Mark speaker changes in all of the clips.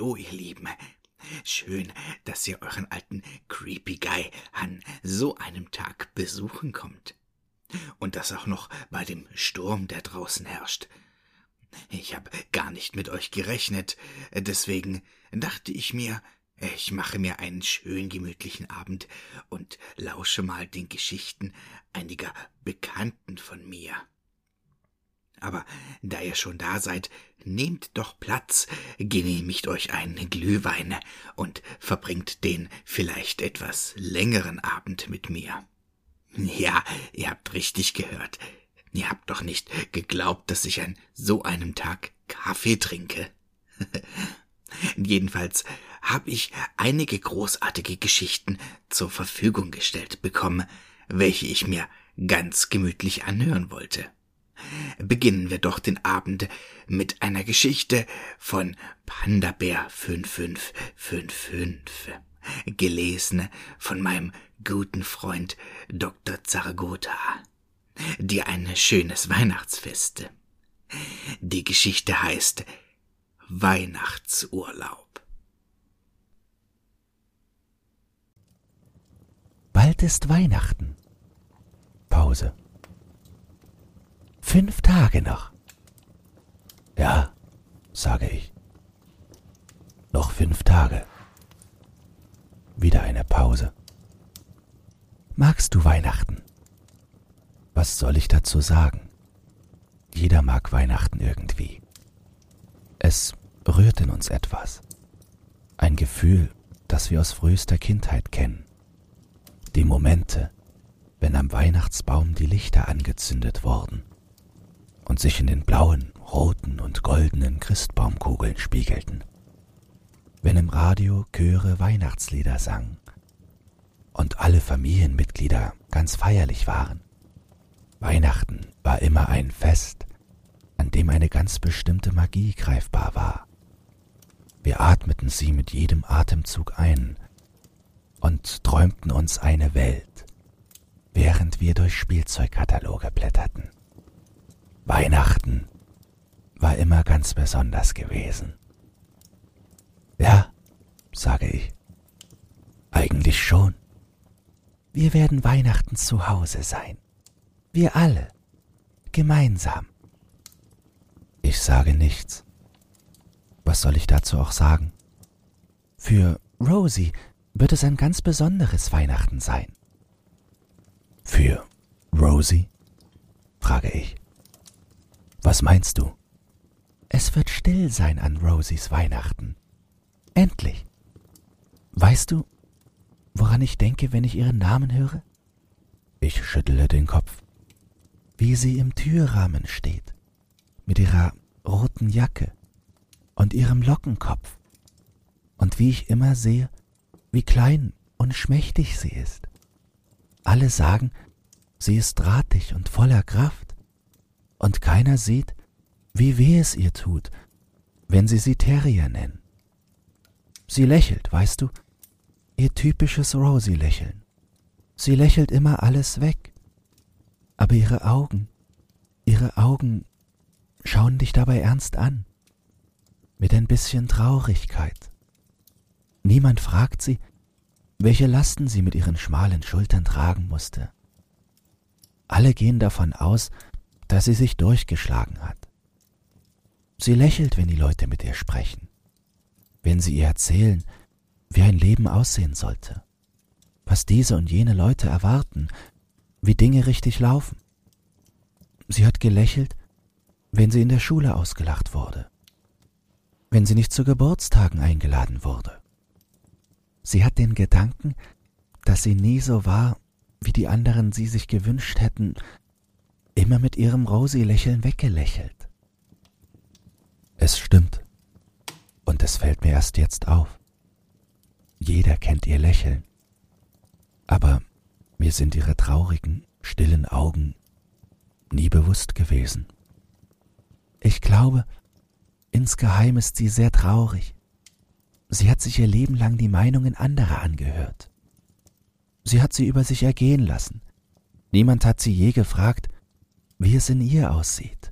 Speaker 1: Hallo, ihr Lieben. Schön, dass ihr euren alten Creepy Guy an so einem Tag besuchen kommt. Und das auch noch bei dem Sturm, der draußen herrscht. Ich habe gar nicht mit euch gerechnet, deswegen dachte ich mir, ich mache mir einen schön gemütlichen Abend und lausche mal den Geschichten einiger Bekannten von mir. Aber da ihr schon da seid, nehmt doch Platz, genehmigt euch einen Glühwein und verbringt den vielleicht etwas längeren Abend mit mir. Ja, ihr habt richtig gehört. Ihr habt doch nicht geglaubt, dass ich an so einem Tag Kaffee trinke. Jedenfalls habe ich einige großartige Geschichten zur Verfügung gestellt bekommen, welche ich mir ganz gemütlich anhören wollte. Beginnen wir doch den Abend mit einer Geschichte von Pandabär 5555, gelesen von meinem guten Freund Dr. Zaragoza. Dir ein schönes Weihnachtsfest. Die Geschichte heißt Weihnachtsurlaub.
Speaker 2: Bald ist Weihnachten. Pause. Fünf Tage noch. Ja, sage ich. Noch fünf Tage. Wieder eine Pause. Magst du Weihnachten? Was soll ich dazu sagen? Jeder mag Weihnachten irgendwie. Es rührt in uns etwas. Ein Gefühl, das wir aus frühester Kindheit kennen. Die Momente, wenn am Weihnachtsbaum die Lichter angezündet wurden und sich in den blauen, roten und goldenen Christbaumkugeln spiegelten. Wenn im Radio Chöre Weihnachtslieder sangen und alle Familienmitglieder ganz feierlich waren. Weihnachten war immer ein Fest, an dem eine ganz bestimmte Magie greifbar war. Wir atmeten sie mit jedem Atemzug ein und träumten uns eine Welt, während wir durch Spielzeugkataloge blätterten. Weihnachten war immer ganz besonders gewesen. Ja, sage ich. Eigentlich schon. Wir werden Weihnachten zu Hause sein. Wir alle. Gemeinsam. Ich sage nichts. Was soll ich dazu auch sagen? Für Rosie wird es ein ganz besonderes Weihnachten sein. Für Rosie? frage ich. Was meinst du? Es wird still sein an Rosies Weihnachten. Endlich. Weißt du, woran ich denke, wenn ich ihren Namen höre? Ich schüttle den Kopf. Wie sie im Türrahmen steht, mit ihrer roten Jacke und ihrem Lockenkopf. Und wie ich immer sehe, wie klein und schmächtig sie ist. Alle sagen, sie ist drahtig und voller Kraft und keiner sieht, wie weh es ihr tut, wenn sie sie Terrier nennen. Sie lächelt, weißt du, ihr typisches Rosie-Lächeln. Sie lächelt immer alles weg, aber ihre Augen, ihre Augen schauen dich dabei ernst an, mit ein bisschen Traurigkeit. Niemand fragt sie, welche Lasten sie mit ihren schmalen Schultern tragen musste. Alle gehen davon aus, dass sie sich durchgeschlagen hat. Sie lächelt, wenn die Leute mit ihr sprechen, wenn sie ihr erzählen, wie ein Leben aussehen sollte, was diese und jene Leute erwarten, wie Dinge richtig laufen. Sie hat gelächelt, wenn sie in der Schule ausgelacht wurde, wenn sie nicht zu Geburtstagen eingeladen wurde. Sie hat den Gedanken, dass sie nie so war, wie die anderen sie sich gewünscht hätten, immer mit ihrem Rosi-Lächeln weggelächelt. Es stimmt. Und es fällt mir erst jetzt auf. Jeder kennt ihr Lächeln. Aber mir sind ihre traurigen, stillen Augen nie bewusst gewesen. Ich glaube, insgeheim ist sie sehr traurig. Sie hat sich ihr Leben lang die Meinungen anderer angehört. Sie hat sie über sich ergehen lassen. Niemand hat sie je gefragt, wie es in ihr aussieht.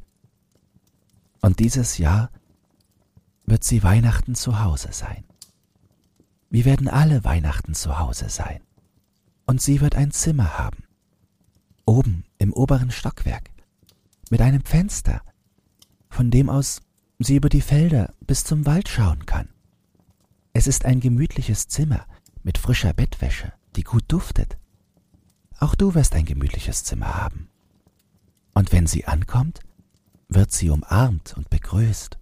Speaker 2: Und dieses Jahr wird sie Weihnachten zu Hause sein. Wir werden alle Weihnachten zu Hause sein. Und sie wird ein Zimmer haben. Oben im oberen Stockwerk. Mit einem Fenster, von dem aus sie über die Felder bis zum Wald schauen kann. Es ist ein gemütliches Zimmer mit frischer Bettwäsche, die gut duftet. Auch du wirst ein gemütliches Zimmer haben. Und wenn sie ankommt, wird sie umarmt und begrüßt.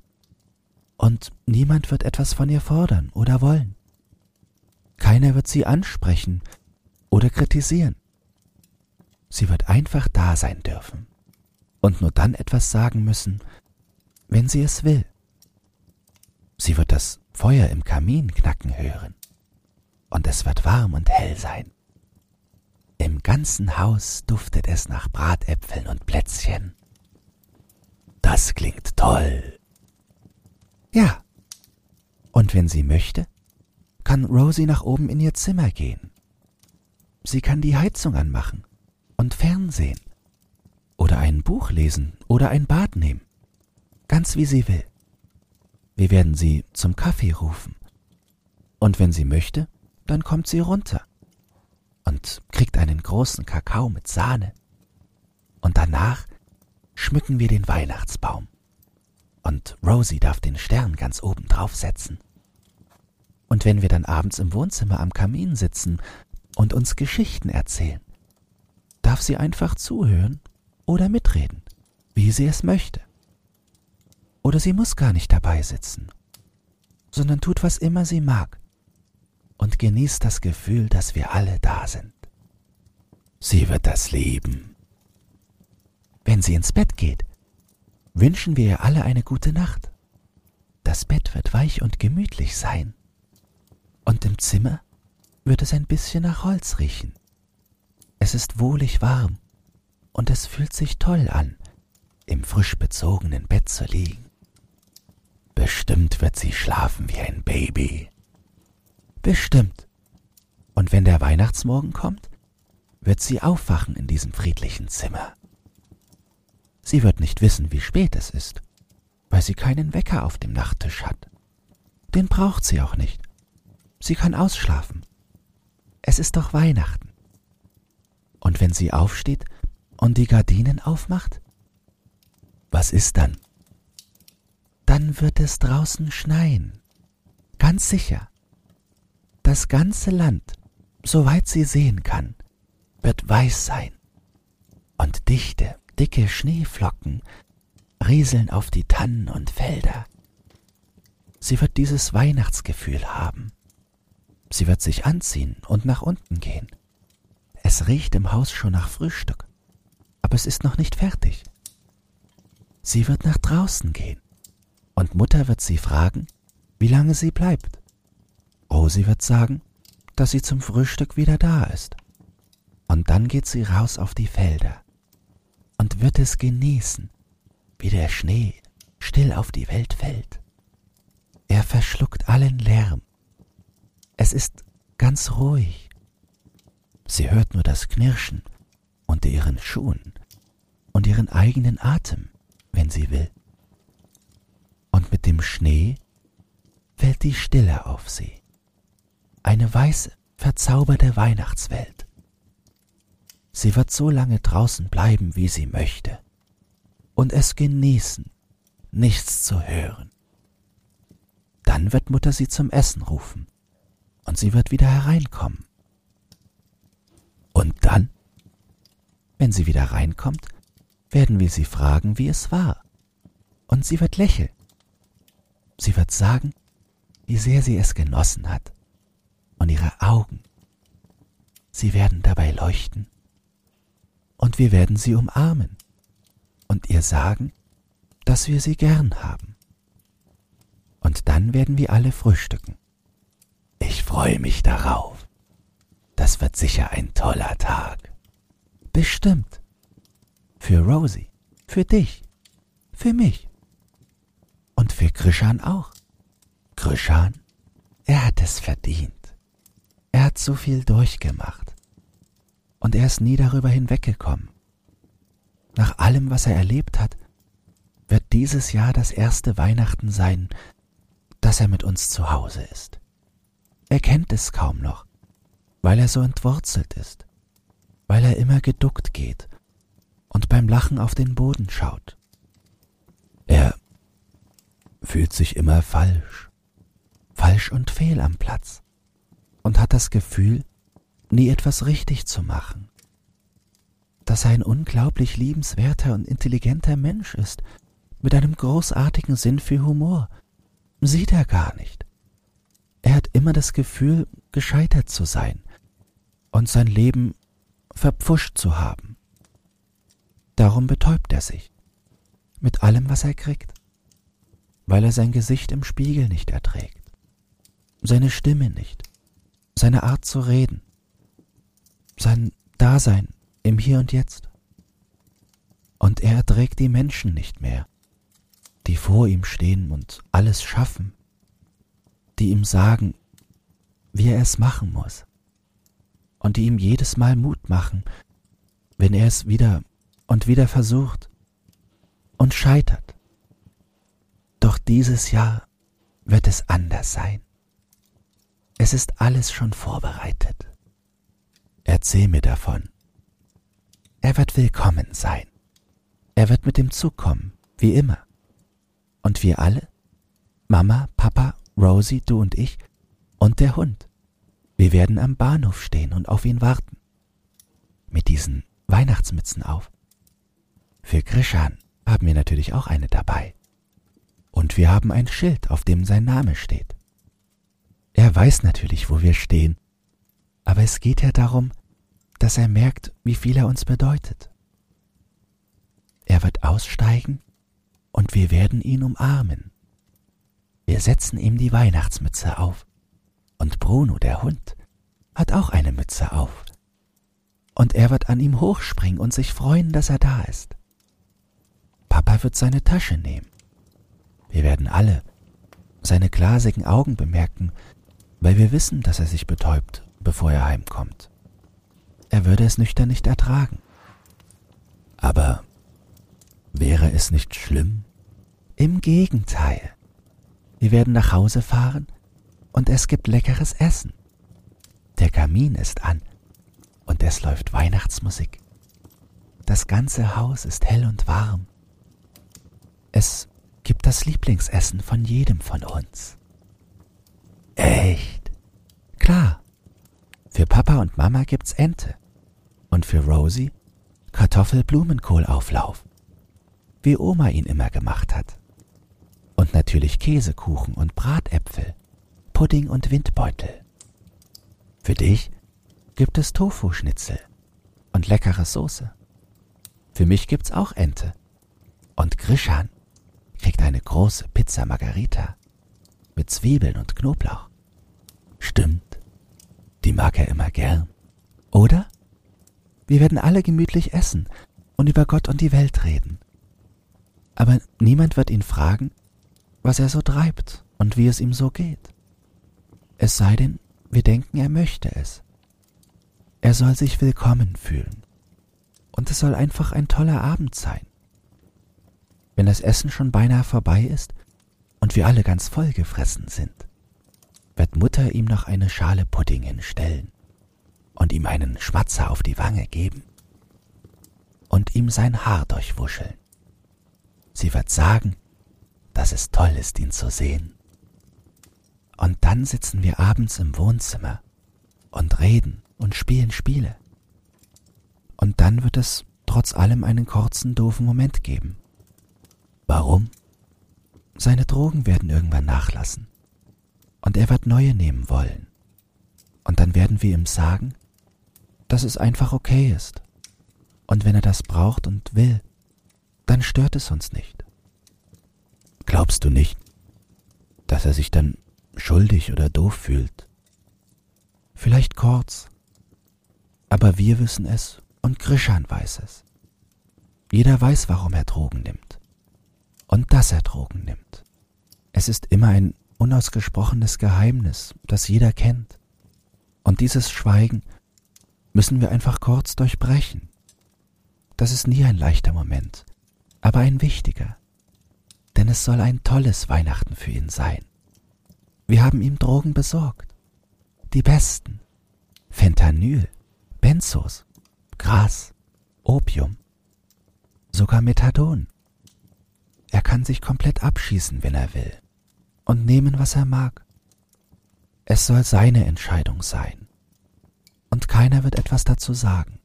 Speaker 2: Und niemand wird etwas von ihr fordern oder wollen. Keiner wird sie ansprechen oder kritisieren. Sie wird einfach da sein dürfen und nur dann etwas sagen müssen, wenn sie es will. Sie wird das Feuer im Kamin knacken hören und es wird warm und hell sein. Im ganzen Haus duftet es nach Bratäpfeln und Plätzchen. Das klingt toll. Ja. Und wenn sie möchte, kann Rosie nach oben in ihr Zimmer gehen. Sie kann die Heizung anmachen und Fernsehen oder ein Buch lesen oder ein Bad nehmen, ganz wie sie will. Wir werden sie zum Kaffee rufen. Und wenn sie möchte, dann kommt sie runter und kriegt einen großen Kakao mit Sahne. Und danach schmücken wir den Weihnachtsbaum. Und Rosie darf den Stern ganz oben draufsetzen. Und wenn wir dann abends im Wohnzimmer am Kamin sitzen und uns Geschichten erzählen, darf sie einfach zuhören oder mitreden, wie sie es möchte. Oder sie muss gar nicht dabei sitzen, sondern tut, was immer sie mag und genießt das Gefühl, dass wir alle da sind. Sie wird das lieben. Wenn sie ins Bett geht, wünschen wir ihr alle eine gute Nacht. Das Bett wird weich und gemütlich sein und im Zimmer wird es ein bisschen nach Holz riechen. Es ist wohlig warm und es fühlt sich toll an, im frisch bezogenen Bett zu liegen. Bestimmt wird sie schlafen wie ein Baby. Bestimmt. Und wenn der Weihnachtsmorgen kommt, wird sie aufwachen in diesem friedlichen Zimmer. Sie wird nicht wissen, wie spät es ist, weil sie keinen Wecker auf dem Nachttisch hat. Den braucht sie auch nicht. Sie kann ausschlafen. Es ist doch Weihnachten. Und wenn sie aufsteht und die Gardinen aufmacht? Was ist dann? Dann wird es draußen schneien. Ganz sicher. Das ganze Land, soweit sie sehen kann, wird weiß sein. Und dichte, dicke Schneeflocken rieseln auf die Tannen und Felder. Sie wird dieses Weihnachtsgefühl haben. Sie wird sich anziehen und nach unten gehen. Es riecht im Haus schon nach Frühstück, aber es ist noch nicht fertig. Sie wird nach draußen gehen und Mutter wird sie fragen, wie lange sie bleibt. Rosi wird sagen, dass sie zum Frühstück wieder da ist. Und dann geht sie raus auf die Felder und wird es genießen, wie der Schnee still auf die Welt fällt. Er verschluckt allen Lärm es ist ganz ruhig. Sie hört nur das Knirschen unter ihren Schuhen und ihren eigenen Atem, wenn sie will. Und mit dem Schnee fällt die Stille auf sie. Eine weiße, verzauberte Weihnachtswelt. Sie wird so lange draußen bleiben, wie sie möchte, und es genießen, nichts zu hören. Dann wird Mutter sie zum Essen rufen und sie wird wieder hereinkommen. Und dann, wenn sie wieder reinkommt, werden wir sie fragen, wie es war. Und sie wird lächeln. Sie wird sagen, wie sehr sie es genossen hat. Und ihre Augen, sie werden dabei leuchten. Und wir werden sie umarmen und ihr sagen, dass wir sie gern haben. Und dann werden wir alle frühstücken. Ich freue mich darauf. Das wird sicher ein toller Tag. Bestimmt. Für Rosie, für dich, für mich. Und für Krishan auch. Krishan, er hat es verdient. Er hat so viel durchgemacht. Und er ist nie darüber hinweggekommen. Nach allem, was er erlebt hat, wird dieses Jahr das erste Weihnachten sein, dass er mit uns zu Hause ist. Er kennt es kaum noch, weil er so entwurzelt ist, weil er immer geduckt geht und beim Lachen auf den Boden schaut. Er fühlt sich immer falsch, falsch und fehl am Platz und hat das Gefühl, nie etwas richtig zu machen. Dass er ein unglaublich liebenswerter und intelligenter Mensch ist, mit einem großartigen Sinn für Humor, sieht er gar nicht. Er hat immer das Gefühl, gescheitert zu sein und sein Leben verpfuscht zu haben. Darum betäubt er sich mit allem, was er kriegt, weil er sein Gesicht im Spiegel nicht erträgt, seine Stimme nicht, seine Art zu reden, sein Dasein im Hier und Jetzt. Und er erträgt die Menschen nicht mehr, die vor ihm stehen und alles schaffen, die ihm sagen, wie er es machen muss, und die ihm jedes Mal Mut machen, wenn er es wieder und wieder versucht und scheitert. Doch dieses Jahr wird es anders sein. Es ist alles schon vorbereitet. Erzähl mir davon. Er wird willkommen sein. Er wird mit dem Zug kommen, wie immer. Und wir alle? Mama, Papa, Rosie, du und ich und der Hund. Wir werden am Bahnhof stehen und auf ihn warten. Mit diesen Weihnachtsmützen auf. Für Krishan haben wir natürlich auch eine dabei. Und wir haben ein Schild, auf dem sein Name steht. Er weiß natürlich, wo wir stehen, aber es geht ja darum, dass er merkt, wie viel er uns bedeutet. Er wird aussteigen und wir werden ihn umarmen. Wir setzen ihm die Weihnachtsmütze auf und Bruno, der Hund, hat auch eine Mütze auf. Und er wird an ihm hochspringen und sich freuen, dass er da ist. Papa wird seine Tasche nehmen. Wir werden alle seine glasigen Augen bemerken, weil wir wissen, dass er sich betäubt, bevor er heimkommt. Er würde es nüchtern nicht ertragen. Aber wäre es nicht schlimm? Im Gegenteil. Wir werden nach Hause fahren und es gibt leckeres Essen. Der Kamin ist an und es läuft Weihnachtsmusik. Das ganze Haus ist hell und warm. Es gibt das Lieblingsessen von jedem von uns. Echt? Klar. Für Papa und Mama gibt's Ente. Und für Rosie Kartoffelblumenkohlauflauf. Wie Oma ihn immer gemacht hat. Und natürlich Käsekuchen und Bratäpfel, Pudding und Windbeutel. Für dich gibt es Tofu-Schnitzel und leckere Soße. Für mich gibt's auch Ente. Und Grishan kriegt eine große Pizza Margarita mit Zwiebeln und Knoblauch. Stimmt, die mag er immer gern. Oder? Wir werden alle gemütlich essen und über Gott und die Welt reden. Aber niemand wird ihn fragen, was er so treibt und wie es ihm so geht. Es sei denn, wir denken, er möchte es. Er soll sich willkommen fühlen. Und es soll einfach ein toller Abend sein. Wenn das Essen schon beinahe vorbei ist und wir alle ganz voll gefressen sind, wird Mutter ihm noch eine Schale Pudding hinstellen und ihm einen Schmatzer auf die Wange geben und ihm sein Haar durchwuscheln. Sie wird sagen, dass es toll ist, ihn zu sehen. Und dann sitzen wir abends im Wohnzimmer und reden und spielen Spiele. Und dann wird es trotz allem einen kurzen, doofen Moment geben. Warum? Seine Drogen werden irgendwann nachlassen. Und er wird neue nehmen wollen. Und dann werden wir ihm sagen, dass es einfach okay ist. Und wenn er das braucht und will, dann stört es uns nicht. Glaubst du nicht, dass er sich dann schuldig oder doof fühlt? Vielleicht kurz, aber wir wissen es und Grishan weiß es. Jeder weiß, warum er Drogen nimmt und dass er Drogen nimmt. Es ist immer ein unausgesprochenes Geheimnis, das jeder kennt. Und dieses Schweigen müssen wir einfach kurz durchbrechen. Das ist nie ein leichter Moment, aber ein wichtiger, denn es soll ein tolles Weihnachten für ihn sein. Wir haben ihm Drogen besorgt. Die besten. Fentanyl, Benzos, Gras, Opium, sogar Methadon. Er kann sich komplett abschießen, wenn er will, und nehmen, was er mag. Es soll seine Entscheidung sein. Und keiner wird etwas dazu sagen.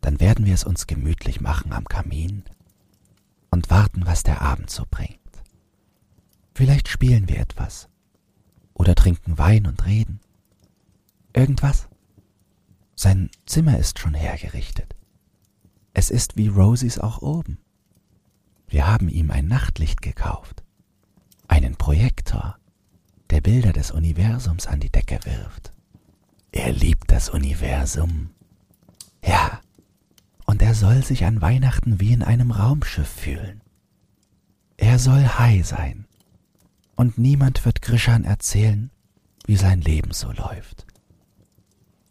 Speaker 2: Dann werden wir es uns gemütlich machen am Kamin und warten, was der Abend so bringt. Vielleicht spielen wir etwas oder trinken Wein und reden. Irgendwas. Sein Zimmer ist schon hergerichtet. Es ist wie Rosies auch oben. Wir haben ihm ein Nachtlicht gekauft, einen Projektor, der Bilder des Universums an die Decke wirft. Er liebt das Universum. Ja, und er soll sich an Weihnachten wie in einem Raumschiff fühlen. Er soll high sein, und niemand wird Grishan erzählen, wie sein Leben so läuft.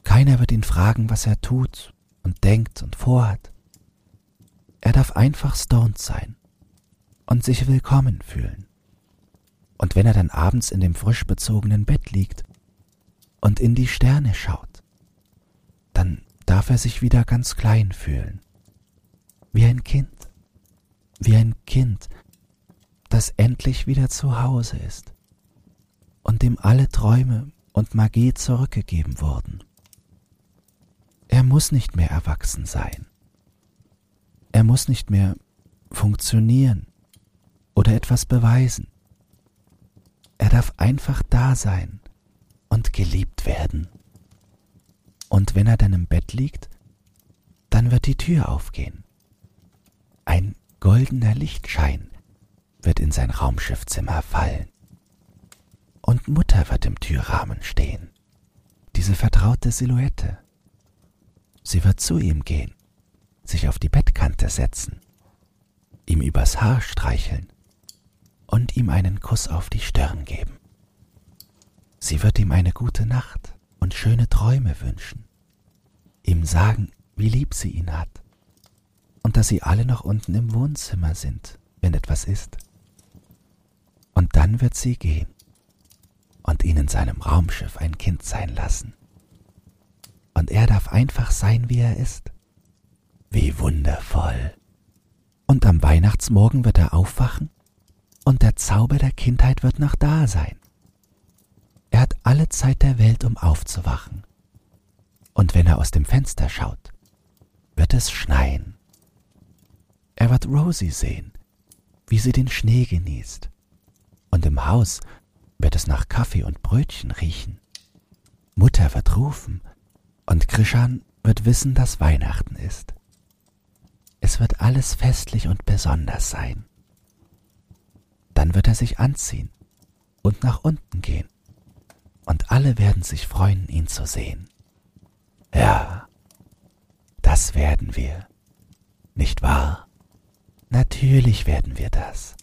Speaker 2: Keiner wird ihn fragen, was er tut und denkt und vorhat. Er darf einfach stoned sein und sich willkommen fühlen. Und wenn er dann abends in dem frisch bezogenen Bett liegt und in die Sterne schaut, dann darf er sich wieder ganz klein fühlen. Wie ein Kind. Wie ein Kind, das endlich wieder zu Hause ist und dem alle Träume und Magie zurückgegeben wurden. Er muss nicht mehr erwachsen sein. Er muss nicht mehr funktionieren oder etwas beweisen. Er darf einfach da sein und geliebt werden. Und wenn er dann im Bett liegt, dann wird die Tür aufgehen. Ein goldener Lichtschein wird in sein Raumschiffzimmer fallen. Und Mutter wird im Türrahmen stehen, diese vertraute Silhouette. Sie wird zu ihm gehen, sich auf die Bettkante setzen, ihm übers Haar streicheln und ihm einen Kuss auf die Stirn geben. Sie wird ihm eine gute Nacht und schöne Träume wünschen, ihm sagen, wie lieb sie ihn hat und dass sie alle noch unten im Wohnzimmer sind, wenn etwas ist. Und dann wird sie gehen und ihn in seinem Raumschiff ein Kind sein lassen. Und er darf einfach sein, wie er ist. Wie wundervoll. Und am Weihnachtsmorgen wird er aufwachen und der Zauber der Kindheit wird noch da sein. Er hat alle Zeit der Welt, um aufzuwachen. Und wenn er aus dem Fenster schaut, wird es schneien. Er wird Rosie sehen, wie sie den Schnee genießt und im Haus wird es nach Kaffee und Brötchen riechen. Mutter wird rufen und Krishan wird wissen, dass Weihnachten ist. Es wird alles festlich und besonders sein. Dann wird er sich anziehen und nach unten gehen, und alle werden sich freuen, ihn zu sehen. Ja, das werden wir, nicht wahr? Natürlich werden wir das.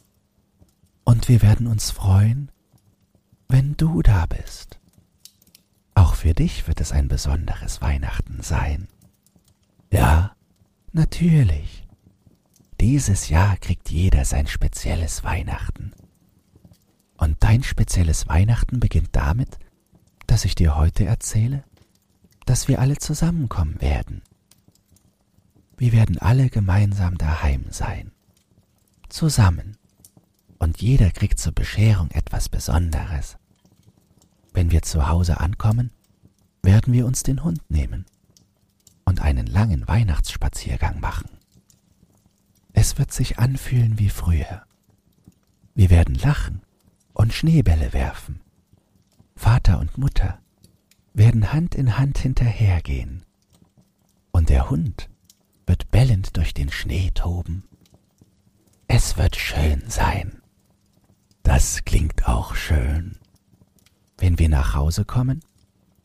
Speaker 2: Und wir werden uns freuen, wenn du da bist. Auch für dich wird es ein besonderes Weihnachten sein. Ja, natürlich. Dieses Jahr kriegt jeder sein spezielles Weihnachten. Und dein spezielles Weihnachten beginnt damit, dass ich dir heute erzähle, dass wir alle zusammenkommen werden. Wir werden alle gemeinsam daheim sein. Zusammen und jeder kriegt zur Bescherung etwas Besonderes. Wenn wir zu Hause ankommen, werden wir uns den Hund nehmen und einen langen Weihnachtsspaziergang machen. Es wird sich anfühlen wie früher. Wir werden lachen und Schneebälle werfen. Vater und Mutter werden Hand in Hand hinterhergehen. Und der Hund wird bellend durch den Schnee toben. Es wird schön sein. Das klingt auch schön. Wenn wir nach Hause kommen,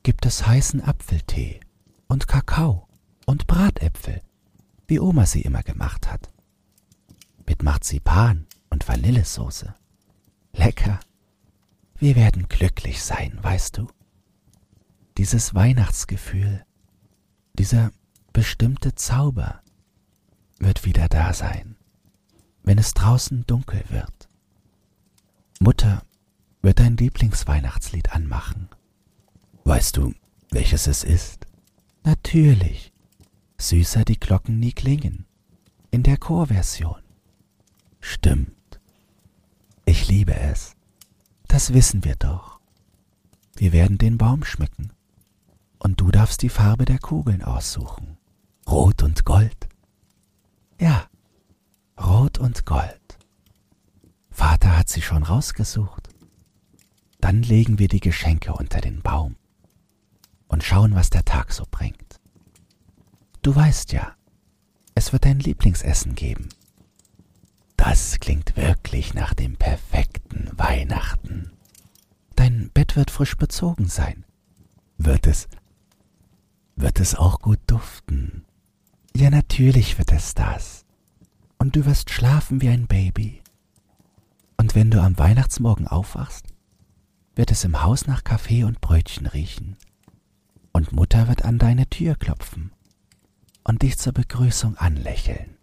Speaker 2: gibt es heißen Apfeltee und Kakao und Bratäpfel, wie Oma sie immer gemacht hat. Mit Marzipan und Vanillesoße. Lecker. Wir werden glücklich sein, weißt du? Dieses Weihnachtsgefühl, dieser bestimmte Zauber wird wieder da sein, wenn es draußen dunkel wird. Mutter wird dein Lieblingsweihnachtslied anmachen. Weißt du, welches es ist? Natürlich. Süßer die Glocken nie klingen. In der Chorversion. Stimmt. Ich liebe es. Das wissen wir doch. Wir werden den Baum schmücken. Und du darfst die Farbe der Kugeln aussuchen. Rot und Gold. Ja, Rot und Gold. Vater hat sie schon rausgesucht. Dann legen wir die Geschenke unter den Baum und schauen, was der Tag so bringt. Du weißt ja, es wird dein Lieblingsessen geben. Das klingt wirklich nach dem perfekten Weihnachten. Dein Bett wird frisch bezogen sein. Wird es, wird es auch gut duften? Ja, natürlich wird es das und du wirst schlafen wie ein Baby. Und wenn du am Weihnachtsmorgen aufwachst, wird es im Haus nach Kaffee und Brötchen riechen. Und Mutter wird an deine Tür klopfen und dich zur Begrüßung anlächeln.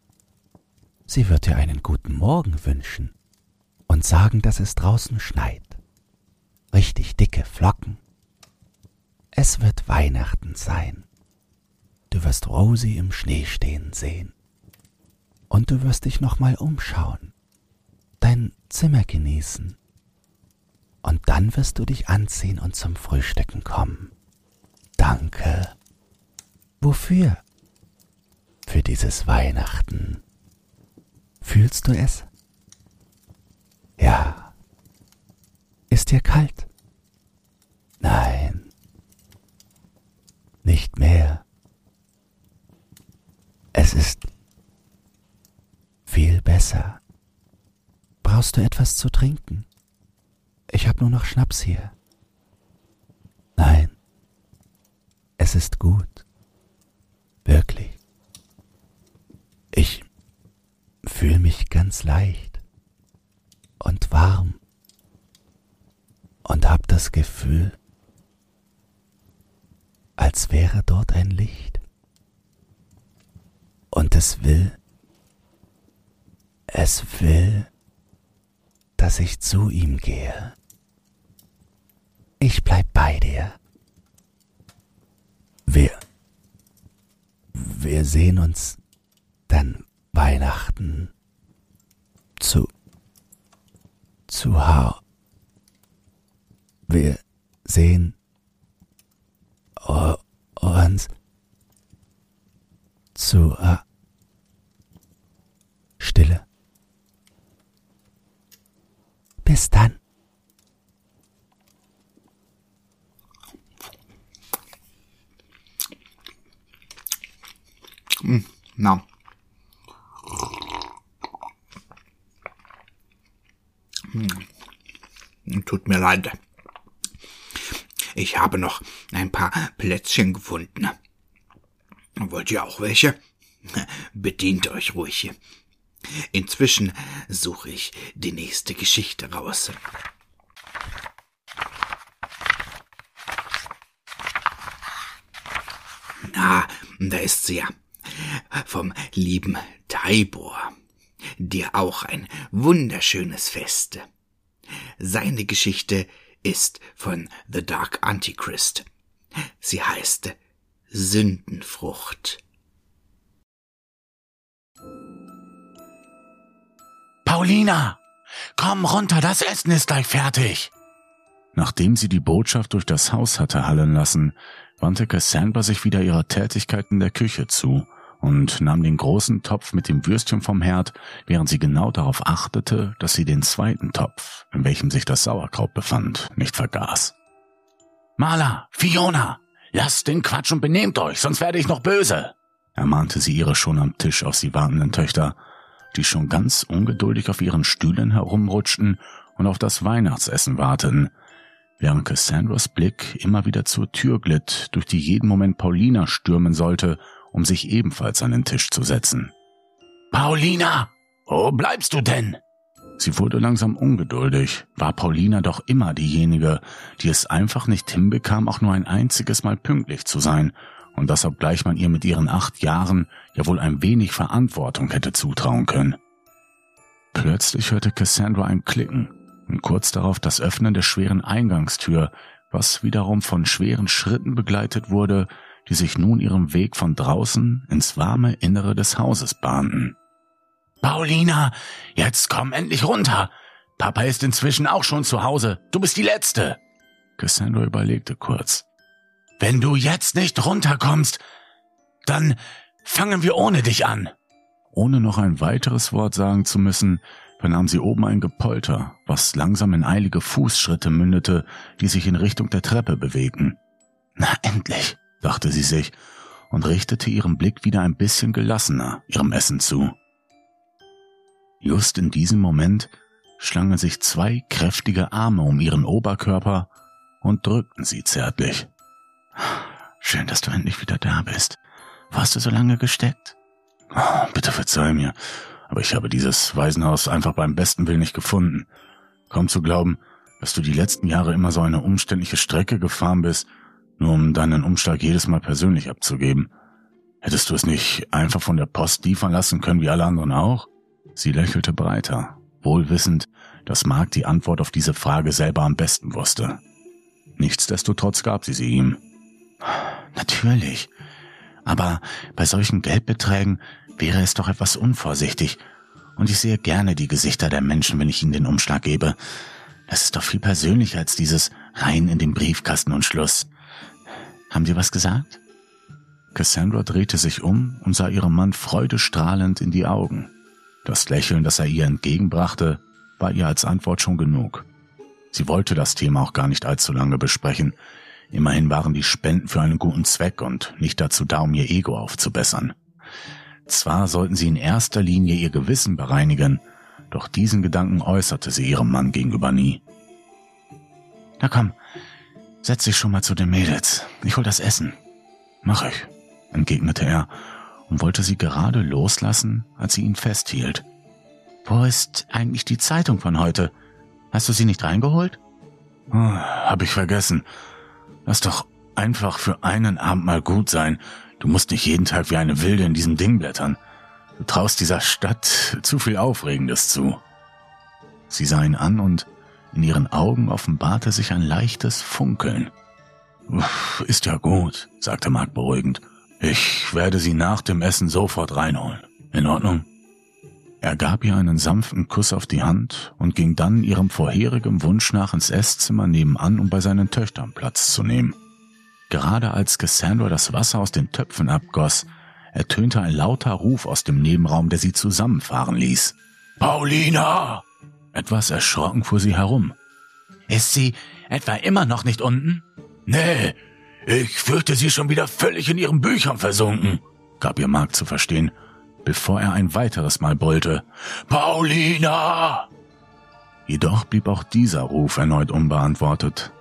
Speaker 2: Sie wird dir einen guten Morgen wünschen und sagen, dass es draußen schneit. Richtig dicke Flocken. Es wird Weihnachten sein. Du wirst Rosie im Schnee stehen sehen und du wirst dich nochmal umschauen, dein Zimmer genießen. Und dann wirst du dich anziehen und zum Frühstücken kommen. Danke. Wofür? Für dieses Weihnachten. Fühlst du es? Ja. Ist dir kalt? Nein. Nicht mehr. Es ist viel besser. Brauchst du etwas zu trinken? Ich habe nur noch Schnaps hier. Nein, es ist gut. Wirklich. Ich fühle mich ganz leicht und warm und hab das Gefühl, als wäre dort ein Licht. Und es will es will, dass ich zu ihm gehe. Ich bleib bei dir. Wir, wir sehen uns dann Weihnachten zu, zu Hau. Wir sehen uns zu uh, Stille. Bis dann.
Speaker 1: Hm, na. Tut mir leid. Ich habe noch ein paar Plätzchen gefunden. Wollt ihr auch welche? Bedient euch ruhig. Inzwischen suche ich die nächste Geschichte raus. Na, da ist sie ja. Vom lieben Taibor. Dir auch ein wunderschönes Fest. Seine Geschichte ist von The Dark Antichrist. Sie heißt Sündenfrucht.
Speaker 3: Paulina, komm runter, das Essen ist gleich fertig. Nachdem sie die Botschaft durch das Haus hatte hallen lassen, wandte Cassandra sich wieder ihrer Tätigkeit in der Küche zu und nahm den großen Topf mit dem Würstchen vom Herd, während sie genau darauf achtete, dass sie den zweiten Topf, in welchem sich das Sauerkraut befand, nicht vergaß. Marla, Fiona, lasst den Quatsch und benehmt euch, sonst werde ich noch böse, ermahnte sie ihre schon am Tisch auf sie wartenden Töchter, die schon ganz ungeduldig auf ihren Stühlen herumrutschten und auf das Weihnachtsessen warten, während Cassandras Blick immer wieder zur Tür glitt, durch die jeden Moment Paulina stürmen sollte, um sich ebenfalls an den Tisch zu setzen. Paulina, wo bleibst du denn? Sie wurde langsam ungeduldig, war Paulina doch immer diejenige, die es einfach nicht hinbekam, auch nur ein einziges Mal pünktlich zu sein und das obgleich man ihr mit ihren acht Jahren ja wohl ein wenig Verantwortung hätte zutrauen können. Plötzlich hörte Cassandra ein Klicken und kurz darauf das Öffnen der schweren Eingangstür, was wiederum von schweren Schritten begleitet wurde, die sich nun ihren Weg von draußen ins warme Innere des Hauses bahnten. Paulina, jetzt komm endlich runter. Papa ist inzwischen auch schon zu Hause. Du bist die Letzte. Cassandra überlegte kurz. Wenn du jetzt nicht runterkommst, dann fangen wir ohne dich an. Ohne noch ein weiteres Wort sagen zu müssen, vernahm sie oben ein Gepolter, was langsam in eilige Fußschritte mündete, die sich in Richtung der Treppe bewegten. Na endlich, dachte sie sich und richtete ihren Blick wieder ein bisschen gelassener ihrem Essen zu. Just in diesem Moment schlangen sich zwei kräftige Arme um ihren Oberkörper und drückten sie zärtlich. Schön, dass du endlich wieder da bist. Wo hast du so lange gesteckt? Oh, bitte verzeih mir, aber ich habe dieses Waisenhaus einfach beim besten Willen nicht gefunden. Kaum zu glauben, dass du die letzten Jahre immer so eine umständliche Strecke gefahren bist, nur um deinen Umschlag jedes Mal persönlich abzugeben. Hättest du es nicht einfach von der Post liefern lassen können wie alle anderen auch? Sie lächelte breiter, wohl wissend, dass Mark die Antwort auf diese Frage selber am besten wusste. Nichtsdestotrotz gab sie sie ihm. Natürlich. Aber bei solchen Geldbeträgen wäre es doch etwas unvorsichtig. Und ich sehe gerne die Gesichter der Menschen, wenn ich ihnen den Umschlag gebe. Das ist doch viel persönlicher als dieses rein in den Briefkasten und Schluss. Haben Sie was gesagt? Cassandra drehte sich um und sah ihrem Mann freudestrahlend in die Augen. Das Lächeln, das er ihr entgegenbrachte, war ihr als Antwort schon genug. Sie wollte das Thema auch gar nicht allzu lange besprechen. Immerhin waren die Spenden für einen guten Zweck und nicht dazu da, um ihr Ego aufzubessern. Zwar sollten sie in erster Linie ihr Gewissen bereinigen, doch diesen Gedanken äußerte sie ihrem Mann gegenüber nie. Na komm, setz dich schon mal zu den Mädels. Ich hol das Essen. Mach ich, entgegnete er und wollte sie gerade loslassen, als sie ihn festhielt. Wo ist eigentlich die Zeitung von heute? Hast du sie nicht reingeholt? Oh, hab ich vergessen. Lass doch einfach für einen Abend mal gut sein. Du musst nicht jeden Tag wie eine Wilde in diesem Ding blättern. Du traust dieser Stadt zu viel Aufregendes zu. Sie sah ihn an und in ihren Augen offenbarte sich ein leichtes Funkeln. Ist ja gut, sagte Mark beruhigend. Ich werde sie nach dem Essen sofort reinholen. In Ordnung? Er gab ihr einen sanften Kuss auf die Hand und ging dann ihrem vorherigen Wunsch nach ins Esszimmer nebenan, um bei seinen Töchtern Platz zu nehmen. Gerade als Cassandra das Wasser aus den Töpfen abgoss, ertönte ein lauter Ruf aus dem Nebenraum, der sie zusammenfahren ließ. Paulina! Etwas erschrocken fuhr sie herum. Ist sie etwa immer noch nicht unten? Nee, ich fürchte, sie ist schon wieder völlig in ihren Büchern versunken, gab ihr Mark zu verstehen, bevor er ein weiteres Mal brüllte. Paulina! Jedoch blieb auch dieser Ruf erneut unbeantwortet.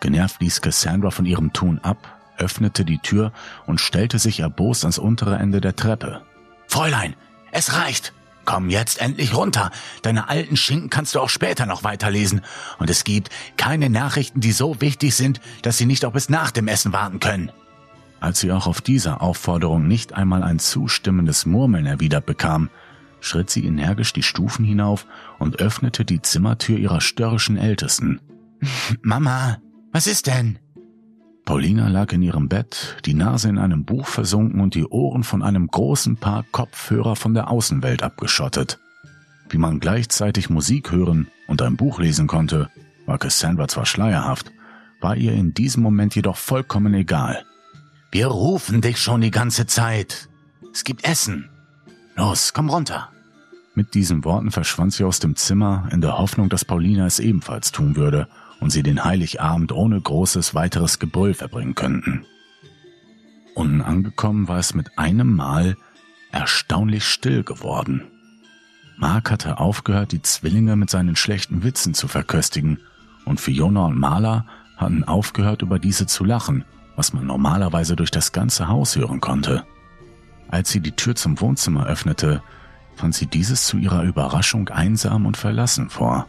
Speaker 3: Genervt ließ Cassandra von ihrem Tun ab, öffnete die Tür und stellte sich erbost ans untere Ende der Treppe. Fräulein, es reicht! Komm jetzt endlich runter. Deine alten Schinken kannst du auch später noch weiterlesen. Und es gibt keine Nachrichten, die so wichtig sind, dass sie nicht auch bis nach dem Essen warten können. Als sie auch auf dieser Aufforderung nicht einmal ein zustimmendes Murmeln erwidert bekam, schritt sie energisch die Stufen hinauf und öffnete die Zimmertür ihrer störrischen Ältesten. Mama, was ist denn? Paulina lag in ihrem Bett, die Nase in einem Buch versunken und die Ohren von einem großen Paar Kopfhörer von der Außenwelt abgeschottet. Wie man gleichzeitig Musik hören und ein Buch lesen konnte, war Cassandra zwar schleierhaft, war ihr in diesem Moment jedoch vollkommen egal. Wir rufen dich schon die ganze Zeit. Es gibt Essen. Los, komm runter. Mit diesen Worten verschwand sie aus dem Zimmer in der Hoffnung, dass Paulina es ebenfalls tun würde und sie den Heiligabend ohne großes weiteres Gebrüll verbringen könnten. Unten angekommen war es mit einem Mal erstaunlich still geworden. Mark hatte aufgehört, die Zwillinge mit seinen schlechten Witzen zu verköstigen, und Fiona und Marla hatten aufgehört, über diese zu lachen, was man normalerweise durch das ganze Haus hören konnte. Als sie die Tür zum Wohnzimmer öffnete, fand sie dieses zu ihrer Überraschung einsam und verlassen vor.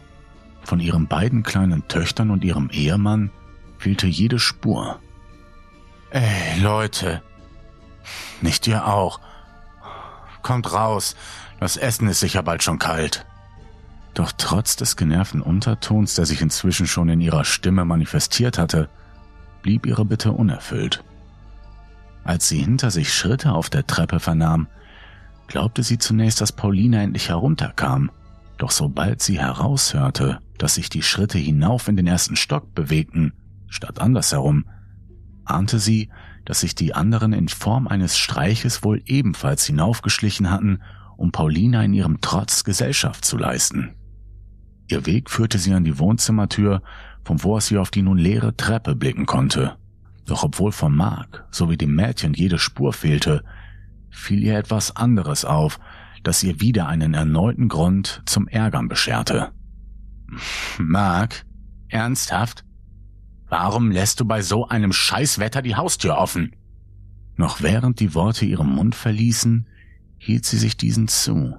Speaker 3: Von ihren beiden kleinen Töchtern und ihrem Ehemann fehlte jede Spur. Ey, Leute. Nicht ihr auch. Kommt raus. Das Essen ist sicher bald schon kalt. Doch trotz des genervten Untertons, der sich inzwischen schon in ihrer Stimme manifestiert hatte, blieb ihre Bitte unerfüllt. Als sie hinter sich Schritte auf der Treppe vernahm, glaubte sie zunächst, dass Paulina endlich herunterkam. Doch sobald sie heraushörte, dass sich die Schritte hinauf in den ersten Stock bewegten, statt andersherum, ahnte sie, dass sich die anderen in Form eines Streiches wohl ebenfalls hinaufgeschlichen hatten, um Paulina in ihrem Trotz Gesellschaft zu leisten. Ihr Weg führte sie an die Wohnzimmertür, von wo aus sie auf die nun leere Treppe blicken konnte. Doch obwohl von Mark sowie dem Mädchen jede Spur fehlte, fiel ihr etwas anderes auf, das ihr wieder einen erneuten Grund zum Ärgern bescherte. Mark, ernsthaft? Warum lässt du bei so einem Scheißwetter die Haustür offen? Noch während die Worte ihren Mund verließen, hielt sie sich diesen zu.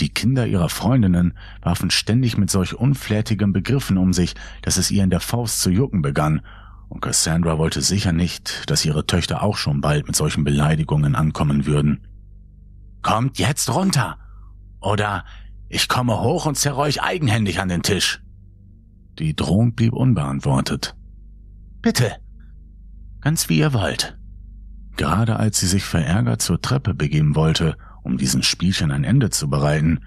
Speaker 3: Die Kinder ihrer Freundinnen warfen ständig mit solch unflätigen Begriffen um sich, dass es ihr in der Faust zu jucken begann, und Cassandra wollte sicher nicht, dass ihre Töchter auch schon bald mit solchen Beleidigungen ankommen würden. Kommt jetzt runter! Oder ich komme hoch und zerre euch eigenhändig an den Tisch. Die Drohung blieb unbeantwortet. Bitte. Ganz wie ihr wollt. Gerade als sie sich verärgert zur Treppe begeben wollte, um diesen Spielchen ein Ende zu bereiten,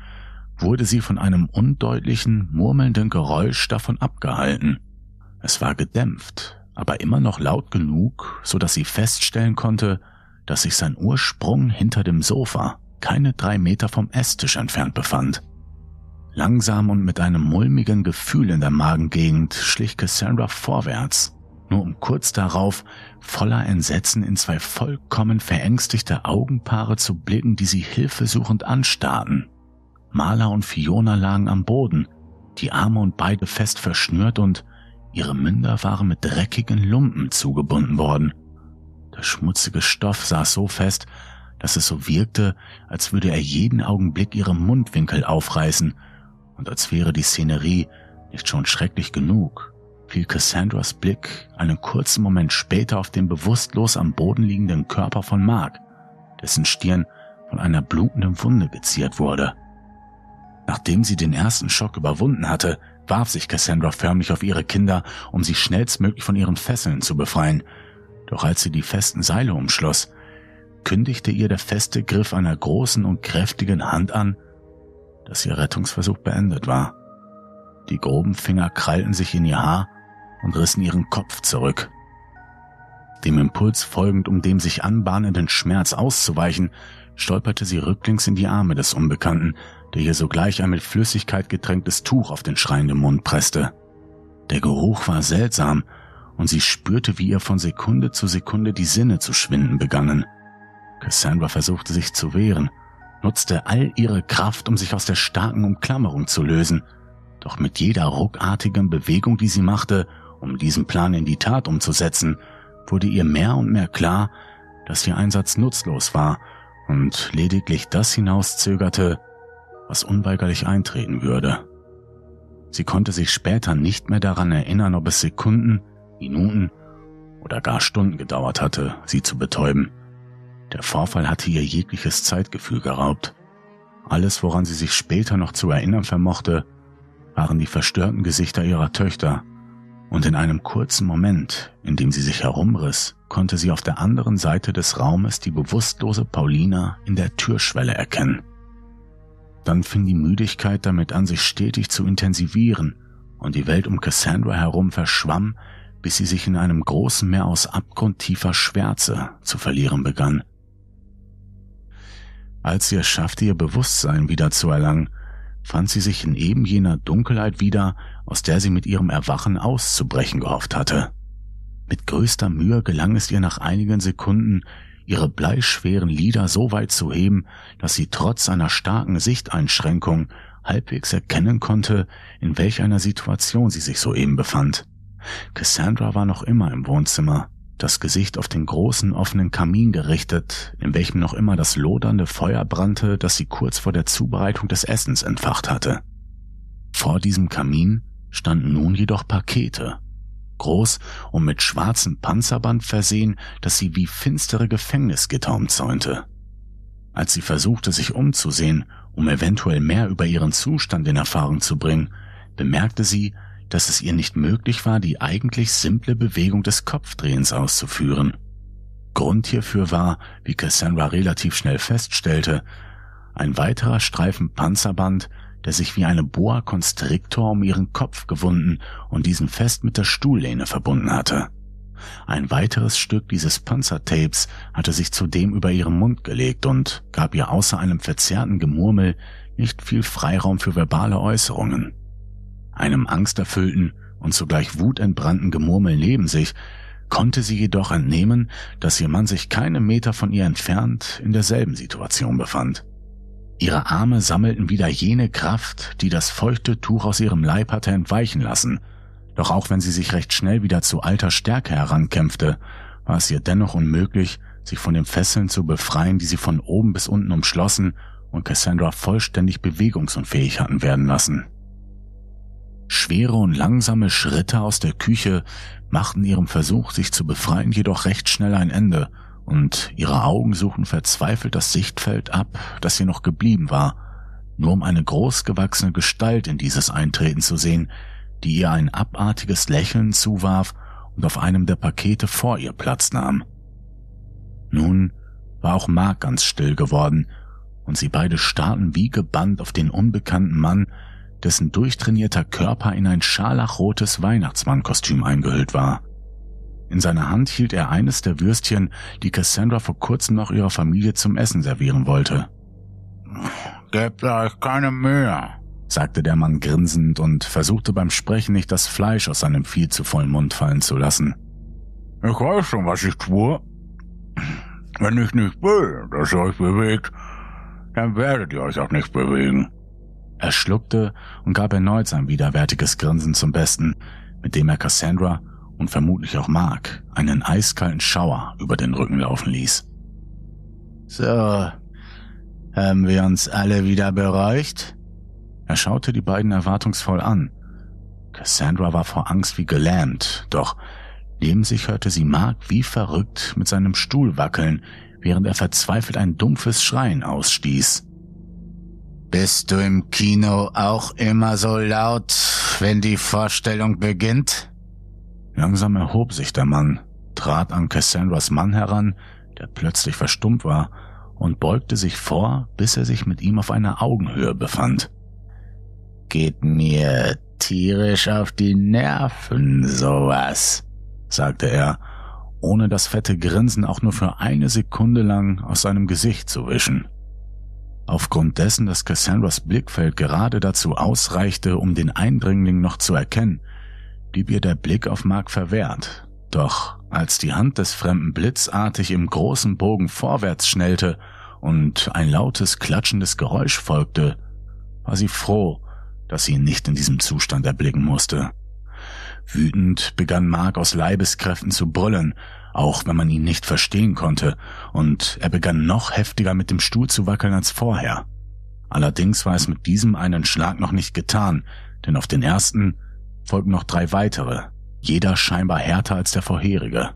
Speaker 3: wurde sie von einem undeutlichen, murmelnden Geräusch davon abgehalten. Es war gedämpft, aber immer noch laut genug, so dass sie feststellen konnte, dass sich sein Ursprung hinter dem Sofa keine drei Meter vom Esstisch entfernt befand. Langsam und mit einem mulmigen Gefühl in der Magengegend schlich Cassandra vorwärts, nur um kurz darauf voller Entsetzen in zwei vollkommen verängstigte Augenpaare zu blicken, die sie hilfesuchend anstarrten. Marla und Fiona lagen am Boden, die Arme und Beine fest verschnürt und ihre Münder waren mit dreckigen Lumpen zugebunden worden. Der schmutzige Stoff saß so fest, dass es so wirkte, als würde er jeden Augenblick ihre Mundwinkel aufreißen und als wäre die Szenerie nicht schon schrecklich genug, fiel Cassandras Blick einen kurzen Moment später auf den bewusstlos am Boden liegenden Körper von Mark, dessen Stirn von einer blutenden Wunde geziert wurde. Nachdem sie den ersten Schock überwunden hatte, warf sich Cassandra förmlich auf ihre Kinder, um sie schnellstmöglich von ihren Fesseln zu befreien. Doch als sie die festen Seile umschloss, kündigte ihr der feste Griff einer großen und kräftigen Hand an, dass ihr Rettungsversuch beendet war. Die groben Finger krallten sich in ihr Haar und rissen ihren Kopf zurück. Dem Impuls folgend, um dem sich anbahnenden Schmerz auszuweichen, stolperte sie rücklings in die Arme des Unbekannten, der ihr sogleich ein mit Flüssigkeit getränktes Tuch auf den schreienden Mund presste. Der Geruch war seltsam, und sie spürte, wie ihr von Sekunde zu Sekunde die Sinne zu schwinden begannen. Cassandra versuchte sich zu wehren, nutzte all ihre Kraft, um sich aus der starken Umklammerung zu lösen, doch mit jeder ruckartigen Bewegung, die sie machte, um diesen Plan in die Tat umzusetzen, wurde ihr mehr und mehr klar, dass ihr Einsatz nutzlos war und lediglich das hinauszögerte, was unweigerlich eintreten würde. Sie konnte sich später nicht mehr daran erinnern, ob es Sekunden, Minuten oder gar Stunden gedauert hatte, sie zu betäuben. Der Vorfall hatte ihr jegliches Zeitgefühl geraubt. Alles, woran sie sich später noch zu erinnern vermochte, waren die verstörten Gesichter ihrer Töchter, und in einem kurzen Moment, in dem sie sich herumriss, konnte sie auf der anderen Seite des Raumes die bewusstlose Paulina in der Türschwelle erkennen. Dann fing die Müdigkeit damit an, sich stetig zu intensivieren, und die Welt um Cassandra herum verschwamm, bis sie sich in einem großen Meer aus abgrundtiefer Schwärze zu verlieren begann. Als sie es schaffte, ihr Bewusstsein wieder zu erlangen, fand sie sich in eben jener Dunkelheit wieder, aus der sie mit ihrem Erwachen auszubrechen gehofft hatte. Mit größter Mühe gelang es ihr nach einigen Sekunden, ihre bleischweren Lider so weit zu heben, dass sie trotz einer starken Sichteinschränkung halbwegs erkennen konnte, in welch einer Situation sie sich soeben befand. Cassandra war noch immer im Wohnzimmer, das Gesicht auf den großen offenen Kamin gerichtet, in welchem noch immer das lodernde Feuer brannte, das sie kurz vor der Zubereitung des Essens entfacht hatte. Vor diesem Kamin standen nun jedoch Pakete, groß und mit schwarzem Panzerband versehen, das sie wie finstere Gefängnisgitter umzäunte. Als sie versuchte, sich umzusehen, um eventuell mehr über ihren Zustand in Erfahrung zu bringen, bemerkte sie, dass es ihr nicht möglich war, die eigentlich simple Bewegung des Kopfdrehens auszuführen. Grund hierfür war, wie Cassandra relativ schnell feststellte, ein weiterer Streifen Panzerband, der sich wie eine Boa Constrictor um ihren Kopf gewunden und diesen fest mit der Stuhllehne verbunden hatte. Ein weiteres Stück dieses Panzertapes hatte sich zudem über ihren Mund gelegt und gab ihr außer einem verzerrten Gemurmel nicht viel Freiraum für verbale Äußerungen. Einem angsterfüllten und zugleich wutentbrannten Gemurmel neben sich konnte sie jedoch entnehmen, dass ihr Mann sich keine Meter von ihr entfernt in derselben Situation befand. Ihre Arme sammelten wieder jene Kraft, die das feuchte Tuch aus ihrem Leib hatte entweichen lassen, doch auch wenn sie sich recht schnell wieder zu alter Stärke herankämpfte, war es ihr dennoch unmöglich, sich von den Fesseln zu befreien, die sie von oben bis unten umschlossen und Cassandra vollständig bewegungsunfähig hatten werden lassen. Schwere und langsame Schritte aus der Küche machten ihrem Versuch, sich zu befreien, jedoch recht schnell ein Ende, und ihre Augen suchten verzweifelt das Sichtfeld ab, das ihr noch geblieben war, nur um eine großgewachsene Gestalt in dieses eintreten zu sehen, die ihr ein abartiges Lächeln zuwarf und auf einem der Pakete vor ihr Platz nahm. Nun war auch Mark ganz still geworden, und sie beide starrten wie gebannt auf den unbekannten Mann, dessen durchtrainierter Körper in ein scharlachrotes Weihnachtsmannkostüm eingehüllt war. In seiner Hand hielt er eines der Würstchen, die Cassandra vor kurzem noch ihrer Familie zum Essen servieren wollte.
Speaker 1: Gebt euch keine Mühe,
Speaker 3: sagte der Mann grinsend und versuchte beim Sprechen nicht das Fleisch aus seinem viel zu vollen Mund fallen zu lassen.
Speaker 1: Ich weiß schon, was ich tue. Wenn ich nicht will, dass ihr euch bewegt, dann werdet ihr euch auch nicht bewegen.
Speaker 3: Er schluckte und gab erneut sein widerwärtiges Grinsen zum Besten, mit dem er Cassandra und vermutlich auch Mark einen eiskalten Schauer über den Rücken laufen ließ.
Speaker 1: So, haben wir uns alle wieder beruhigt?
Speaker 3: Er schaute die beiden erwartungsvoll an. Cassandra war vor Angst wie gelähmt, doch neben sich hörte sie Mark wie verrückt mit seinem Stuhl wackeln, während er verzweifelt ein dumpfes Schreien ausstieß.
Speaker 1: Bist du im Kino auch immer so laut, wenn die Vorstellung beginnt?
Speaker 3: Langsam erhob sich der Mann, trat an Cassandras Mann heran, der plötzlich verstummt war, und beugte sich vor, bis er sich mit ihm auf einer Augenhöhe befand.
Speaker 1: Geht mir tierisch auf die Nerven, sowas, sagte er, ohne das fette Grinsen auch nur für eine Sekunde lang aus seinem Gesicht zu wischen.
Speaker 3: Aufgrund dessen, dass Cassandras Blickfeld gerade dazu ausreichte, um den Eindringling noch zu erkennen, blieb ihr der Blick auf Mark verwehrt. Doch als die Hand des Fremden blitzartig im großen Bogen vorwärts schnellte und ein lautes, klatschendes Geräusch folgte, war sie froh, dass sie ihn nicht in diesem Zustand erblicken musste. Wütend begann Mark aus Leibeskräften zu brüllen, auch wenn man ihn nicht verstehen konnte, und er begann noch heftiger mit dem Stuhl zu wackeln als vorher. Allerdings war es mit diesem einen Schlag noch nicht getan, denn auf den ersten folgten noch drei weitere, jeder scheinbar härter als der vorherige.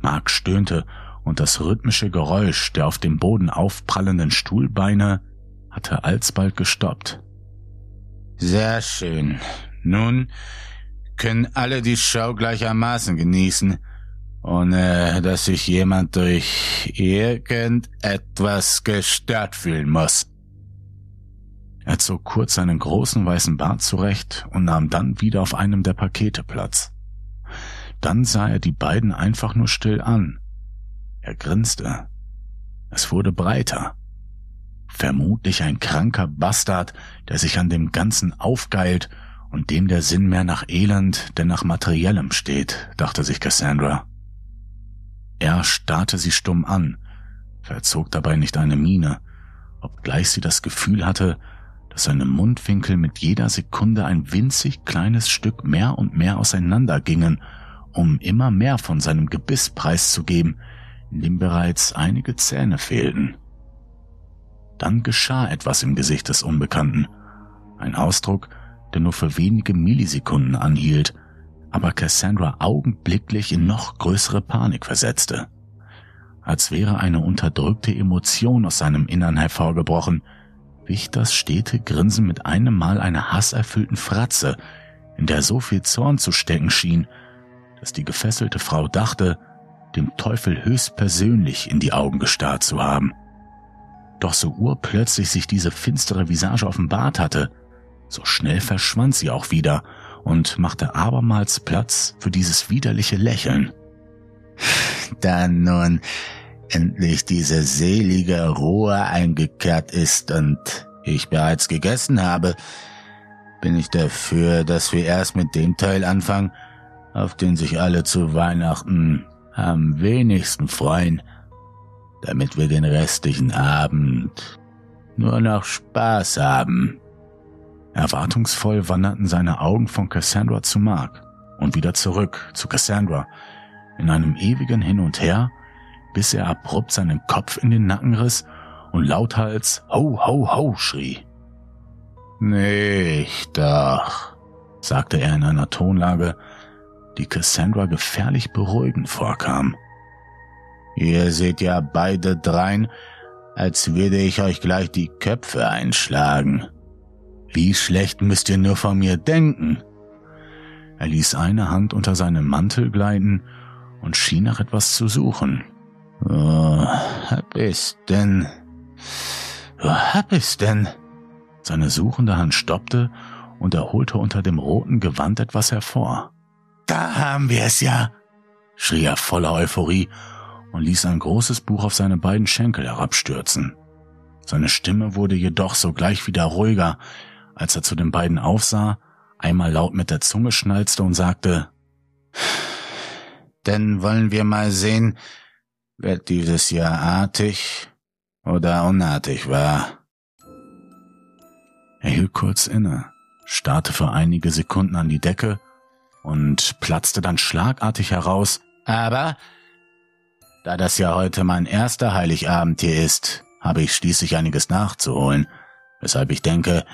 Speaker 3: Mark stöhnte und das rhythmische Geräusch der auf dem Boden aufprallenden Stuhlbeine hatte alsbald gestoppt.
Speaker 1: Sehr schön. Nun können alle die Show gleichermaßen genießen, ohne dass sich jemand durch irgendetwas gestört fühlen muss.
Speaker 3: Er zog kurz seinen großen weißen Bart zurecht und nahm dann wieder auf einem der Pakete Platz. Dann sah er die beiden einfach nur still an. Er grinste. Es wurde breiter. Vermutlich ein kranker Bastard, der sich an dem Ganzen aufgeilt und dem der Sinn mehr nach Elend denn nach Materiellem steht, dachte sich Cassandra. Er starrte sie stumm an, verzog dabei nicht eine Miene, obgleich sie das Gefühl hatte, dass seine Mundwinkel mit jeder Sekunde ein winzig kleines Stück mehr und mehr auseinandergingen, um immer mehr von seinem Gebiss preiszugeben, in dem bereits einige Zähne fehlten. Dann geschah etwas im Gesicht des Unbekannten, ein Ausdruck, der nur für wenige Millisekunden anhielt, aber Cassandra augenblicklich in noch größere Panik versetzte.
Speaker 4: als wäre eine unterdrückte Emotion aus seinem Innern hervorgebrochen, wich das stete Grinsen mit einem Mal einer hasserfüllten Fratze, in der so viel Zorn zu stecken schien, dass die gefesselte Frau dachte, dem Teufel höchstpersönlich in die Augen gestarrt zu haben. Doch so urplötzlich sich diese finstere Visage offenbart hatte, so schnell verschwand sie auch wieder und machte abermals Platz für dieses widerliche Lächeln.
Speaker 3: Da nun endlich diese selige Ruhe eingekehrt ist und ich bereits gegessen habe, bin ich dafür, dass wir erst mit dem Teil anfangen, auf den sich alle zu Weihnachten am wenigsten freuen, damit wir den restlichen Abend nur noch Spaß haben.
Speaker 4: Erwartungsvoll wanderten seine Augen von Cassandra zu Mark und wieder zurück zu Cassandra, in einem ewigen Hin und Her, bis er abrupt seinen Kopf in den Nacken riss und lauthals Ho, ho, ho schrie.
Speaker 3: Nicht doch, sagte er in einer Tonlage, die Cassandra gefährlich beruhigend vorkam. Ihr seht ja beide drein, als würde ich euch gleich die Köpfe einschlagen. Wie schlecht müsst ihr nur von mir denken?
Speaker 4: Er ließ eine Hand unter seinem Mantel gleiten und schien nach etwas zu suchen.
Speaker 3: Wo hab ich's denn? Wo hab ich's denn?
Speaker 4: Seine suchende Hand stoppte und er holte unter dem roten Gewand etwas hervor.
Speaker 3: Da haben wir es ja, schrie er voller Euphorie
Speaker 4: und ließ ein großes Buch auf seine beiden Schenkel herabstürzen. Seine Stimme wurde jedoch sogleich wieder ruhiger, als er zu den beiden aufsah, einmal laut mit der Zunge schnalzte und sagte,
Speaker 3: Denn wollen wir mal sehen, wer dieses Jahr artig oder unartig war.
Speaker 4: Er hielt kurz inne, starrte für einige Sekunden an die Decke und platzte dann schlagartig heraus.
Speaker 3: Aber, da das ja heute mein erster Heiligabend hier ist, habe ich schließlich einiges nachzuholen, weshalb ich denke,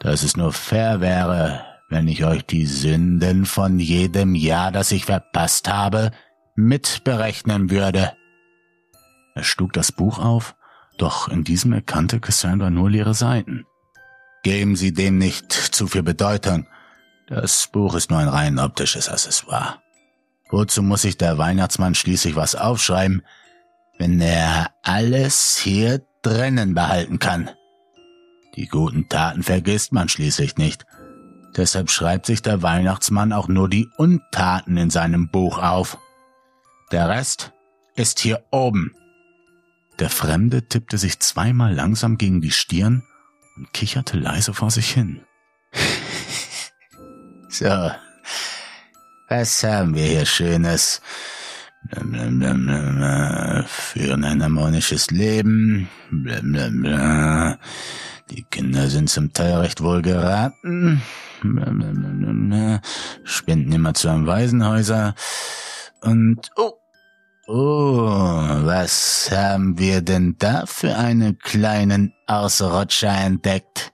Speaker 3: dass es nur fair wäre, wenn ich euch die Sünden von jedem Jahr, das ich verpasst habe, mitberechnen würde.
Speaker 4: Er schlug das Buch auf, doch in diesem erkannte Cassandra nur leere Seiten.
Speaker 3: Geben Sie dem nicht zu viel Bedeutung, das Buch ist nur ein rein optisches Accessoire. Wozu muss sich der Weihnachtsmann schließlich was aufschreiben, wenn er alles hier drinnen behalten kann? Die guten Taten vergisst man schließlich nicht. Deshalb schreibt sich der Weihnachtsmann auch nur die Untaten in seinem Buch auf. Der Rest ist hier oben.
Speaker 4: Der Fremde tippte sich zweimal langsam gegen die Stirn und kicherte leise vor sich hin.
Speaker 3: So, was haben wir hier Schönes? Führen ein harmonisches Leben. Die Kinder sind zum Teil recht wohl geraten. Spenden immer zu einem Waisenhäuser. Und, oh, oh, was haben wir denn da für einen kleinen Ausrutscher entdeckt?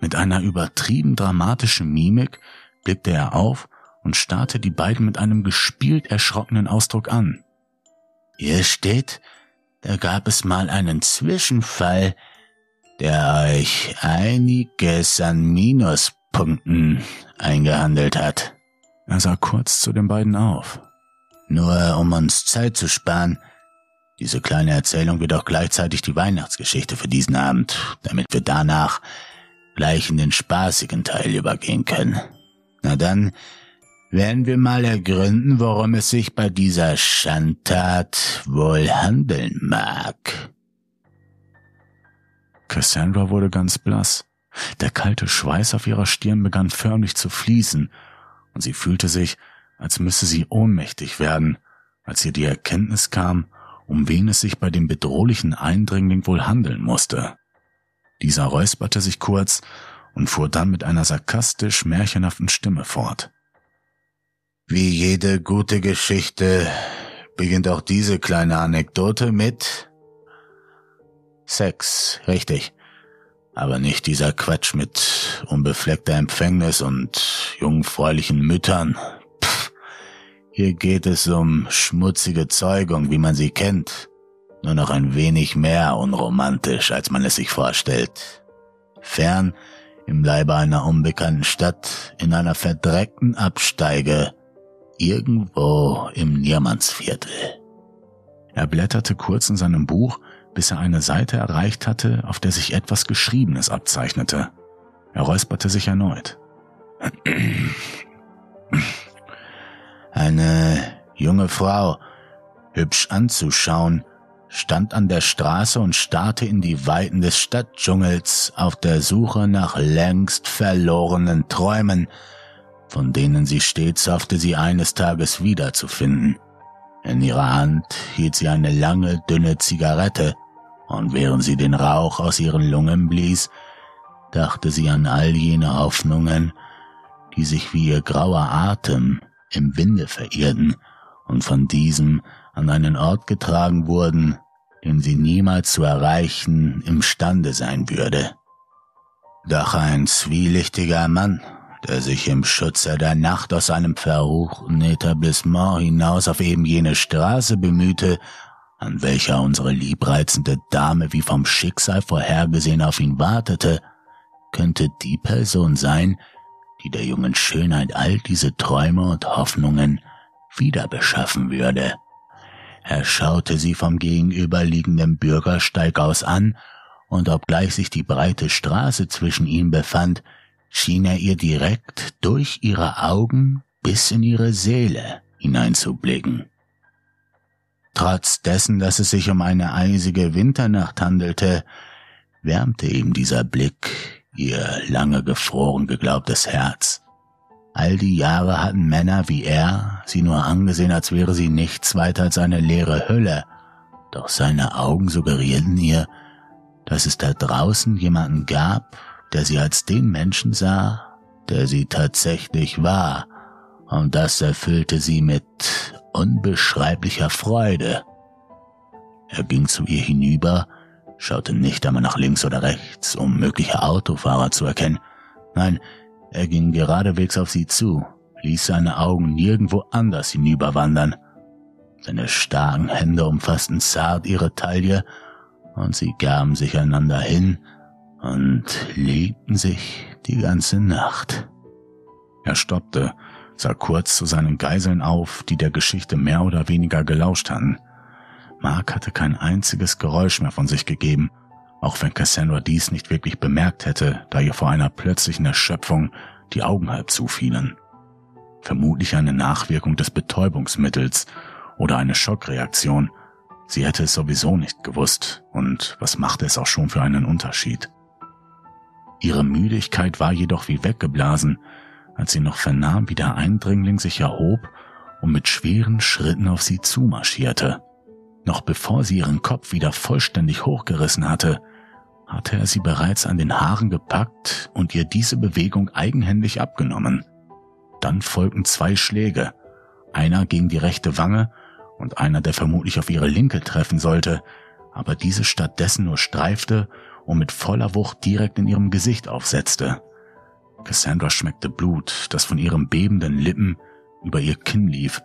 Speaker 4: Mit einer übertrieben dramatischen Mimik blickte er auf und starrte die beiden mit einem gespielt erschrockenen Ausdruck an.
Speaker 3: Hier steht, da gab es mal einen Zwischenfall, der euch einiges an Minuspunkten eingehandelt hat.
Speaker 4: Er sah kurz zu den beiden auf.
Speaker 3: Nur um uns Zeit zu sparen, diese kleine Erzählung wird auch gleichzeitig die Weihnachtsgeschichte für diesen Abend, damit wir danach gleich in den spaßigen Teil übergehen können. Na dann werden wir mal ergründen, worum es sich bei dieser Schandtat wohl handeln mag.
Speaker 4: Cassandra wurde ganz blass. Der kalte Schweiß auf ihrer Stirn begann förmlich zu fließen, und sie fühlte sich, als müsse sie ohnmächtig werden, als ihr die Erkenntnis kam, um wen es sich bei dem bedrohlichen Eindringling wohl handeln musste. Dieser räusperte sich kurz und fuhr dann mit einer sarkastisch märchenhaften Stimme fort.
Speaker 3: Wie jede gute Geschichte beginnt auch diese kleine Anekdote mit Sex, richtig. Aber nicht dieser Quatsch mit unbefleckter Empfängnis und jungfräulichen Müttern. Pff, hier geht es um schmutzige Zeugung, wie man sie kennt. nur noch ein wenig mehr unromantisch, als man es sich vorstellt. Fern, im Leibe einer unbekannten Stadt, in einer verdreckten Absteige, irgendwo im Niemandsviertel.
Speaker 5: Er blätterte kurz in seinem Buch, bis er eine Seite erreicht hatte, auf der sich etwas Geschriebenes abzeichnete. Er räusperte sich erneut.
Speaker 3: Eine junge Frau, hübsch anzuschauen, stand an der Straße und starrte in die Weiten des Stadtdschungels auf der Suche nach längst verlorenen Träumen, von denen sie stets hoffte, sie eines Tages wiederzufinden. In ihrer Hand hielt sie eine lange, dünne Zigarette, und während sie den Rauch aus ihren Lungen blies, dachte sie an all jene Hoffnungen, die sich wie ihr grauer Atem im Winde verirrten und von diesem an einen Ort getragen wurden, den sie niemals zu erreichen imstande sein würde. Doch ein zwielichtiger Mann, der sich im Schutze der Nacht aus seinem verruchten Etablissement hinaus auf eben jene Straße bemühte, an welcher unsere liebreizende Dame wie vom Schicksal vorhergesehen auf ihn wartete, könnte die Person sein, die der jungen Schönheit all diese Träume und Hoffnungen wieder beschaffen würde. Er schaute sie vom gegenüberliegenden Bürgersteig aus an, und obgleich sich die breite Straße zwischen ihnen befand, schien er ihr direkt durch ihre Augen bis in ihre Seele hineinzublicken. Trotz dessen, dass es sich um eine eisige Winternacht handelte, wärmte ihm dieser Blick ihr lange gefroren geglaubtes Herz. All die Jahre hatten Männer wie er sie nur angesehen, als wäre sie nichts weiter als eine leere Hülle, doch seine Augen suggerierten ihr, dass es da draußen jemanden gab, der sie als den Menschen sah, der sie tatsächlich war, und das erfüllte sie mit unbeschreiblicher Freude. Er ging zu ihr hinüber, schaute nicht einmal nach links oder rechts, um mögliche Autofahrer zu erkennen. Nein, er ging geradewegs auf sie zu, ließ seine Augen nirgendwo anders hinüberwandern. Seine starken Hände umfassten zart ihre Taille, und sie gaben sich einander hin und liebten sich die ganze Nacht.
Speaker 5: Er stoppte, sah kurz zu seinen Geiseln auf, die der Geschichte mehr oder weniger gelauscht hatten. Mark hatte kein einziges Geräusch mehr von sich gegeben, auch wenn Cassandra dies nicht wirklich bemerkt hätte, da ihr vor einer plötzlichen Erschöpfung die Augen halb zufielen. Vermutlich eine Nachwirkung des Betäubungsmittels oder eine Schockreaktion. Sie hätte es sowieso nicht gewusst, und was machte es auch schon für einen Unterschied? Ihre Müdigkeit war jedoch wie weggeblasen, als sie noch vernahm, wie der Eindringling sich erhob und mit schweren Schritten auf sie zumarschierte. Noch bevor sie ihren Kopf wieder vollständig hochgerissen hatte, hatte er sie bereits an den Haaren gepackt und ihr diese Bewegung eigenhändig abgenommen. Dann folgten zwei Schläge, einer gegen die rechte Wange und einer, der vermutlich auf ihre linke treffen sollte, aber diese stattdessen nur streifte und mit voller Wucht direkt in ihrem Gesicht aufsetzte. Cassandra schmeckte Blut, das von ihren bebenden Lippen über ihr Kinn lief,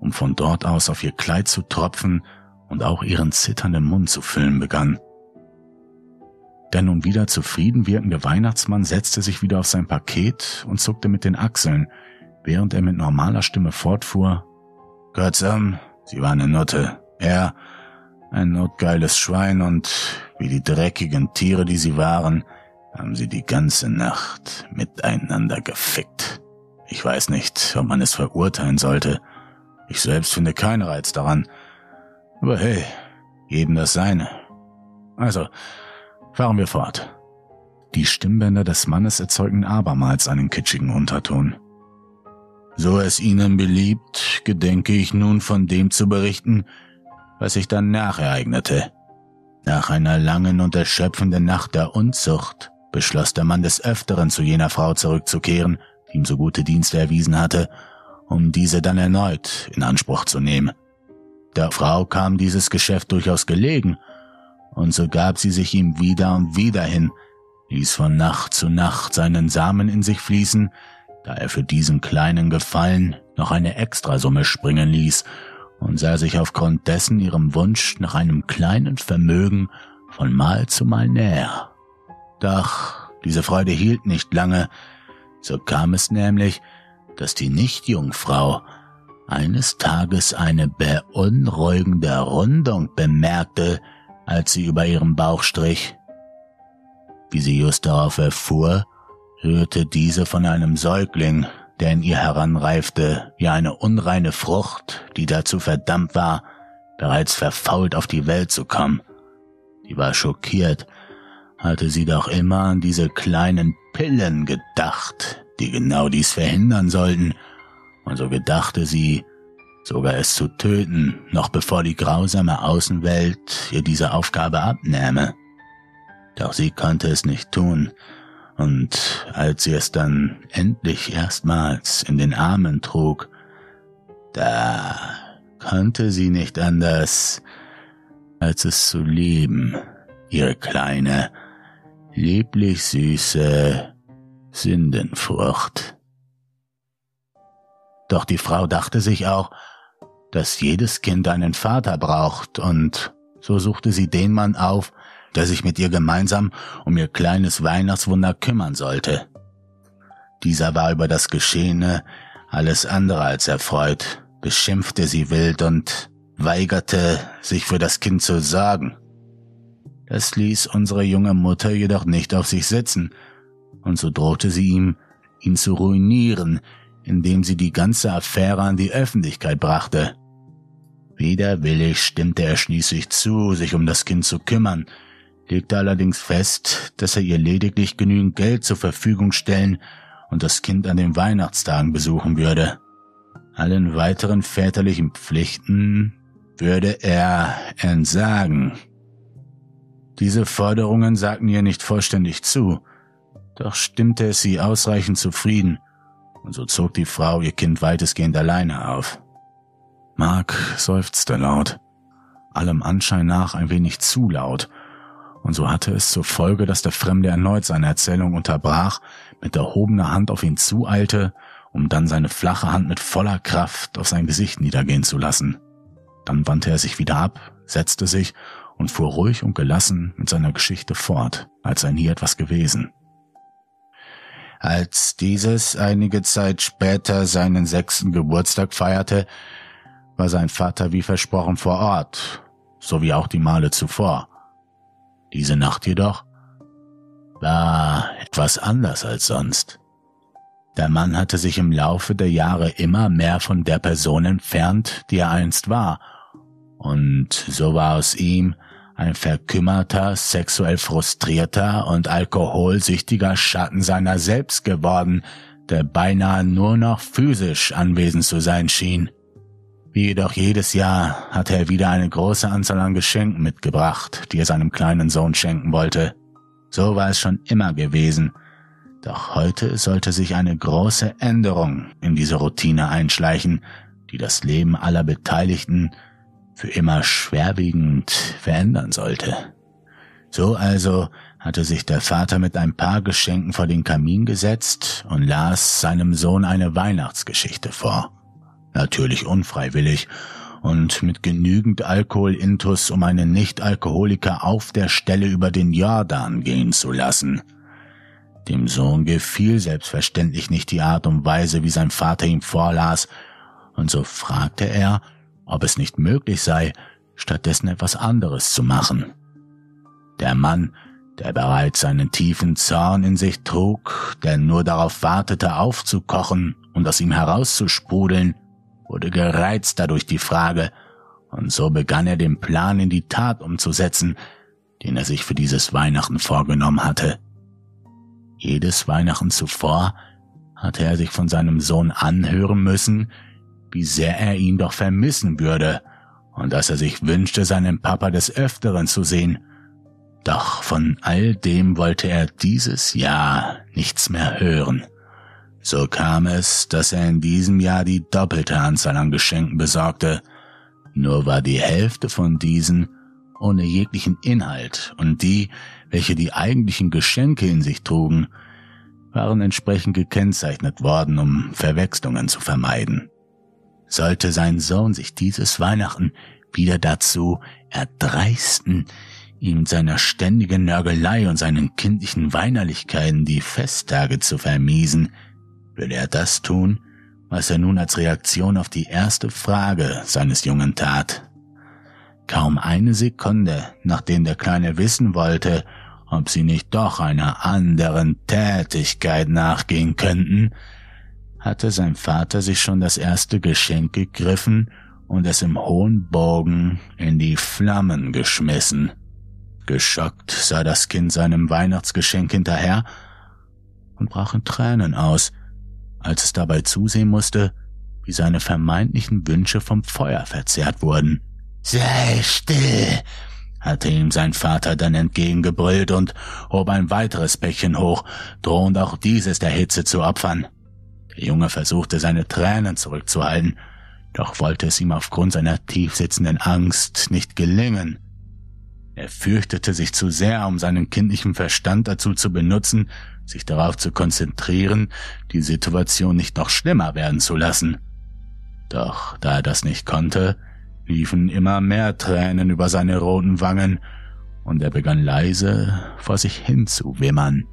Speaker 5: um von dort aus auf ihr Kleid zu tropfen und auch ihren zitternden Mund zu füllen begann. Der nun wieder zufrieden wirkende Weihnachtsmann setzte sich wieder auf sein Paket und zuckte mit den Achseln, während er mit normaler Stimme fortfuhr.
Speaker 3: Kurzum, sie war eine Nutte. Er, ein notgeiles Schwein und, wie die dreckigen Tiere, die sie waren, haben sie die ganze Nacht miteinander gefickt. Ich weiß nicht, ob man es verurteilen sollte. Ich selbst finde keinen Reiz daran. Aber hey, jedem das seine. Also, fahren wir fort.
Speaker 5: Die Stimmbänder des Mannes erzeugten abermals einen kitschigen Unterton.
Speaker 3: So es Ihnen beliebt, gedenke ich nun von dem zu berichten, was sich danach ereignete. Nach einer langen und erschöpfenden Nacht der Unzucht beschloss der Mann des Öfteren zu jener Frau zurückzukehren, die ihm so gute Dienste erwiesen hatte, um diese dann erneut in Anspruch zu nehmen. Der Frau kam dieses Geschäft durchaus gelegen, und so gab sie sich ihm wieder und wieder hin, ließ von Nacht zu Nacht seinen Samen in sich fließen, da er für diesen kleinen Gefallen noch eine Extrasumme springen ließ und sah sich aufgrund dessen ihrem Wunsch nach einem kleinen Vermögen von Mal zu Mal näher. Doch diese Freude hielt nicht lange, so kam es nämlich, dass die Nichtjungfrau eines Tages eine beunruhigende Rundung bemerkte, als sie über ihrem Bauch strich. Wie sie just darauf erfuhr, rührte diese von einem Säugling, der in ihr heranreifte, wie eine unreine Frucht, die dazu verdammt war, bereits verfault auf die Welt zu kommen. Die war schockiert, hatte sie doch immer an diese kleinen Pillen gedacht, die genau dies verhindern sollten, und so gedachte sie, sogar es zu töten, noch bevor die grausame Außenwelt ihr diese Aufgabe abnähme. Doch sie konnte es nicht tun, und als sie es dann endlich erstmals in den Armen trug, da konnte sie nicht anders, als es zu lieben, ihre kleine, lieblich süße Sündenfrucht. Doch die Frau dachte sich auch, dass jedes Kind einen Vater braucht, und so suchte sie den Mann auf, der sich mit ihr gemeinsam um ihr kleines Weihnachtswunder kümmern sollte. Dieser war über das Geschehene alles andere als erfreut, beschimpfte sie wild und weigerte, sich für das Kind zu sorgen. Das ließ unsere junge Mutter jedoch nicht auf sich sitzen, und so drohte sie ihm, ihn zu ruinieren, indem sie die ganze Affäre an die Öffentlichkeit brachte. Widerwillig stimmte er schließlich zu, sich um das Kind zu kümmern, legte allerdings fest, dass er ihr lediglich genügend Geld zur Verfügung stellen und das Kind an den Weihnachtstagen besuchen würde. Allen weiteren väterlichen Pflichten würde er entsagen. Diese Forderungen sagten ihr nicht vollständig zu, doch stimmte es sie ausreichend zufrieden, und so zog die Frau ihr Kind weitestgehend alleine auf.
Speaker 6: Mark seufzte laut, allem Anschein nach ein wenig zu laut, und so hatte es zur Folge, dass der Fremde erneut seine Erzählung unterbrach, mit erhobener Hand auf ihn zueilte, um dann seine flache Hand mit voller Kraft auf sein Gesicht niedergehen zu lassen. Dann wandte er sich wieder ab, setzte sich und fuhr ruhig und gelassen mit seiner Geschichte fort, als sei nie etwas gewesen.
Speaker 3: Als dieses einige Zeit später seinen sechsten Geburtstag feierte, war sein Vater wie versprochen vor Ort, so wie auch die Male zuvor. Diese Nacht jedoch war etwas anders als sonst. Der Mann hatte sich im Laufe der Jahre immer mehr von der Person entfernt, die er einst war, und so war aus ihm ein verkümmerter, sexuell frustrierter und alkoholsüchtiger Schatten seiner selbst geworden, der beinahe nur noch physisch anwesend zu sein schien. Wie jedoch jedes Jahr hatte er wieder eine große Anzahl an Geschenken mitgebracht, die er seinem kleinen Sohn schenken wollte. So war es schon immer gewesen. Doch heute sollte sich eine große Änderung in diese Routine einschleichen, die das Leben aller Beteiligten für immer schwerwiegend verändern sollte. So also hatte sich der Vater mit ein paar Geschenken vor den Kamin gesetzt und las seinem Sohn eine Weihnachtsgeschichte vor natürlich unfreiwillig und mit genügend Alkoholintus, um einen Nicht-Alkoholiker auf der Stelle über den Jordan gehen zu lassen. Dem Sohn gefiel selbstverständlich nicht die Art und Weise, wie sein Vater ihm vorlas, und so fragte er, ob es nicht möglich sei, stattdessen etwas anderes zu machen. Der Mann, der bereits seinen tiefen Zorn in sich trug, der nur darauf wartete aufzukochen und aus ihm herauszusprudeln, wurde gereizt dadurch die Frage, und so begann er den Plan in die Tat umzusetzen, den er sich für dieses Weihnachten vorgenommen hatte. Jedes Weihnachten zuvor hatte er sich von seinem Sohn anhören müssen, wie sehr er ihn doch vermissen würde und dass er sich wünschte, seinen Papa des Öfteren zu sehen. Doch von all dem wollte er dieses Jahr nichts mehr hören. So kam es, dass er in diesem Jahr die doppelte Anzahl an Geschenken besorgte, nur war die Hälfte von diesen ohne jeglichen Inhalt und die, welche die eigentlichen Geschenke in sich trugen, waren entsprechend gekennzeichnet worden, um Verwechslungen zu vermeiden. sollte sein Sohn sich dieses Weihnachten wieder dazu erdreisten, ihm seiner ständigen Nörgelei und seinen kindlichen Weinerlichkeiten die Festtage zu vermiesen, würde er das tun, was er nun als Reaktion auf die erste Frage seines Jungen tat. Kaum eine Sekunde, nachdem der Kleine wissen wollte, ob sie nicht doch einer anderen Tätigkeit nachgehen könnten, hatte sein Vater sich schon das erste Geschenk gegriffen und es im hohen Bogen in die Flammen geschmissen. Geschockt sah das Kind seinem Weihnachtsgeschenk hinterher und brach in Tränen aus, als es dabei zusehen musste, wie seine vermeintlichen Wünsche vom Feuer verzehrt wurden. Sei still, hatte ihm sein Vater dann entgegengebrüllt und hob ein weiteres Bäckchen hoch, drohend auch dieses der Hitze zu opfern. Der Junge versuchte seine Tränen zurückzuhalten, doch wollte es ihm aufgrund seiner tiefsitzenden Angst nicht gelingen. Er fürchtete sich zu sehr, um seinen kindlichen Verstand dazu zu benutzen, sich darauf zu konzentrieren, die Situation nicht noch schlimmer werden zu lassen. Doch da er das nicht konnte, liefen immer mehr Tränen über seine roten Wangen, und er begann leise vor sich hin zu wimmern.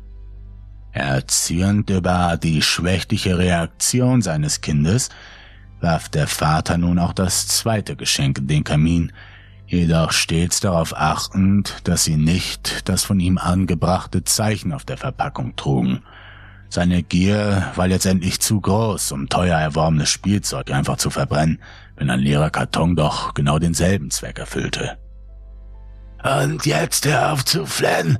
Speaker 3: Erzürnt über die schwächliche Reaktion seines Kindes, warf der Vater nun auch das zweite Geschenk in den Kamin, jedoch stets darauf achtend, dass sie nicht das von ihm angebrachte Zeichen auf der Verpackung trugen. Seine Gier war letztendlich zu groß, um teuer erworbenes Spielzeug einfach zu verbrennen, wenn ein leerer Karton doch genau denselben Zweck erfüllte. Und jetzt hör auf zu flennen.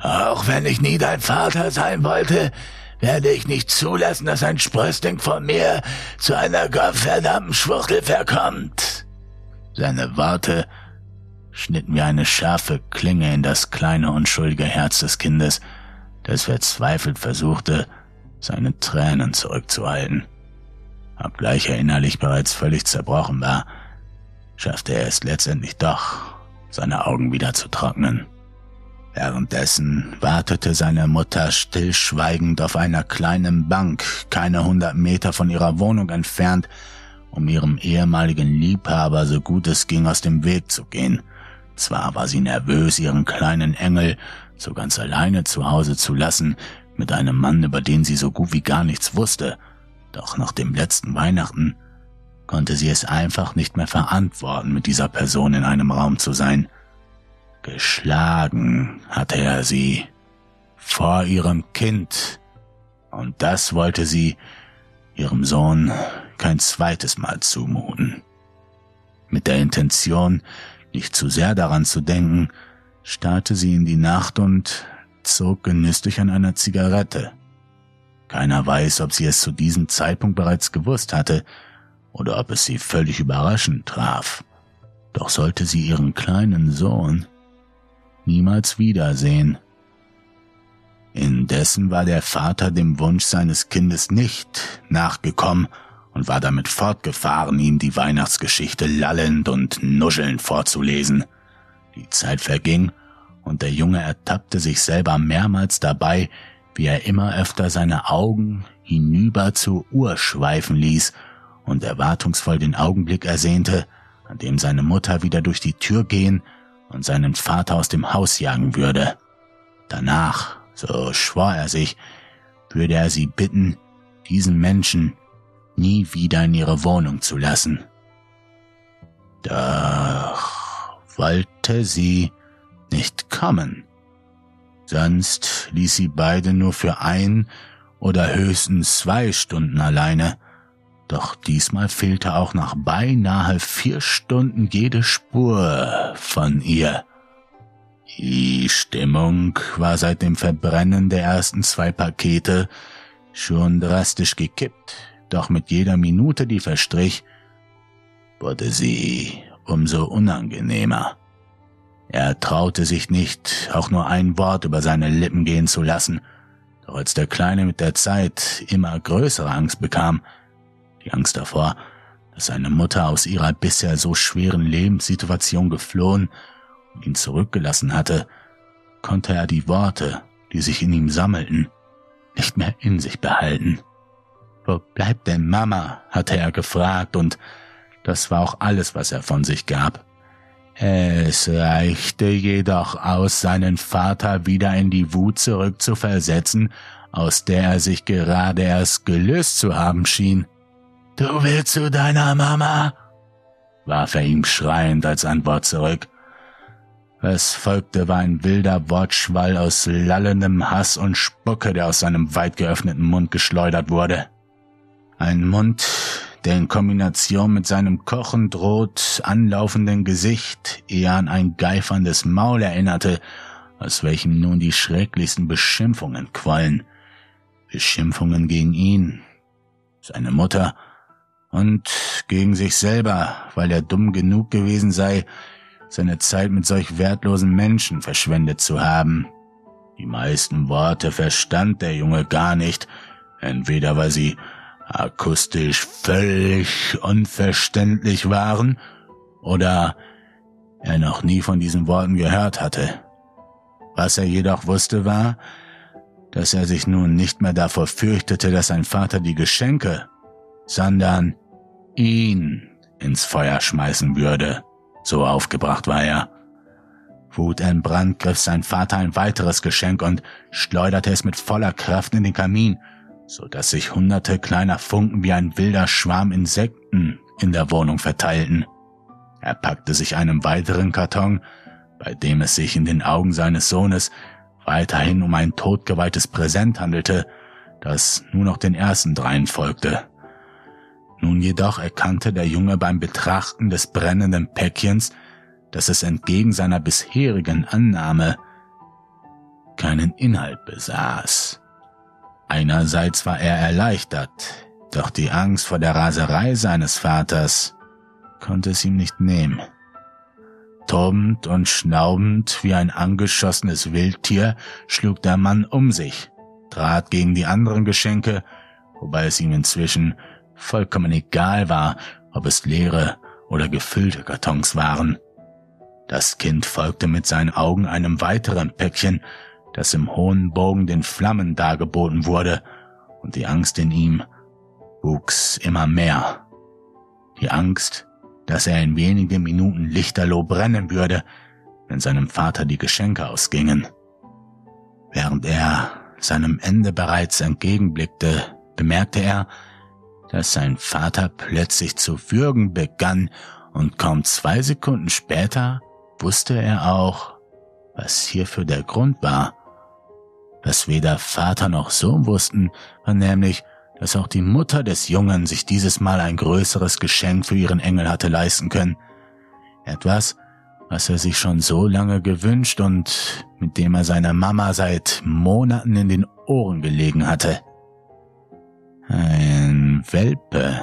Speaker 3: Auch wenn ich nie dein Vater sein wollte, werde ich nicht zulassen, dass ein Sprössling von mir zu einer gottverdammten Schwuchtel verkommt. Seine Worte schnitten wie eine scharfe Klinge in das kleine unschuldige Herz des Kindes, das verzweifelt versuchte, seine Tränen zurückzuhalten. Obgleich er innerlich bereits völlig zerbrochen war, schaffte er es letztendlich doch, seine Augen wieder zu trocknen. Währenddessen wartete seine Mutter stillschweigend auf einer kleinen Bank, keine hundert Meter von ihrer Wohnung entfernt, um ihrem ehemaligen Liebhaber so gut es ging aus dem Weg zu gehen. Zwar war sie nervös, ihren kleinen Engel so ganz alleine zu Hause zu lassen, mit einem Mann, über den sie so gut wie gar nichts wusste, doch nach dem letzten Weihnachten konnte sie es einfach nicht mehr verantworten, mit dieser Person in einem Raum zu sein. Geschlagen hatte er sie vor ihrem Kind, und das wollte sie ihrem Sohn kein zweites Mal zumuten. Mit der Intention, nicht zu sehr daran zu denken, starrte sie in die Nacht und zog genüsslich an einer Zigarette. Keiner weiß, ob sie es zu diesem Zeitpunkt bereits gewusst hatte oder ob es sie völlig überraschend traf. Doch sollte sie ihren kleinen Sohn niemals wiedersehen. Indessen war der Vater dem Wunsch seines Kindes nicht nachgekommen und war damit fortgefahren, ihm die Weihnachtsgeschichte lallend und nuschelnd vorzulesen. Die Zeit verging, und der Junge ertappte sich selber mehrmals dabei, wie er immer öfter seine Augen hinüber zur Uhr schweifen ließ und erwartungsvoll den Augenblick ersehnte, an dem seine Mutter wieder durch die Tür gehen und seinen Vater aus dem Haus jagen würde. Danach, so schwor er sich, würde er sie bitten, diesen Menschen nie wieder in ihre Wohnung zu lassen. Doch wollte sie nicht kommen. Sonst ließ sie beide nur für ein oder höchstens zwei Stunden alleine. Doch diesmal fehlte auch nach beinahe vier Stunden jede Spur von ihr. Die Stimmung war seit dem Verbrennen der ersten zwei Pakete schon drastisch gekippt, doch mit jeder Minute, die verstrich, wurde sie umso unangenehmer. Er traute sich nicht, auch nur ein Wort über seine Lippen gehen zu lassen, doch als der Kleine mit der Zeit immer größere Angst bekam, die Angst davor, dass seine Mutter aus ihrer bisher so schweren Lebenssituation geflohen und ihn zurückgelassen hatte, konnte er die Worte, die sich in ihm sammelten, nicht mehr in sich behalten. Wo bleibt denn Mama? hatte er gefragt, und das war auch alles, was er von sich gab. Es reichte jedoch aus, seinen Vater wieder in die Wut zurückzuversetzen, aus der er sich gerade erst gelöst zu haben schien. Du willst zu deiner Mama? warf er ihm schreiend als Antwort zurück. Es folgte war ein wilder Wortschwall aus lallendem Hass und Spucke, der aus seinem weit geöffneten Mund geschleudert wurde. Ein Mund, der in Kombination mit seinem kochend rot anlaufenden Gesicht eher an ein geiferndes Maul erinnerte, aus welchem nun die schrecklichsten Beschimpfungen quollen. Beschimpfungen gegen ihn, seine Mutter und gegen sich selber, weil er dumm genug gewesen sei, seine Zeit mit solch wertlosen Menschen verschwendet zu haben. Die meisten Worte verstand der Junge gar nicht, entweder weil sie akustisch völlig unverständlich waren oder er noch nie von diesen Worten gehört hatte. Was er jedoch wusste war, dass er sich nun nicht mehr davor fürchtete, dass sein Vater die Geschenke, sondern ihn ins Feuer schmeißen würde. So aufgebracht war er. Wutentbrannt griff sein Vater ein weiteres Geschenk und schleuderte es mit voller Kraft in den Kamin, so dass sich hunderte kleiner Funken wie ein wilder Schwarm Insekten in der Wohnung verteilten. Er packte sich einen weiteren Karton, bei dem es sich in den Augen seines Sohnes weiterhin um ein totgeweihtes Präsent handelte, das nur noch den ersten dreien folgte. Nun jedoch erkannte der Junge beim Betrachten des brennenden Päckchens, dass es entgegen seiner bisherigen Annahme keinen Inhalt besaß. Einerseits war er erleichtert, doch die Angst vor der Raserei seines Vaters konnte es ihm nicht nehmen. Tobend und schnaubend wie ein angeschossenes Wildtier schlug der Mann um sich, trat gegen die anderen Geschenke, wobei es ihm inzwischen vollkommen egal war, ob es leere oder gefüllte Kartons waren. Das Kind folgte mit seinen Augen einem weiteren Päckchen, das im hohen Bogen den Flammen dargeboten wurde, und die Angst in ihm wuchs immer mehr. Die Angst, dass er in wenigen Minuten lichterloh brennen würde, wenn seinem Vater die Geschenke ausgingen. Während er seinem Ende bereits entgegenblickte, bemerkte er, dass sein Vater plötzlich zu würgen begann, und kaum zwei Sekunden später wusste er auch, was hierfür der Grund war. Was weder Vater noch Sohn wussten, war nämlich, dass auch die Mutter des Jungen sich dieses Mal ein größeres Geschenk für ihren Engel hatte leisten können. Etwas, was er sich schon so lange gewünscht und mit dem er seiner Mama seit Monaten in den Ohren gelegen hatte. Ein Welpe.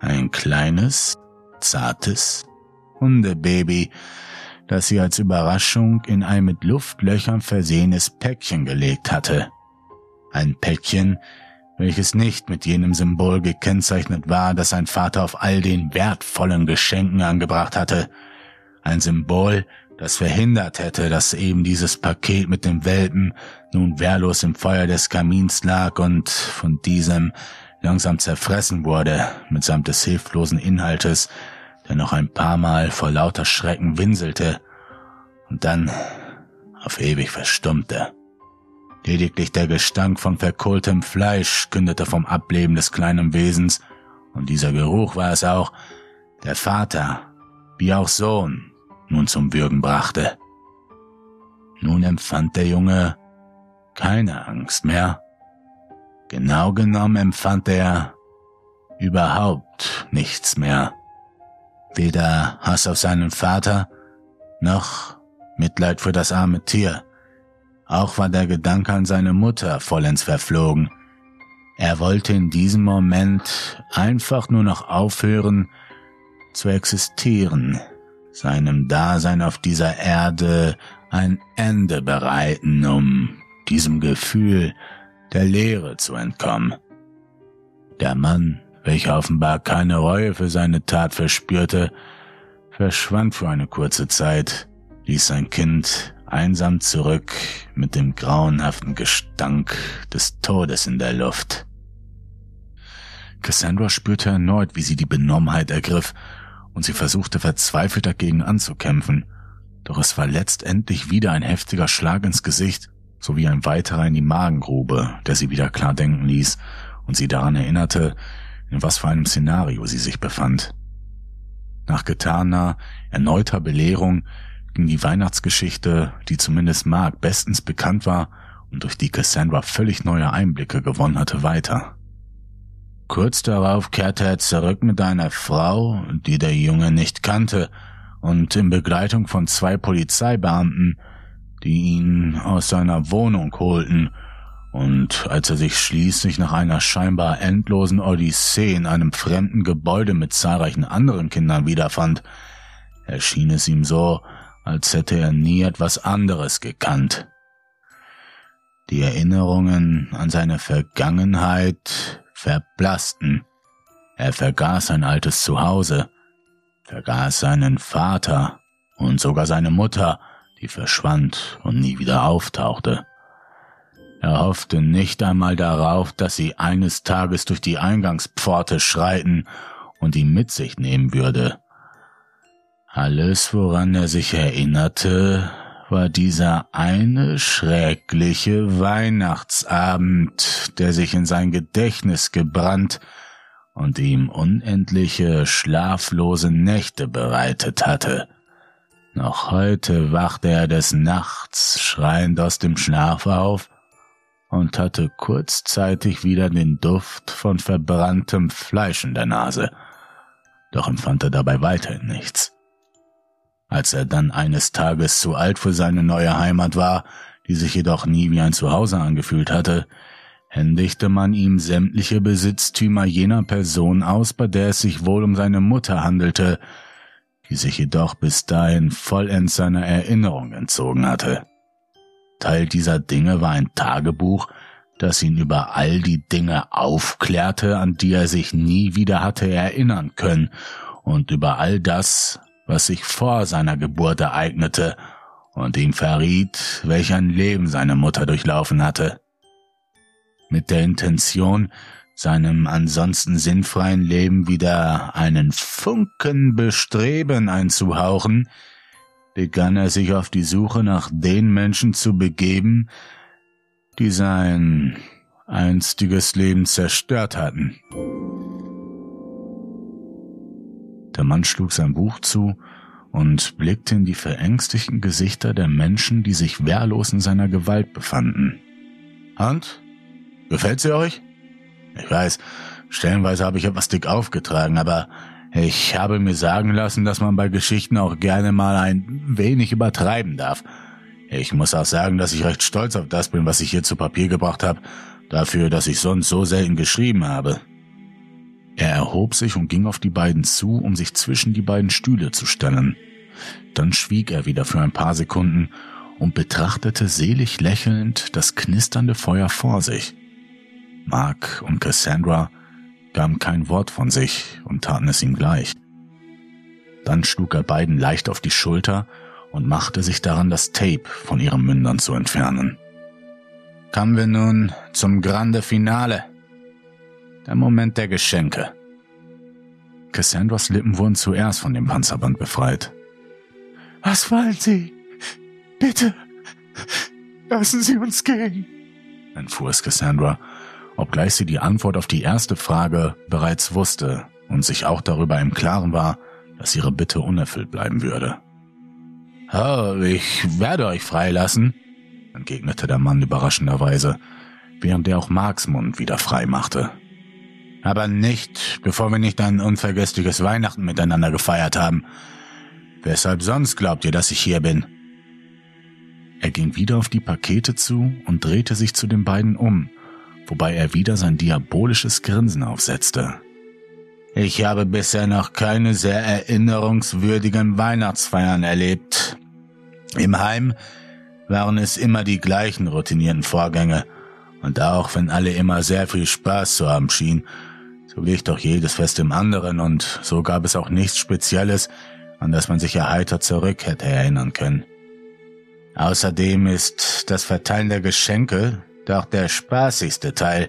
Speaker 3: Ein kleines, zartes Hundebaby, das sie als Überraschung in ein mit Luftlöchern versehenes Päckchen gelegt hatte. Ein Päckchen, welches nicht mit jenem Symbol gekennzeichnet war, das sein Vater auf all den wertvollen Geschenken angebracht hatte. Ein Symbol, das verhindert hätte, dass eben dieses Paket mit dem Welpen nun wehrlos im Feuer des Kamins lag und von diesem langsam zerfressen wurde, mitsamt des hilflosen Inhaltes, der noch ein paar Mal vor lauter Schrecken winselte und dann auf ewig verstummte. Lediglich der Gestank von verkohltem Fleisch kündete vom Ableben des kleinen Wesens, und dieser Geruch war es auch, der Vater, wie auch Sohn, nun zum Würgen brachte. Nun empfand der Junge keine Angst mehr. Genau genommen empfand er überhaupt nichts mehr. Weder Hass auf seinen Vater, noch Mitleid für das arme Tier. Auch war der Gedanke an seine Mutter vollends verflogen. Er wollte in diesem Moment einfach nur noch aufhören zu existieren, seinem Dasein auf dieser Erde ein Ende bereiten, um diesem Gefühl der Leere zu entkommen. Der Mann, welcher offenbar keine Reue für seine Tat verspürte, verschwand für eine kurze Zeit, ließ sein Kind einsam zurück mit dem grauenhaften Gestank des Todes in der Luft. Cassandra spürte erneut, wie sie die Benommenheit ergriff, und sie versuchte verzweifelt dagegen anzukämpfen. Doch es war letztendlich wieder ein heftiger Schlag ins Gesicht, sowie ein weiterer in die Magengrube, der sie wieder klar denken ließ und sie daran erinnerte, in was für einem Szenario sie sich befand. Nach getaner, erneuter Belehrung ging die Weihnachtsgeschichte, die zumindest Mark bestens bekannt war und durch die Cassandra völlig neue Einblicke gewonnen hatte, weiter. Kurz darauf kehrte er zurück mit einer Frau, die der Junge nicht kannte, und in Begleitung von zwei Polizeibeamten, die ihn aus seiner Wohnung holten, und als er sich schließlich nach einer scheinbar endlosen Odyssee in einem fremden Gebäude mit zahlreichen anderen Kindern wiederfand, erschien es ihm so, als hätte er nie etwas anderes gekannt. Die Erinnerungen an seine Vergangenheit verblassten. Er vergaß sein altes Zuhause, vergaß seinen Vater und sogar seine Mutter, die verschwand und nie wieder auftauchte. Er hoffte nicht einmal darauf, dass sie eines Tages durch die Eingangspforte schreiten und ihn mit sich nehmen würde. Alles, woran er sich erinnerte, war dieser eine schreckliche Weihnachtsabend, der sich in sein Gedächtnis gebrannt und ihm unendliche schlaflose Nächte bereitet hatte. Noch heute wachte er des Nachts schreiend aus dem Schlaf auf und hatte kurzzeitig wieder den Duft von verbranntem Fleisch in der Nase, doch empfand er dabei weiterhin nichts. Als er dann eines Tages zu alt für seine neue Heimat war, die sich jedoch nie wie ein Zuhause angefühlt hatte, händigte man ihm sämtliche Besitztümer jener Person aus, bei der es sich wohl um seine Mutter handelte, die sich jedoch bis dahin vollends seiner Erinnerung entzogen hatte. Teil dieser Dinge war ein Tagebuch, das ihn über all die Dinge aufklärte, an die er sich nie wieder hatte erinnern können, und über all das, was sich vor seiner Geburt ereignete, und ihm verriet, welch ein Leben seine Mutter durchlaufen hatte. Mit der Intention, seinem ansonsten sinnfreien Leben wieder einen Funken Bestreben einzuhauchen, begann er sich auf die Suche nach den Menschen zu begeben, die sein einstiges Leben zerstört hatten. Der Mann schlug sein Buch zu und blickte in die verängstigten Gesichter der Menschen, die sich wehrlos in seiner Gewalt befanden. Und? Gefällt sie euch? Ich weiß, stellenweise habe ich etwas dick aufgetragen, aber ich habe mir sagen lassen, dass man bei Geschichten auch gerne mal ein wenig übertreiben darf. Ich muss auch sagen, dass ich recht stolz auf das bin, was ich hier zu Papier gebracht habe, dafür, dass ich sonst so selten geschrieben habe. Er erhob sich und ging auf die beiden zu, um sich zwischen die beiden Stühle zu stellen. Dann schwieg er wieder für ein paar Sekunden und betrachtete selig lächelnd das knisternde Feuer vor sich. Mark und Cassandra gaben kein Wort von sich und taten es ihm gleich. Dann schlug er beiden leicht auf die Schulter und machte sich daran, das Tape von ihren Mündern zu entfernen. Kommen wir nun zum Grande Finale, der Moment der Geschenke. Cassandras Lippen wurden zuerst von dem Panzerband befreit. Was wollen Sie? Bitte, lassen Sie uns gehen, entfuhr es Cassandra, obgleich sie die Antwort auf die erste Frage bereits wusste und sich auch darüber im Klaren war, dass ihre Bitte unerfüllt bleiben würde. Oh, ich werde euch freilassen, entgegnete der Mann überraschenderweise, während er auch Marks Mund wieder frei machte. Aber nicht, bevor wir nicht ein unvergessliches Weihnachten miteinander gefeiert haben. Weshalb sonst glaubt ihr, dass ich hier bin? Er ging wieder auf die Pakete zu und drehte sich zu den beiden um, wobei er wieder sein diabolisches Grinsen aufsetzte. Ich habe bisher noch keine sehr erinnerungswürdigen Weihnachtsfeiern erlebt. Im Heim waren es immer die gleichen routinierten Vorgänge, und auch wenn alle immer sehr viel Spaß zu haben schienen, so glich doch jedes Fest im anderen und so gab es auch nichts Spezielles, an das man sich erheitert zurück hätte erinnern können. Außerdem ist das Verteilen der Geschenke doch der spaßigste Teil.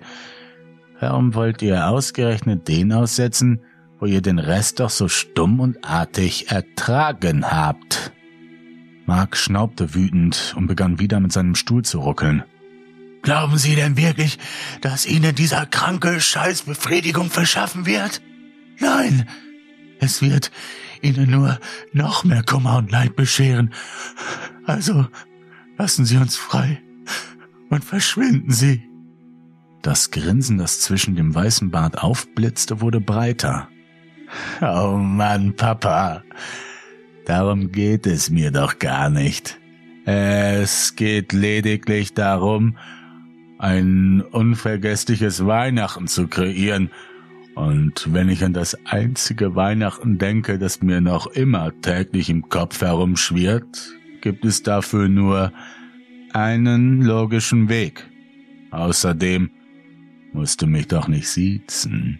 Speaker 3: Warum wollt ihr ausgerechnet den aussetzen, wo ihr den Rest doch so stumm und artig ertragen habt?
Speaker 7: Mark schnaubte wütend und begann wieder mit seinem Stuhl zu ruckeln.
Speaker 8: Glauben Sie denn wirklich, dass Ihnen dieser kranke Scheiß Befriedigung verschaffen wird? Nein, es wird Ihnen nur noch mehr Kummer und Leid bescheren. Also lassen Sie uns frei und verschwinden Sie.
Speaker 7: Das Grinsen, das zwischen dem weißen Bart aufblitzte, wurde breiter.
Speaker 3: Oh Mann, Papa, darum geht es mir doch gar nicht. Es geht lediglich darum, ein unvergessliches Weihnachten zu kreieren. Und wenn ich an das einzige Weihnachten denke, das mir noch immer täglich im Kopf herumschwirrt, gibt es dafür nur einen logischen Weg. Außerdem musst du mich doch nicht siezen.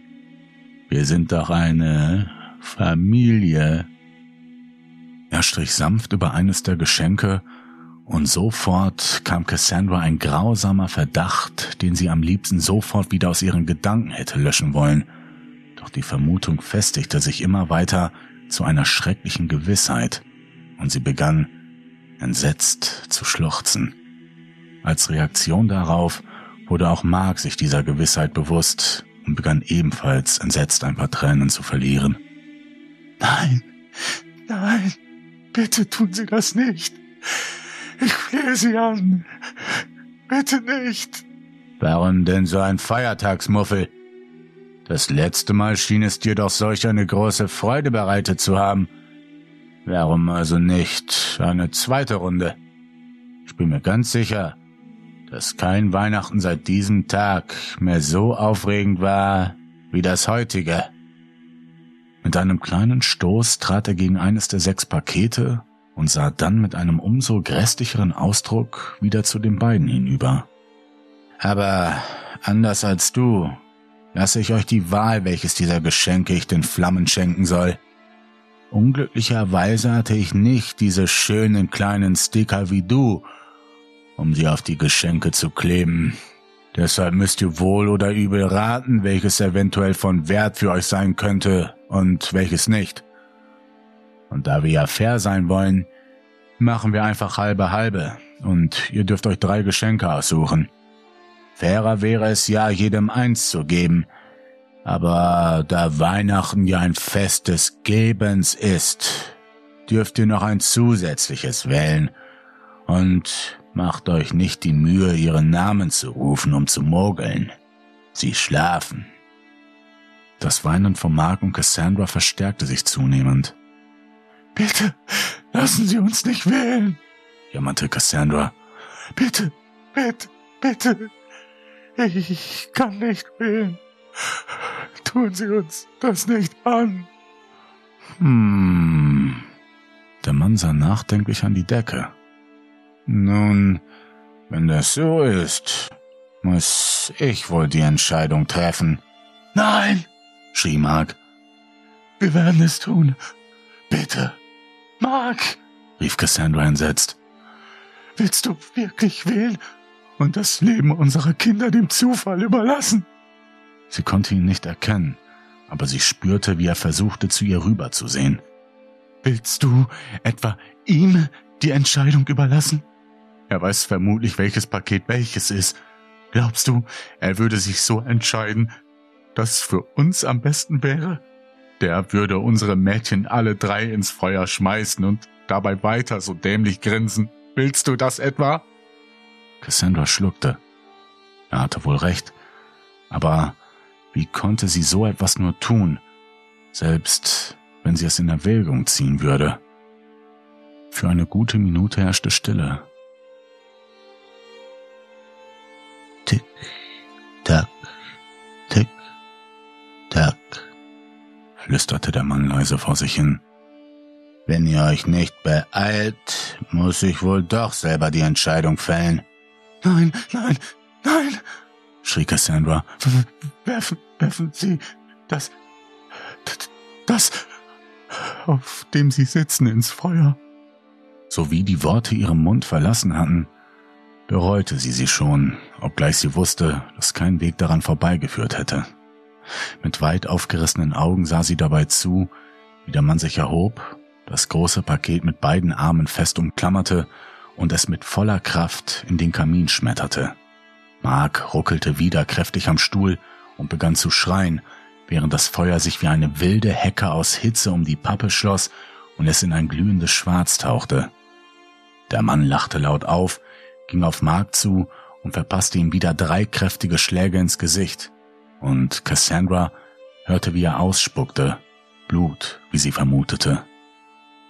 Speaker 3: Wir sind doch eine Familie.
Speaker 7: Er strich sanft über eines der Geschenke, und sofort kam Cassandra ein grausamer Verdacht, den sie am liebsten sofort wieder aus ihren Gedanken hätte löschen wollen. Doch die Vermutung festigte sich immer weiter zu einer schrecklichen Gewissheit, und sie begann entsetzt zu schluchzen. Als Reaktion darauf wurde auch Mark sich dieser Gewissheit bewusst und begann ebenfalls entsetzt ein paar Tränen zu verlieren.
Speaker 8: Nein, nein, bitte tun Sie das nicht. Ich flehe Sie an. Bitte nicht.
Speaker 3: Warum denn so ein Feiertagsmuffel? Das letzte Mal schien es dir doch solch eine große Freude bereitet zu haben. Warum also nicht eine zweite Runde? Ich bin mir ganz sicher, dass kein Weihnachten seit diesem Tag mehr so aufregend war wie das heutige.
Speaker 7: Mit einem kleinen Stoß trat er gegen eines der sechs Pakete und sah dann mit einem umso grässlicheren Ausdruck wieder zu den beiden hinüber.
Speaker 3: Aber anders als du, lasse ich euch die Wahl, welches dieser Geschenke ich den Flammen schenken soll. Unglücklicherweise hatte ich nicht diese schönen kleinen Sticker wie du, um sie auf die Geschenke zu kleben. Deshalb müsst ihr wohl oder übel raten, welches eventuell von Wert für euch sein könnte und welches nicht. Und da wir ja fair sein wollen, machen wir einfach halbe halbe und ihr dürft euch drei Geschenke aussuchen. Fairer wäre es ja, jedem eins zu geben, aber da Weihnachten ja ein Fest des Gebens ist, dürft ihr noch ein zusätzliches wählen und macht euch nicht die Mühe, ihren Namen zu rufen, um zu mogeln. Sie schlafen.
Speaker 7: Das Weinen von Mark und Cassandra verstärkte sich zunehmend.
Speaker 8: Bitte, lassen Sie uns nicht wählen,
Speaker 7: jammerte Cassandra.
Speaker 8: Bitte, bitte, bitte. Ich kann nicht wählen. Tun Sie uns das nicht an.
Speaker 7: Hm. Der Mann sah nachdenklich an die Decke.
Speaker 3: Nun, wenn das so ist, muss ich wohl die Entscheidung treffen.
Speaker 8: Nein,
Speaker 7: schrie Mark.
Speaker 8: Wir werden es tun. Bitte. Mark,
Speaker 7: rief Cassandra entsetzt.
Speaker 8: Willst du wirklich wählen und das Leben unserer Kinder dem Zufall überlassen?
Speaker 7: Sie konnte ihn nicht erkennen, aber sie spürte, wie er versuchte, zu ihr rüberzusehen.
Speaker 8: Willst du etwa ihm die Entscheidung überlassen? Er weiß vermutlich, welches Paket welches ist. Glaubst du, er würde sich so entscheiden, dass es für uns am besten wäre? Der würde unsere Mädchen alle drei ins Feuer schmeißen und dabei weiter so dämlich grinsen. Willst du das etwa?
Speaker 7: Cassandra schluckte. Er hatte wohl recht. Aber wie konnte sie so etwas nur tun, selbst wenn sie es in Erwägung ziehen würde? Für eine gute Minute herrschte Stille.
Speaker 3: Tick, tack, tick, tack
Speaker 7: flüsterte der Mann leise vor sich hin.
Speaker 3: Wenn ihr euch nicht beeilt, muss ich wohl doch selber die Entscheidung fällen.
Speaker 8: Nein, nein, nein,
Speaker 7: schrie Cassandra.
Speaker 8: Werfen, werfen Sie das, das, auf dem Sie sitzen, ins Feuer.
Speaker 7: So wie die Worte ihren Mund verlassen hatten,
Speaker 3: bereute sie sie schon, obgleich sie wusste, dass kein Weg daran vorbeigeführt hätte. Mit weit aufgerissenen Augen sah sie dabei zu, wie der Mann sich erhob, das große Paket mit beiden Armen fest umklammerte und es mit voller Kraft in den Kamin schmetterte. Mark ruckelte wieder kräftig am Stuhl und begann zu schreien, während das Feuer sich wie eine wilde Hecke aus Hitze um die Pappe schloss und es in ein glühendes Schwarz tauchte. Der Mann lachte laut auf, ging auf Mark zu und verpasste ihm wieder drei kräftige Schläge ins Gesicht. Und Cassandra hörte, wie er ausspuckte, Blut, wie sie vermutete.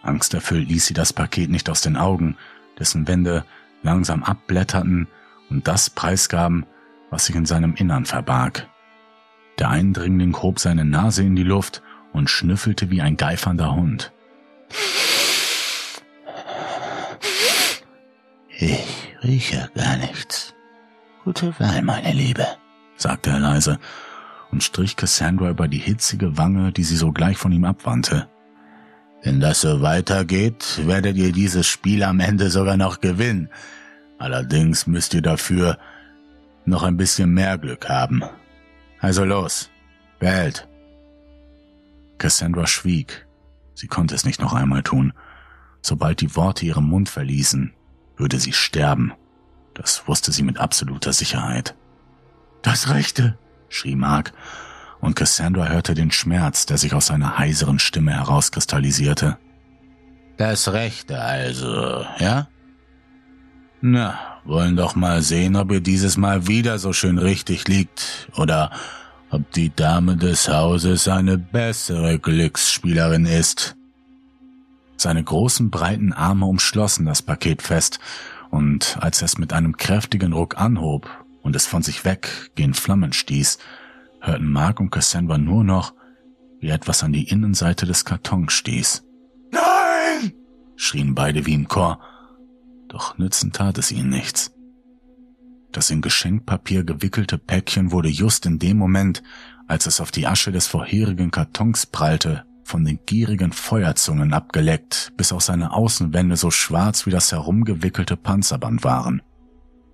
Speaker 3: Angsterfüllt ließ sie das Paket nicht aus den Augen, dessen Wände langsam abblätterten und das preisgaben, was sich in seinem Innern verbarg. Der Eindringling hob seine Nase in die Luft und schnüffelte wie ein geifernder Hund.
Speaker 9: Ich rieche gar nichts. Gute Wahl, meine Liebe, sagte er leise und strich Cassandra über die hitzige Wange, die sie sogleich von ihm abwandte. Wenn das so weitergeht, werdet ihr dieses Spiel am Ende sogar noch gewinnen. Allerdings müsst ihr dafür noch ein bisschen mehr Glück haben. Also los, wählt.
Speaker 3: Cassandra schwieg. Sie konnte es nicht noch einmal tun. Sobald die Worte ihren Mund verließen, würde sie sterben. Das wusste sie mit absoluter Sicherheit.
Speaker 10: Das Rechte,
Speaker 3: schrie Mark, und Cassandra hörte den Schmerz, der sich aus seiner heiseren Stimme herauskristallisierte.
Speaker 9: Das Rechte also, ja? Na, wollen doch mal sehen, ob ihr dieses Mal wieder so schön richtig liegt oder ob die Dame des Hauses eine bessere Glücksspielerin ist.
Speaker 3: Seine großen breiten Arme umschlossen das Paket fest, und als er es mit einem kräftigen Ruck anhob und es von sich weg gen Flammen stieß, hörten Mark und Cassandra nur noch, wie etwas an die Innenseite des Kartons stieß.
Speaker 10: Nein!
Speaker 3: schrien beide wie im Chor, doch nützen tat es ihnen nichts. Das in Geschenkpapier gewickelte Päckchen wurde just in dem Moment, als es auf die Asche des vorherigen Kartons prallte, von den gierigen Feuerzungen abgeleckt, bis auch seine Außenwände so schwarz wie das herumgewickelte Panzerband waren.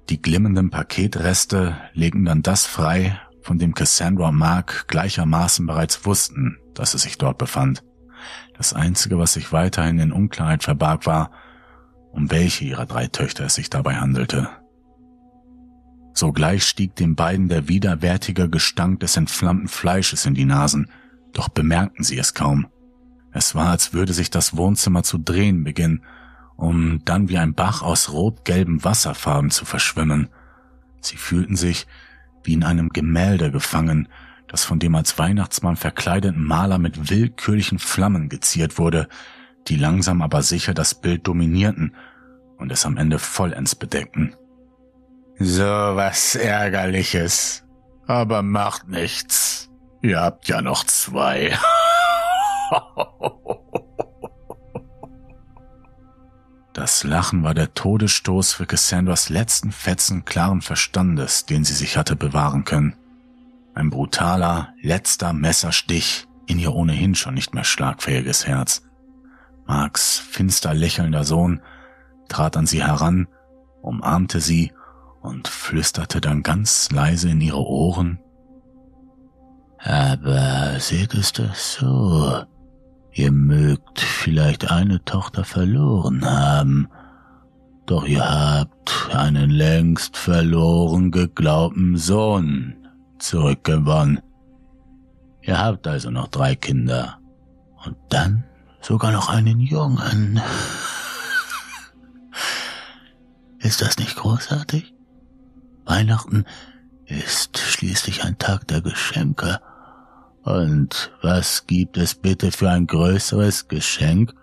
Speaker 3: Die glimmenden Paketreste legten dann das frei, von dem Cassandra und Mark gleichermaßen bereits wussten, dass es sich dort befand. Das Einzige, was sich weiterhin in Unklarheit verbarg, war, um welche ihrer drei Töchter es sich dabei handelte. Sogleich stieg den beiden der widerwärtige Gestank des entflammten Fleisches in die Nasen, doch bemerkten sie es kaum. Es war, als würde sich das Wohnzimmer zu drehen beginnen, um dann wie ein Bach aus rot-gelben Wasserfarben zu verschwimmen. Sie fühlten sich wie in einem Gemälde gefangen, das von dem als Weihnachtsmann verkleideten Maler mit willkürlichen Flammen geziert wurde, die langsam aber sicher das Bild dominierten und es am Ende vollends bedeckten.
Speaker 9: So was Ärgerliches. Aber macht nichts. Ihr habt ja noch zwei.
Speaker 3: Das Lachen war der Todesstoß für Cassandras letzten Fetzen klaren Verstandes, den sie sich hatte bewahren können. Ein brutaler, letzter Messerstich in ihr ohnehin schon nicht mehr schlagfähiges Herz. Marks finster lächelnder Sohn trat an sie heran, umarmte sie und flüsterte dann ganz leise in ihre Ohren.
Speaker 9: Aber seht es doch so. Ihr mögt vielleicht eine Tochter verloren haben, doch ihr habt einen längst verloren geglaubten Sohn zurückgewonnen. Ihr habt also noch drei Kinder und dann sogar noch einen Jungen. Ist das nicht großartig? Weihnachten ist schließlich ein Tag der Geschenke und was gibt es bitte für ein größeres Geschenk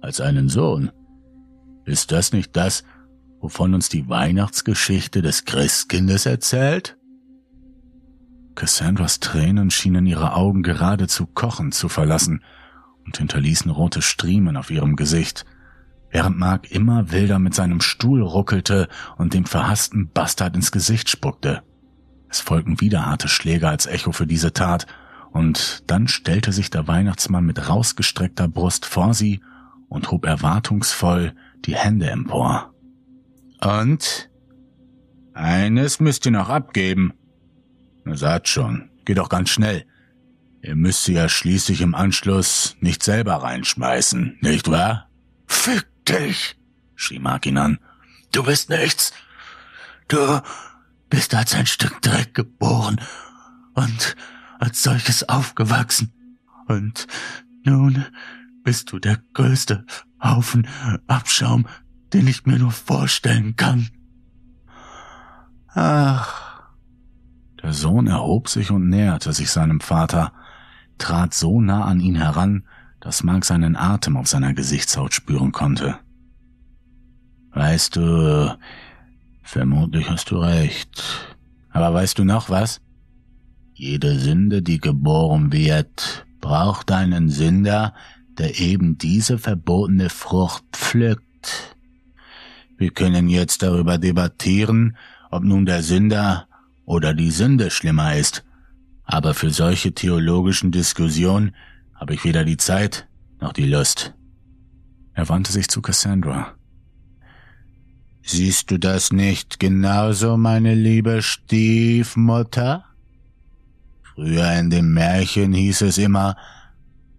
Speaker 9: als einen Sohn? Ist das nicht das, wovon uns die Weihnachtsgeschichte des Christkindes erzählt?
Speaker 3: Cassandras Tränen schienen ihre Augen geradezu kochend zu verlassen und hinterließen rote Striemen auf ihrem Gesicht, während Mark immer wilder mit seinem Stuhl ruckelte und dem verhassten Bastard ins Gesicht spuckte. Es folgten wieder harte Schläge als Echo für diese Tat, und dann stellte sich der Weihnachtsmann mit rausgestreckter Brust vor sie und hob erwartungsvoll die Hände empor.
Speaker 9: Und? Eines müsst ihr noch abgeben. Na, sagt schon, geht doch ganz schnell. Ihr müsst sie ja schließlich im Anschluss nicht selber reinschmeißen, nicht wahr?
Speaker 10: Fick dich, schrie Mark ihn an. Du bist nichts. Du bist als ein Stück Dreck geboren und als solches aufgewachsen. Und nun bist du der größte Haufen Abschaum, den ich mir nur vorstellen kann.
Speaker 3: Ach. Der Sohn erhob sich und näherte sich seinem Vater, trat so nah an ihn heran, dass Mark seinen Atem auf seiner Gesichtshaut spüren konnte.
Speaker 9: Weißt du, vermutlich hast du recht. Aber weißt du noch was? Jede Sünde, die geboren wird, braucht einen Sünder, der eben diese verbotene Frucht pflückt. Wir können jetzt darüber debattieren, ob nun der Sünder oder die Sünde schlimmer ist. Aber für solche theologischen Diskussionen habe ich weder die Zeit noch die Lust.
Speaker 3: Er wandte sich zu Cassandra.
Speaker 9: Siehst du das nicht genauso, meine liebe Stiefmutter? Früher in dem Märchen hieß es immer,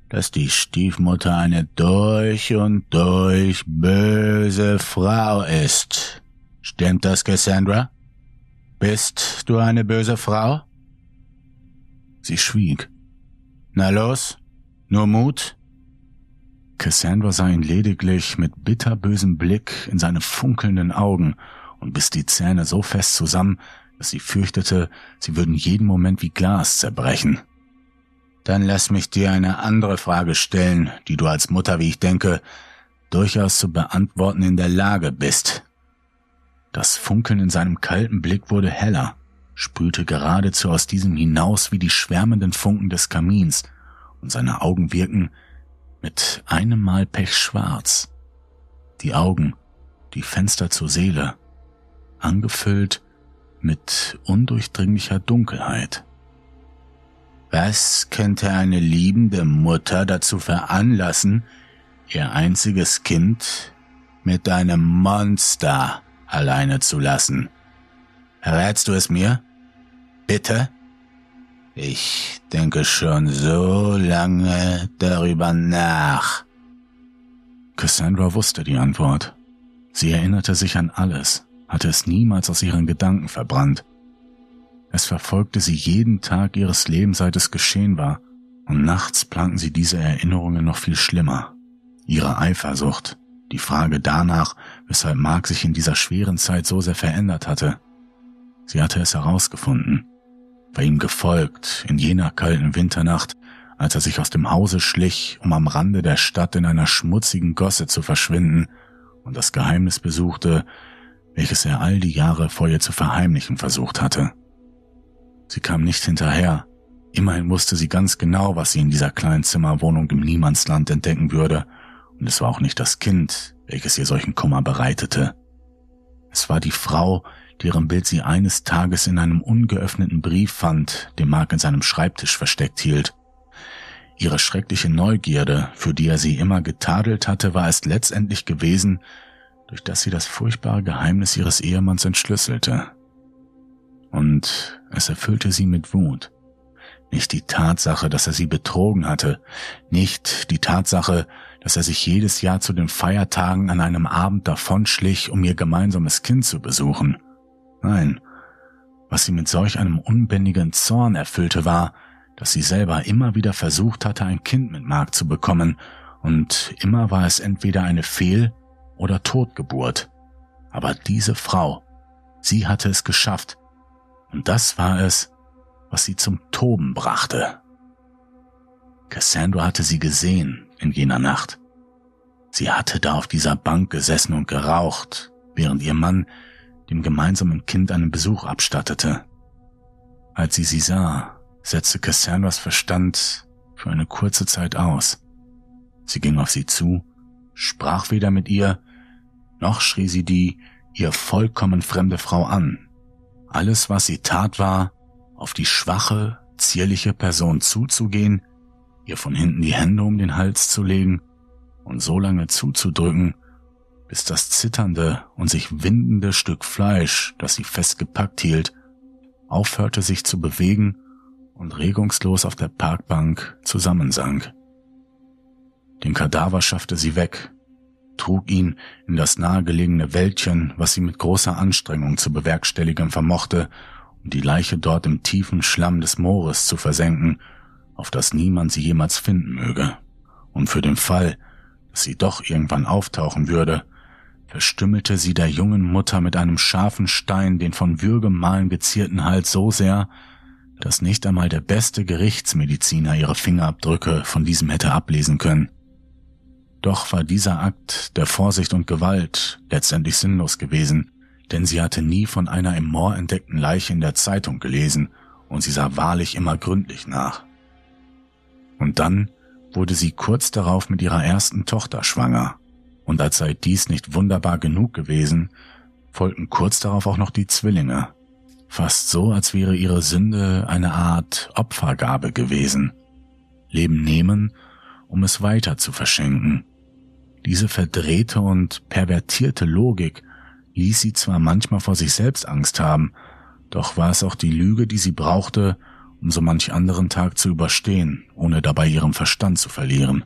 Speaker 9: dass die Stiefmutter eine durch und durch böse Frau ist. Stimmt das, Cassandra? Bist du eine böse Frau?
Speaker 3: Sie schwieg.
Speaker 9: Na los, nur Mut?
Speaker 3: Cassandra sah ihn lediglich mit bitterbösem Blick in seine funkelnden Augen und biss die Zähne so fest zusammen, dass sie fürchtete, sie würden jeden Moment wie Glas zerbrechen.
Speaker 9: Dann lass mich dir eine andere Frage stellen, die du als Mutter, wie ich denke, durchaus zu beantworten in der Lage bist.
Speaker 3: Das Funkeln in seinem kalten Blick wurde heller, sprühte geradezu aus diesem hinaus wie die schwärmenden Funken des Kamins, und seine Augen wirken mit einem Mal pechschwarz. Die Augen, die Fenster zur Seele, angefüllt mit undurchdringlicher Dunkelheit.
Speaker 9: Was könnte eine liebende Mutter dazu veranlassen, ihr einziges Kind mit einem Monster alleine zu lassen? Errätst du es mir? Bitte? Ich denke schon so lange darüber nach.
Speaker 3: Cassandra wusste die Antwort. Sie erinnerte sich an alles, hatte es niemals aus ihren Gedanken verbrannt. Es verfolgte sie jeden Tag ihres Lebens, seit es geschehen war, und nachts planten sie diese Erinnerungen noch viel schlimmer. Ihre Eifersucht, die Frage danach, weshalb Mark sich in dieser schweren Zeit so sehr verändert hatte. Sie hatte es herausgefunden, war ihm gefolgt in jener kalten Winternacht, als er sich aus dem Hause schlich, um am Rande der Stadt in einer schmutzigen Gosse zu verschwinden und das Geheimnis besuchte, welches er all die Jahre vor ihr zu verheimlichen versucht hatte. Sie kam nicht hinterher. Immerhin wusste sie ganz genau, was sie in dieser kleinen Zimmerwohnung im Niemandsland entdecken würde, und es war auch nicht das Kind, welches ihr solchen Kummer bereitete. Es war die Frau, deren Bild sie eines Tages in einem ungeöffneten Brief fand, den Mark in seinem Schreibtisch versteckt hielt. Ihre schreckliche Neugierde, für die er sie immer getadelt hatte, war es letztendlich gewesen, durch das sie das furchtbare Geheimnis ihres Ehemanns entschlüsselte und es erfüllte sie mit Wut. Nicht die Tatsache, dass er sie betrogen hatte, nicht die Tatsache, dass er sich jedes Jahr zu den Feiertagen an einem Abend davonschlich, um ihr gemeinsames Kind zu besuchen. Nein, was sie mit solch einem unbändigen Zorn erfüllte, war, dass sie selber immer wieder versucht hatte, ein Kind mit Mark zu bekommen, und immer war es entweder eine Fehl- oder Totgeburt. Aber diese Frau, sie hatte es geschafft, und das war es, was sie zum Toben brachte. Cassandra hatte sie gesehen in jener Nacht. Sie hatte da auf dieser Bank gesessen und geraucht, während ihr Mann dem gemeinsamen Kind einen Besuch abstattete. Als sie sie sah, setzte Cassandras Verstand für eine kurze Zeit aus. Sie ging auf sie zu, sprach weder mit ihr, noch schrie sie die ihr vollkommen fremde Frau an, alles, was sie tat, war, auf die schwache, zierliche Person zuzugehen, ihr von hinten die Hände um den Hals zu legen und so lange zuzudrücken, bis das zitternde und sich windende Stück Fleisch, das sie festgepackt hielt, aufhörte sich zu bewegen und regungslos auf der Parkbank zusammensank. Den Kadaver schaffte sie weg, trug ihn in das nahegelegene Wäldchen, was sie mit großer Anstrengung zu bewerkstelligen vermochte, um die Leiche dort im tiefen Schlamm des Moores zu versenken, auf das niemand sie jemals finden möge. Und für den Fall, dass sie doch irgendwann auftauchen würde, verstümmelte sie der jungen Mutter mit einem scharfen Stein den von Würgemalen gezierten Hals so sehr, dass nicht einmal der beste Gerichtsmediziner ihre Fingerabdrücke von diesem hätte ablesen können. Doch war dieser Akt der Vorsicht und Gewalt letztendlich sinnlos gewesen, denn sie hatte nie von einer im Moor entdeckten Leiche in der Zeitung gelesen und sie sah wahrlich immer gründlich nach. Und dann wurde sie kurz darauf mit ihrer ersten Tochter schwanger, und als sei dies nicht wunderbar genug gewesen, folgten kurz darauf auch noch die Zwillinge, fast so, als wäre ihre Sünde eine Art Opfergabe gewesen. Leben nehmen, um es weiter zu verschenken. Diese verdrehte und pervertierte Logik ließ sie zwar manchmal vor sich selbst Angst haben, doch war es auch die Lüge, die sie brauchte, um so manch anderen Tag zu überstehen, ohne dabei ihren Verstand zu verlieren.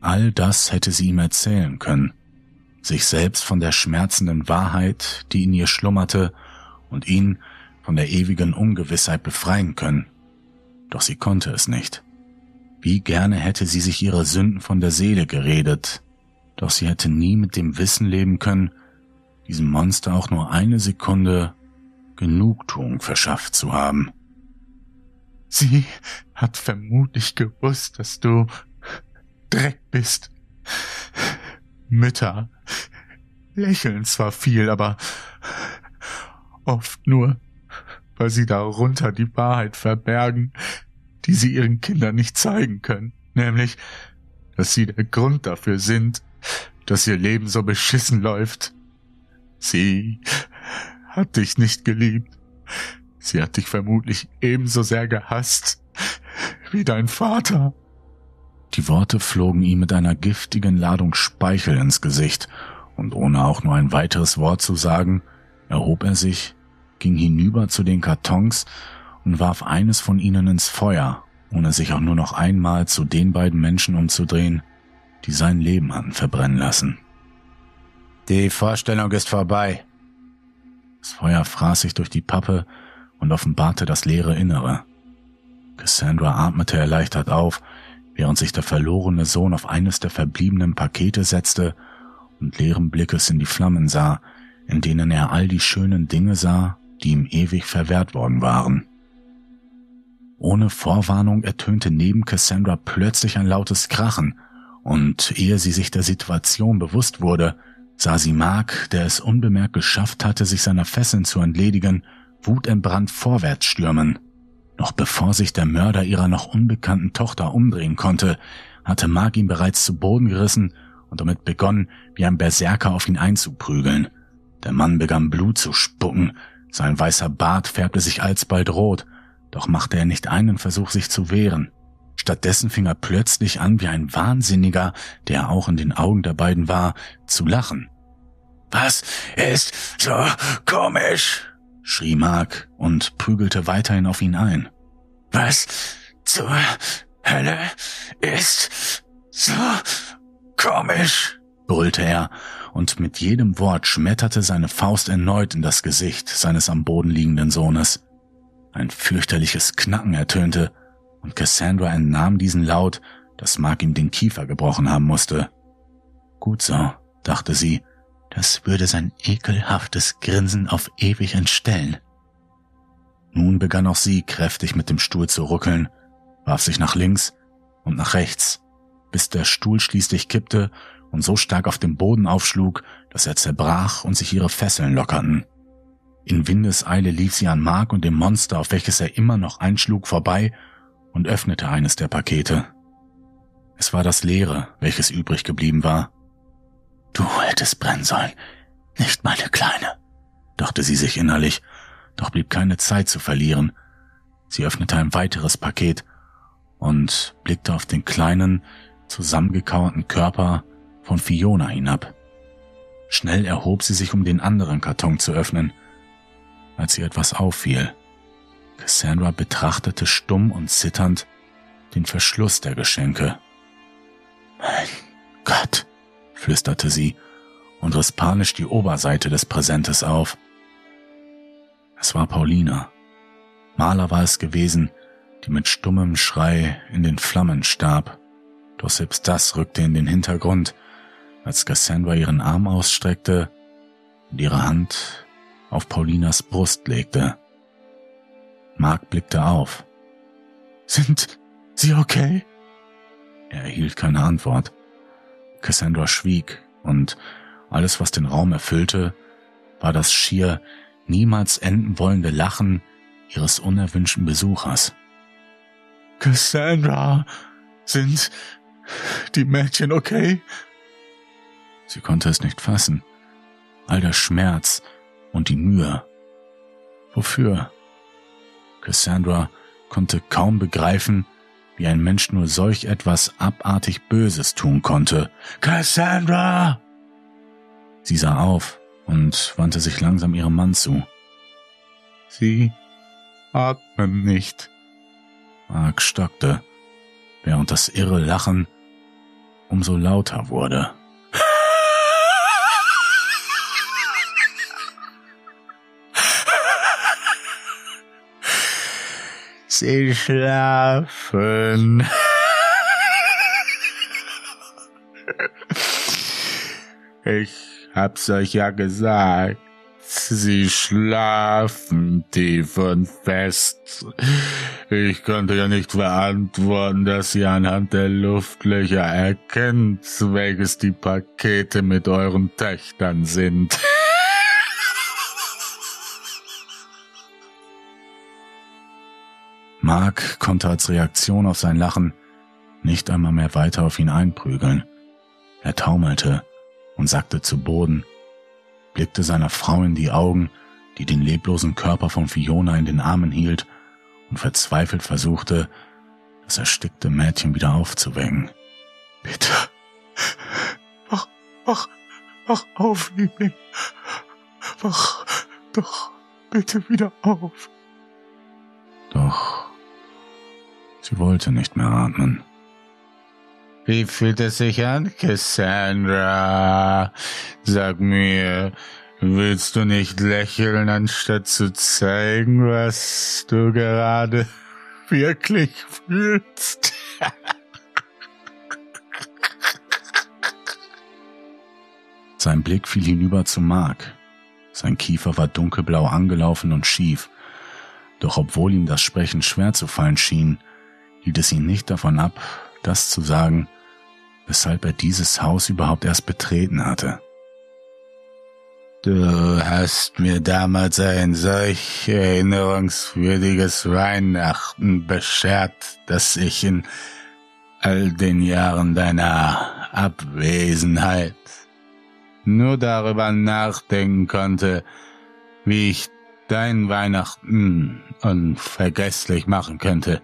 Speaker 3: All das hätte sie ihm erzählen können, sich selbst von der schmerzenden Wahrheit, die in ihr schlummerte, und ihn von der ewigen Ungewissheit befreien können. Doch sie konnte es nicht. Wie gerne hätte sie sich ihre Sünden von der Seele geredet, doch sie hätte nie mit dem Wissen leben können, diesem Monster auch nur eine Sekunde Genugtuung verschafft zu haben.
Speaker 10: Sie hat vermutlich gewusst, dass du Dreck bist. Mütter lächeln zwar viel, aber oft nur, weil sie darunter die Wahrheit verbergen, die sie ihren Kindern nicht zeigen können, nämlich, dass sie der Grund dafür sind, dass ihr Leben so beschissen läuft. Sie hat dich nicht geliebt. Sie hat dich vermutlich ebenso sehr gehasst wie dein Vater.
Speaker 3: Die Worte flogen ihm mit einer giftigen Ladung Speichel ins Gesicht, und ohne auch nur ein weiteres Wort zu sagen, erhob er sich, ging hinüber zu den Kartons und warf eines von ihnen ins Feuer, ohne sich auch nur noch einmal zu den beiden Menschen umzudrehen, die sein Leben hatten verbrennen lassen.
Speaker 9: Die Vorstellung ist vorbei.
Speaker 3: Das Feuer fraß sich durch die Pappe und offenbarte das leere Innere. Cassandra atmete erleichtert auf, während sich der verlorene Sohn auf eines der verbliebenen Pakete setzte und leeren Blickes in die Flammen sah, in denen er all die schönen Dinge sah, die ihm ewig verwehrt worden waren. Ohne Vorwarnung ertönte neben Cassandra plötzlich ein lautes Krachen, und ehe sie sich der Situation bewusst wurde, sah sie Mark, der es unbemerkt geschafft hatte, sich seiner Fesseln zu entledigen, wutentbrannt vorwärts stürmen. Noch bevor sich der Mörder ihrer noch unbekannten Tochter umdrehen konnte, hatte Mark ihn bereits zu Boden gerissen und damit begonnen, wie ein Berserker auf ihn einzuprügeln. Der Mann begann Blut zu spucken, sein weißer Bart färbte sich alsbald rot, doch machte er nicht einen Versuch, sich zu wehren. Stattdessen fing er plötzlich an, wie ein Wahnsinniger, der auch in den Augen der beiden war, zu lachen.
Speaker 9: Was ist so komisch?
Speaker 3: schrie Mark und prügelte weiterhin auf ihn ein.
Speaker 9: Was zur Hölle ist so komisch?
Speaker 3: brüllte er, und mit jedem Wort schmetterte seine Faust erneut in das Gesicht seines am Boden liegenden Sohnes. Ein fürchterliches Knacken ertönte, und Cassandra entnahm diesen Laut, dass Mark ihm den Kiefer gebrochen haben musste. Gut so, dachte sie, das würde sein ekelhaftes Grinsen auf ewig entstellen. Nun begann auch sie kräftig mit dem Stuhl zu ruckeln, warf sich nach links und nach rechts, bis der Stuhl schließlich kippte und so stark auf dem Boden aufschlug, dass er zerbrach und sich ihre Fesseln lockerten. In Windeseile lief sie an Mark und dem Monster, auf welches er immer noch einschlug, vorbei und öffnete eines der Pakete. Es war das leere, welches übrig geblieben war.
Speaker 9: Du hättest brennen sollen, nicht meine Kleine,
Speaker 3: dachte sie sich innerlich, doch blieb keine Zeit zu verlieren. Sie öffnete ein weiteres Paket und blickte auf den kleinen, zusammengekauerten Körper von Fiona hinab. Schnell erhob sie sich, um den anderen Karton zu öffnen, als ihr etwas auffiel. Cassandra betrachtete stumm und zitternd den Verschluss der Geschenke.
Speaker 9: Mein Gott,
Speaker 3: flüsterte sie und riss panisch die Oberseite des Präsentes auf. Es war Paulina. Maler war es gewesen, die mit stummem Schrei in den Flammen starb. Doch selbst das rückte in den Hintergrund, als Cassandra ihren Arm ausstreckte und ihre Hand auf Paulinas Brust legte. Mark blickte auf.
Speaker 10: Sind Sie okay?
Speaker 3: Er erhielt keine Antwort. Cassandra schwieg und alles, was den Raum erfüllte, war das schier niemals enden wollende Lachen ihres unerwünschten Besuchers.
Speaker 10: Cassandra, sind die Mädchen okay?
Speaker 3: Sie konnte es nicht fassen. All der Schmerz und die Mühe. Wofür? Cassandra konnte kaum begreifen, wie ein Mensch nur solch etwas abartig Böses tun konnte. Cassandra! Sie sah auf und wandte sich langsam ihrem Mann zu.
Speaker 10: Sie atmen nicht.
Speaker 3: Mark stockte, während das irre Lachen umso lauter wurde.
Speaker 9: Sie schlafen. Ich hab's euch ja gesagt. Sie schlafen tief und fest. Ich konnte ja nicht verantworten, dass ihr anhand der Luftlöcher erkennt, welches die Pakete mit euren Töchtern sind.
Speaker 3: Mark konnte als Reaktion auf sein Lachen nicht einmal mehr weiter auf ihn einprügeln. Er taumelte und sackte zu Boden, blickte seiner Frau in die Augen, die den leblosen Körper von Fiona in den Armen hielt und verzweifelt versuchte, das erstickte Mädchen wieder aufzuwecken.
Speaker 10: Bitte, wach, wach, wach auf, Liebling. Wach doch bitte wieder auf.
Speaker 3: Doch sie wollte nicht mehr atmen.
Speaker 9: Wie fühlt es sich an, Cassandra? Sag mir, willst du nicht lächeln, anstatt zu zeigen, was du gerade wirklich fühlst?
Speaker 3: Sein Blick fiel hinüber zu Mark. Sein Kiefer war dunkelblau angelaufen und schief. Doch obwohl ihm das Sprechen schwer zu fallen schien, hielt es ihn nicht davon ab, das zu sagen, weshalb er dieses Haus überhaupt erst betreten hatte.
Speaker 9: Du hast mir damals ein solch erinnerungswürdiges Weihnachten beschert, dass ich in all den Jahren deiner Abwesenheit nur darüber nachdenken konnte, wie ich dein Weihnachten unvergesslich machen könnte.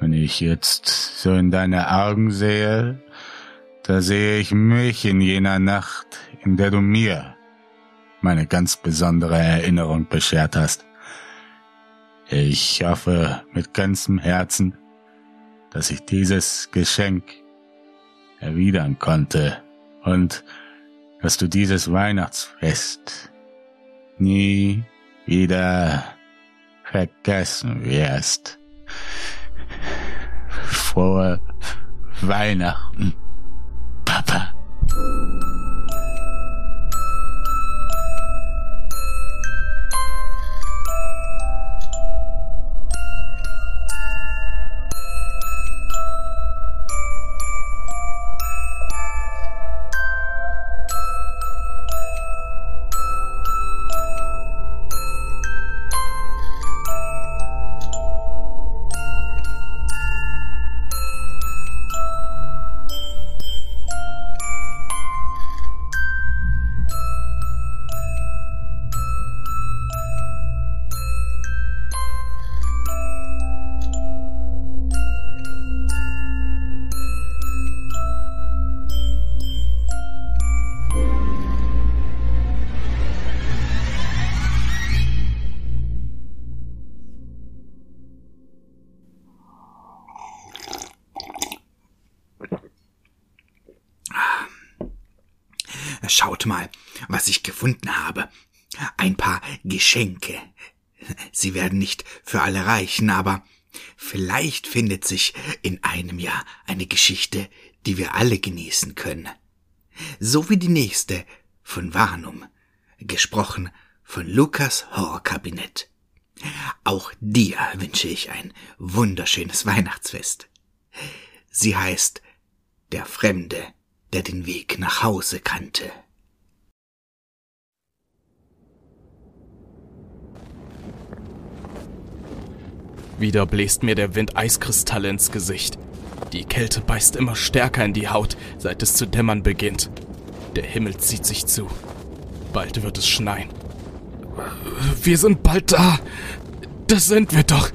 Speaker 9: Wenn ich jetzt so in deine Augen sehe, da sehe ich mich in jener Nacht, in der du mir meine ganz besondere Erinnerung beschert hast. Ich hoffe mit ganzem Herzen, dass ich dieses Geschenk erwidern konnte und dass du dieses Weihnachtsfest nie wieder vergessen wirst frohe uh, Weihnachten, mm. Papa.
Speaker 1: Schaut mal, was ich gefunden habe. Ein paar Geschenke. Sie werden nicht für alle reichen, aber vielleicht findet sich in einem Jahr eine Geschichte, die wir alle genießen können. So wie die nächste von Warnum, gesprochen von Lukas Horrorkabinett. Auch dir wünsche ich ein wunderschönes Weihnachtsfest. Sie heißt Der Fremde, der den Weg nach Hause kannte.
Speaker 11: Wieder bläst mir der Wind Eiskristalle ins Gesicht. Die Kälte beißt immer stärker in die Haut, seit es zu dämmern beginnt. Der Himmel zieht sich zu. Bald wird es schneien. Wir sind bald da. Das sind wir doch.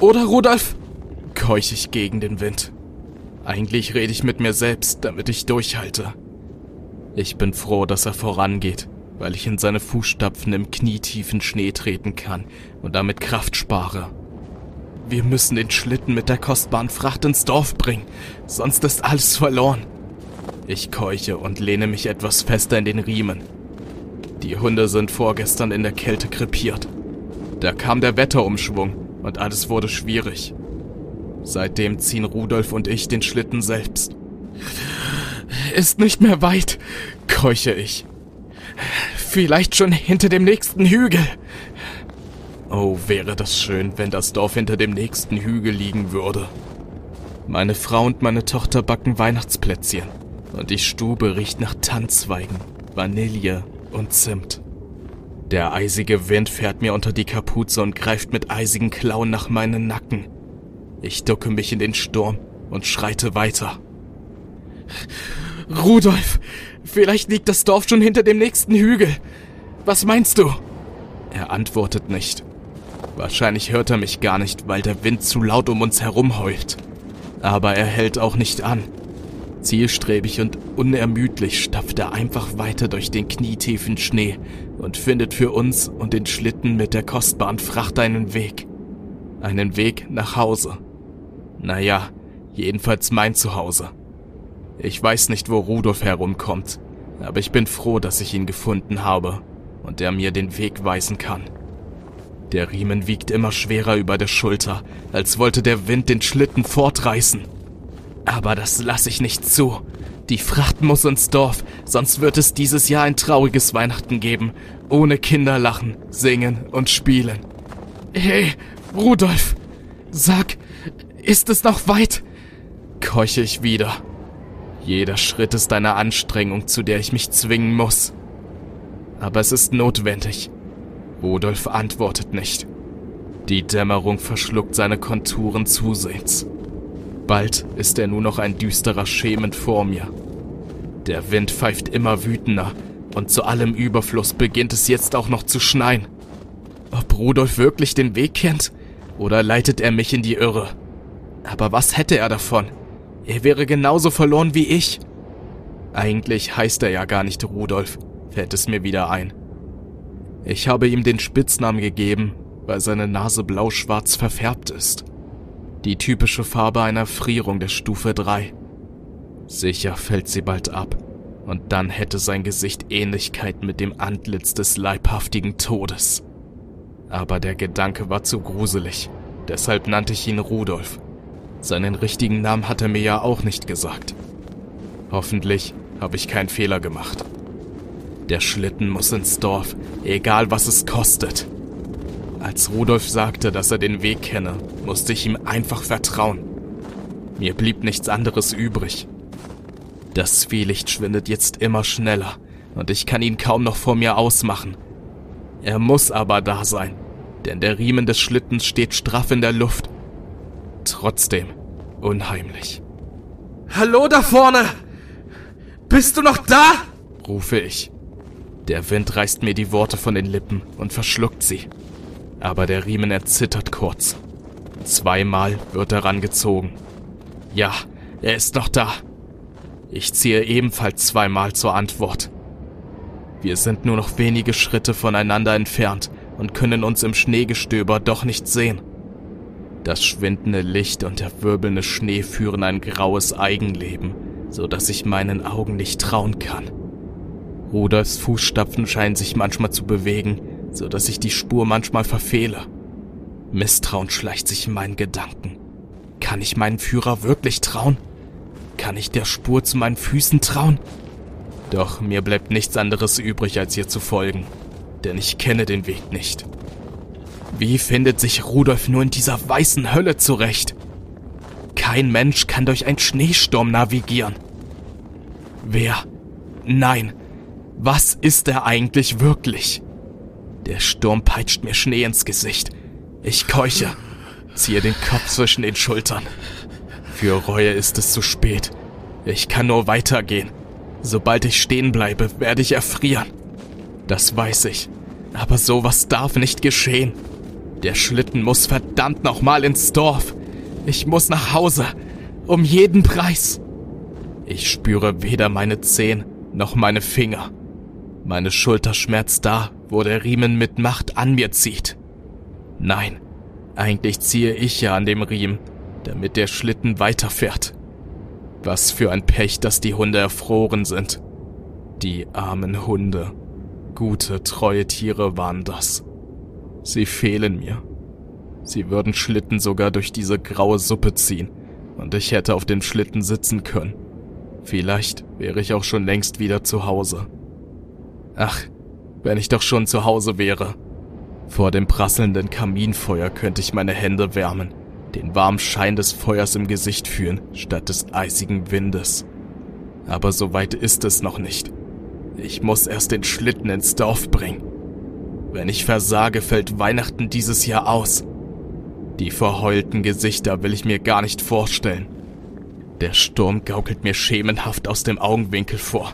Speaker 11: Oder, Rudolf? Keuch ich gegen den Wind. Eigentlich rede ich mit mir selbst, damit ich durchhalte. Ich bin froh, dass er vorangeht, weil ich in seine Fußstapfen im knietiefen Schnee treten kann und damit Kraft spare. Wir müssen den Schlitten mit der kostbaren Fracht ins Dorf bringen, sonst ist alles verloren. Ich keuche und lehne mich etwas fester in den Riemen. Die Hunde sind vorgestern in der Kälte krepiert. Da kam der Wetterumschwung und alles wurde schwierig. Seitdem ziehen Rudolf und ich den Schlitten selbst. Ist nicht mehr weit, keuche ich. Vielleicht schon hinter dem nächsten Hügel. Oh, wäre das schön, wenn das Dorf hinter dem nächsten Hügel liegen würde. Meine Frau und meine Tochter backen Weihnachtsplätzchen und die Stube riecht nach Tanzweigen, Vanille und Zimt. Der eisige Wind fährt mir unter die Kapuze und greift mit eisigen Klauen nach meinen Nacken. Ich ducke mich in den Sturm und schreite weiter. Rudolf, vielleicht liegt das Dorf schon hinter dem nächsten Hügel. Was meinst du? Er antwortet nicht. Wahrscheinlich hört er mich gar nicht, weil der Wind zu laut um uns herum heult. Aber er hält auch nicht an. Zielstrebig und unermüdlich stapft er einfach weiter durch den knietiefen Schnee und findet für uns und den Schlitten mit der kostbaren Fracht einen Weg. Einen Weg nach Hause. Naja, jedenfalls mein Zuhause. Ich weiß nicht, wo Rudolf herumkommt, aber ich bin froh, dass ich ihn gefunden habe und er mir den Weg weisen kann. Der Riemen wiegt immer schwerer über der Schulter, als wollte der Wind den Schlitten fortreißen. Aber das lasse ich nicht zu. Die Fracht muss ins Dorf, sonst wird es dieses Jahr ein trauriges Weihnachten geben, ohne Kinderlachen, Singen und Spielen. Hey, Rudolf, sag, ist es noch weit? keuche ich wieder. Jeder Schritt ist eine Anstrengung, zu der ich mich zwingen muss. Aber es ist notwendig. Rudolf antwortet nicht. Die Dämmerung verschluckt seine Konturen zusehends. Bald ist er nur noch ein düsterer Schemen vor mir. Der Wind pfeift immer wütender und zu allem Überfluss beginnt es jetzt auch noch zu schneien. Ob Rudolf wirklich den Weg kennt oder leitet er mich in die Irre? Aber was hätte er davon? Er wäre genauso verloren wie ich. Eigentlich heißt er ja gar nicht Rudolf, fällt es mir wieder ein. Ich habe ihm den Spitznamen gegeben, weil seine Nase blau-schwarz verfärbt ist. Die typische Farbe einer Frierung der Stufe 3. Sicher fällt sie bald ab, und dann hätte sein Gesicht Ähnlichkeit mit dem Antlitz des leibhaftigen Todes. Aber der Gedanke war zu gruselig, deshalb nannte ich ihn Rudolf. Seinen richtigen Namen hat er mir ja auch nicht gesagt. Hoffentlich habe ich keinen Fehler gemacht. Der Schlitten muss ins Dorf, egal was es kostet. Als Rudolf sagte, dass er den Weg kenne, musste ich ihm einfach vertrauen. Mir blieb nichts anderes übrig. Das Zwielicht schwindet jetzt immer schneller und ich kann ihn kaum noch vor mir ausmachen. Er muss aber da sein, denn der Riemen des Schlittens steht straff in der Luft. Trotzdem unheimlich. Hallo da vorne! Bist du noch da? rufe ich. Der Wind reißt mir die Worte von den Lippen und verschluckt sie. Aber der Riemen erzittert kurz. Zweimal wird er rangezogen. Ja, er ist noch da. Ich ziehe ebenfalls zweimal zur Antwort. Wir sind nur noch wenige Schritte voneinander entfernt und können uns im Schneegestöber doch nicht sehen. Das schwindende Licht und der wirbelnde Schnee führen ein graues Eigenleben, so dass ich meinen Augen nicht trauen kann. Rudolfs Fußstapfen scheinen sich manchmal zu bewegen, so dass ich die Spur manchmal verfehle. Misstrauen schleicht sich in meinen Gedanken. Kann ich meinen Führer wirklich trauen? Kann ich der Spur zu meinen Füßen trauen? Doch mir bleibt nichts anderes übrig, als ihr zu folgen, denn ich kenne den Weg nicht. Wie findet sich Rudolf nur in dieser weißen Hölle zurecht? Kein Mensch kann durch einen Schneesturm navigieren. Wer? Nein. Was ist er eigentlich wirklich? Der Sturm peitscht mir Schnee ins Gesicht. Ich keuche, ziehe den Kopf zwischen den Schultern. Für Reue ist es zu spät. Ich kann nur weitergehen. Sobald ich stehen bleibe, werde ich erfrieren. Das weiß ich. Aber sowas darf nicht geschehen. Der Schlitten muss verdammt nochmal ins Dorf. Ich muss nach Hause. Um jeden Preis. Ich spüre weder meine Zehen noch meine Finger. Meine Schulter schmerzt da, wo der Riemen mit Macht an mir zieht. Nein, eigentlich ziehe ich ja an dem Riemen, damit der Schlitten weiterfährt. Was für ein Pech, dass die Hunde erfroren sind. Die armen Hunde. Gute, treue Tiere waren das. Sie fehlen mir. Sie würden Schlitten sogar durch diese graue Suppe ziehen, und ich hätte auf dem Schlitten sitzen können. Vielleicht wäre ich auch schon längst wieder zu Hause. Ach, wenn ich doch schon zu Hause wäre. Vor dem prasselnden Kaminfeuer könnte ich meine Hände wärmen, den warmen Schein des Feuers im Gesicht fühlen, statt des eisigen Windes. Aber so weit ist es noch nicht. Ich muss erst den Schlitten ins Dorf bringen. Wenn ich versage, fällt Weihnachten dieses Jahr aus. Die verheulten Gesichter will ich mir gar nicht vorstellen. Der Sturm gaukelt mir schemenhaft aus dem Augenwinkel vor.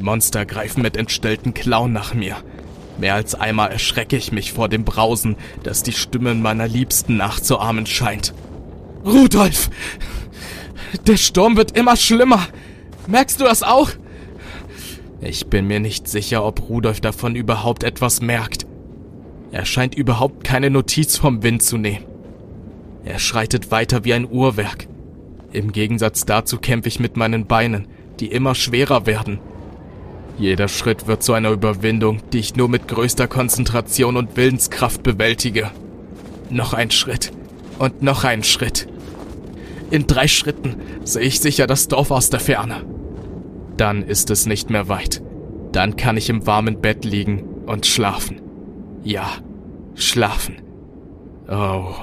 Speaker 11: Monster greifen mit entstellten Klauen nach mir. Mehr als einmal erschrecke ich mich vor dem Brausen, das die Stimme meiner Liebsten nachzuahmen scheint. Rudolf! Der Sturm wird immer schlimmer. Merkst du das auch? Ich bin mir nicht sicher, ob Rudolf davon überhaupt etwas merkt. Er scheint überhaupt keine Notiz vom Wind zu nehmen. Er schreitet weiter wie ein Uhrwerk. Im Gegensatz dazu kämpfe ich mit meinen Beinen, die immer schwerer werden. Jeder Schritt wird zu einer Überwindung, die ich nur mit größter Konzentration und Willenskraft bewältige. Noch ein Schritt und noch ein Schritt. In drei Schritten sehe ich sicher das Dorf aus der Ferne. Dann ist es nicht mehr weit. Dann kann ich im warmen Bett liegen und schlafen. Ja, schlafen. Oh,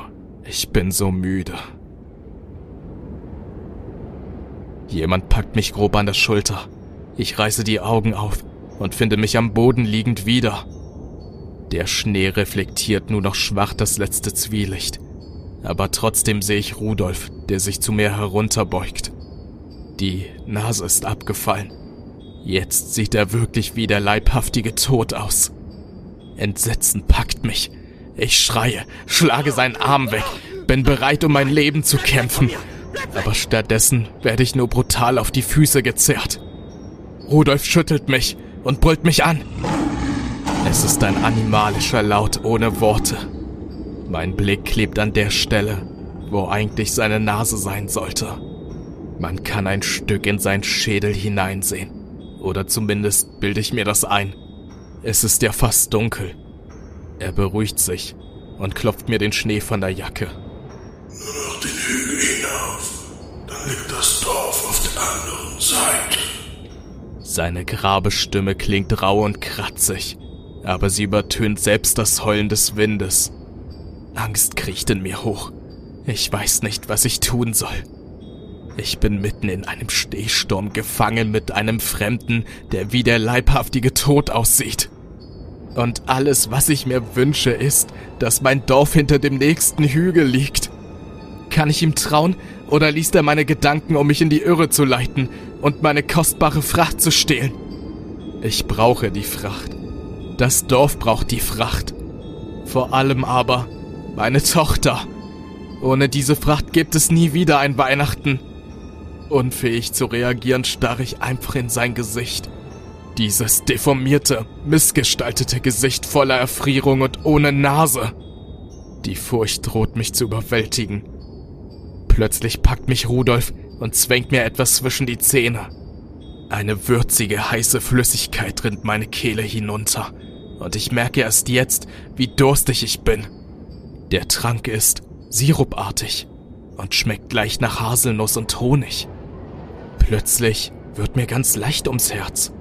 Speaker 11: ich bin so müde. Jemand packt mich grob an der Schulter. Ich reiße die Augen auf und finde mich am Boden liegend wieder. Der Schnee reflektiert nur noch schwach das letzte Zwielicht. Aber trotzdem sehe ich Rudolf, der sich zu mir herunterbeugt. Die Nase ist abgefallen. Jetzt sieht er wirklich wie der leibhaftige Tod aus. Entsetzen packt mich. Ich schreie, schlage seinen Arm weg, bin bereit, um mein Leben zu kämpfen. Aber stattdessen werde ich nur brutal auf die Füße gezerrt. Rudolf schüttelt mich und brüllt mich an. Es ist ein animalischer Laut ohne Worte. Mein Blick klebt an der Stelle, wo eigentlich seine Nase sein sollte. Man kann ein Stück in seinen Schädel hineinsehen. Oder zumindest bilde ich mir das ein. Es ist ja fast dunkel. Er beruhigt sich und klopft mir den Schnee von der Jacke.
Speaker 12: Nur noch den Hügel hinauf. Dann liegt das Dorf auf der anderen Seite.
Speaker 11: Seine grabe Stimme klingt rau und kratzig, aber sie übertönt selbst das Heulen des Windes. Angst kriecht in mir hoch. Ich weiß nicht, was ich tun soll. Ich bin mitten in einem Stehsturm gefangen mit einem Fremden, der wie der leibhaftige Tod aussieht. Und alles, was ich mir wünsche, ist, dass mein Dorf hinter dem nächsten Hügel liegt. Kann ich ihm trauen, oder liest er meine Gedanken, um mich in die Irre zu leiten und meine kostbare Fracht zu stehlen? Ich brauche die Fracht. Das Dorf braucht die Fracht. Vor allem aber meine Tochter. Ohne diese Fracht gibt es nie wieder ein Weihnachten. Unfähig zu reagieren, starre ich einfach in sein Gesicht. Dieses deformierte, missgestaltete Gesicht voller Erfrierung und ohne Nase. Die Furcht droht mich zu überwältigen. Plötzlich packt mich Rudolf und zwängt mir etwas zwischen die Zähne. Eine würzige, heiße Flüssigkeit rinnt meine Kehle hinunter. Und ich merke erst jetzt, wie durstig ich bin. Der Trank ist sirupartig und schmeckt gleich nach Haselnuss und Honig. Plötzlich wird mir ganz leicht ums Herz.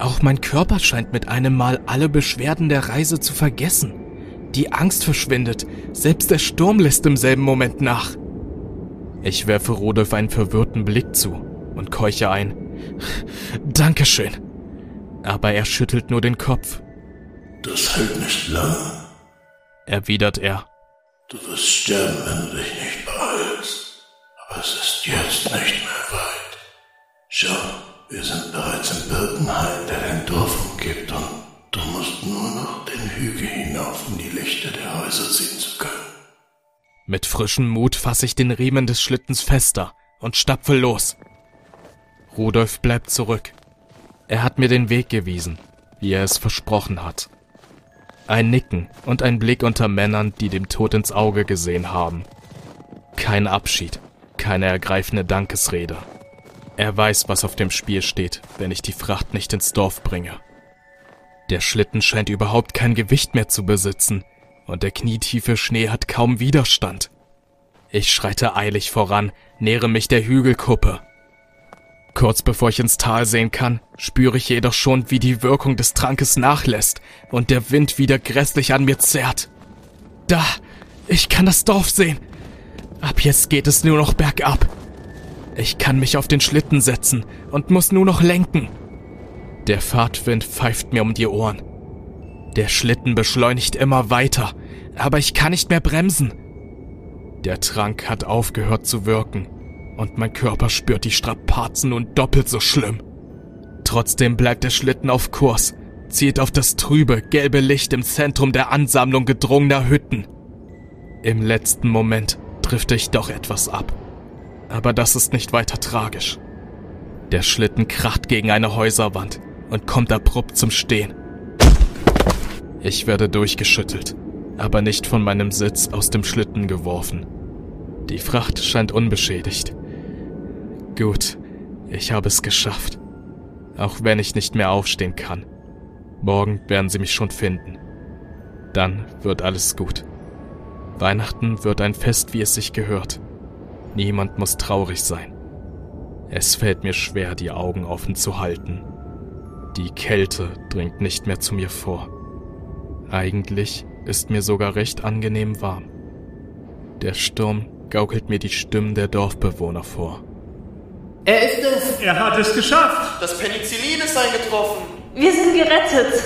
Speaker 11: Auch mein Körper scheint mit einem Mal alle Beschwerden der Reise zu vergessen. Die Angst verschwindet, selbst der Sturm lässt im selben Moment nach. Ich werfe Rudolf einen verwirrten Blick zu und keuche ein. Dankeschön. Aber er schüttelt nur den Kopf.
Speaker 12: Das hält nicht lange.
Speaker 11: Erwidert er.
Speaker 12: Du wirst sterben, wenn du dich nicht beeilst. Aber es ist jetzt nicht mehr weit. Schau, wir sind bereits im Birkenhain, der dein Dorf umgibt und du musst nur noch den Hügel hinauf, um die Lichter der Häuser sehen zu können.
Speaker 11: Mit frischem Mut fasse ich den Riemen des Schlittens fester und stapfe los. Rudolf bleibt zurück. Er hat mir den Weg gewiesen, wie er es versprochen hat. Ein Nicken und ein Blick unter Männern, die dem Tod ins Auge gesehen haben. Kein Abschied, keine ergreifende Dankesrede. Er weiß, was auf dem Spiel steht, wenn ich die Fracht nicht ins Dorf bringe. Der Schlitten scheint überhaupt kein Gewicht mehr zu besitzen, und der knietiefe Schnee hat kaum Widerstand. Ich schreite eilig voran, nähere mich der Hügelkuppe. Kurz bevor ich ins Tal sehen kann, spüre ich jedoch schon, wie die Wirkung des Trankes nachlässt und der Wind wieder grässlich an mir zerrt. Da, ich kann das Dorf sehen. Ab jetzt geht es nur noch bergab. Ich kann mich auf den Schlitten setzen und muss nur noch lenken. Der Fahrtwind pfeift mir um die Ohren. Der Schlitten beschleunigt immer weiter, aber ich kann nicht mehr bremsen. Der Trank hat aufgehört zu wirken und mein Körper spürt die Strapazen nun doppelt so schlimm. Trotzdem bleibt der Schlitten auf Kurs, zielt auf das trübe, gelbe Licht im Zentrum der Ansammlung gedrungener Hütten. Im letzten Moment trifft ich doch etwas ab. Aber das ist nicht weiter tragisch. Der Schlitten kracht gegen eine Häuserwand und kommt abrupt zum Stehen. Ich werde durchgeschüttelt, aber nicht von meinem Sitz aus dem Schlitten geworfen. Die Fracht scheint unbeschädigt. Gut, ich habe es geschafft. Auch wenn ich nicht mehr aufstehen kann. Morgen werden sie mich schon finden. Dann wird alles gut. Weihnachten wird ein Fest, wie es sich gehört. Niemand muss traurig sein. Es fällt mir schwer, die Augen offen zu halten. Die Kälte dringt nicht mehr zu mir vor. Eigentlich ist mir sogar recht angenehm warm. Der Sturm gaukelt mir die Stimmen der Dorfbewohner vor.
Speaker 13: Er ist es!
Speaker 14: Er hat es geschafft!
Speaker 13: Das Penicillin ist eingetroffen!
Speaker 15: Wir sind gerettet!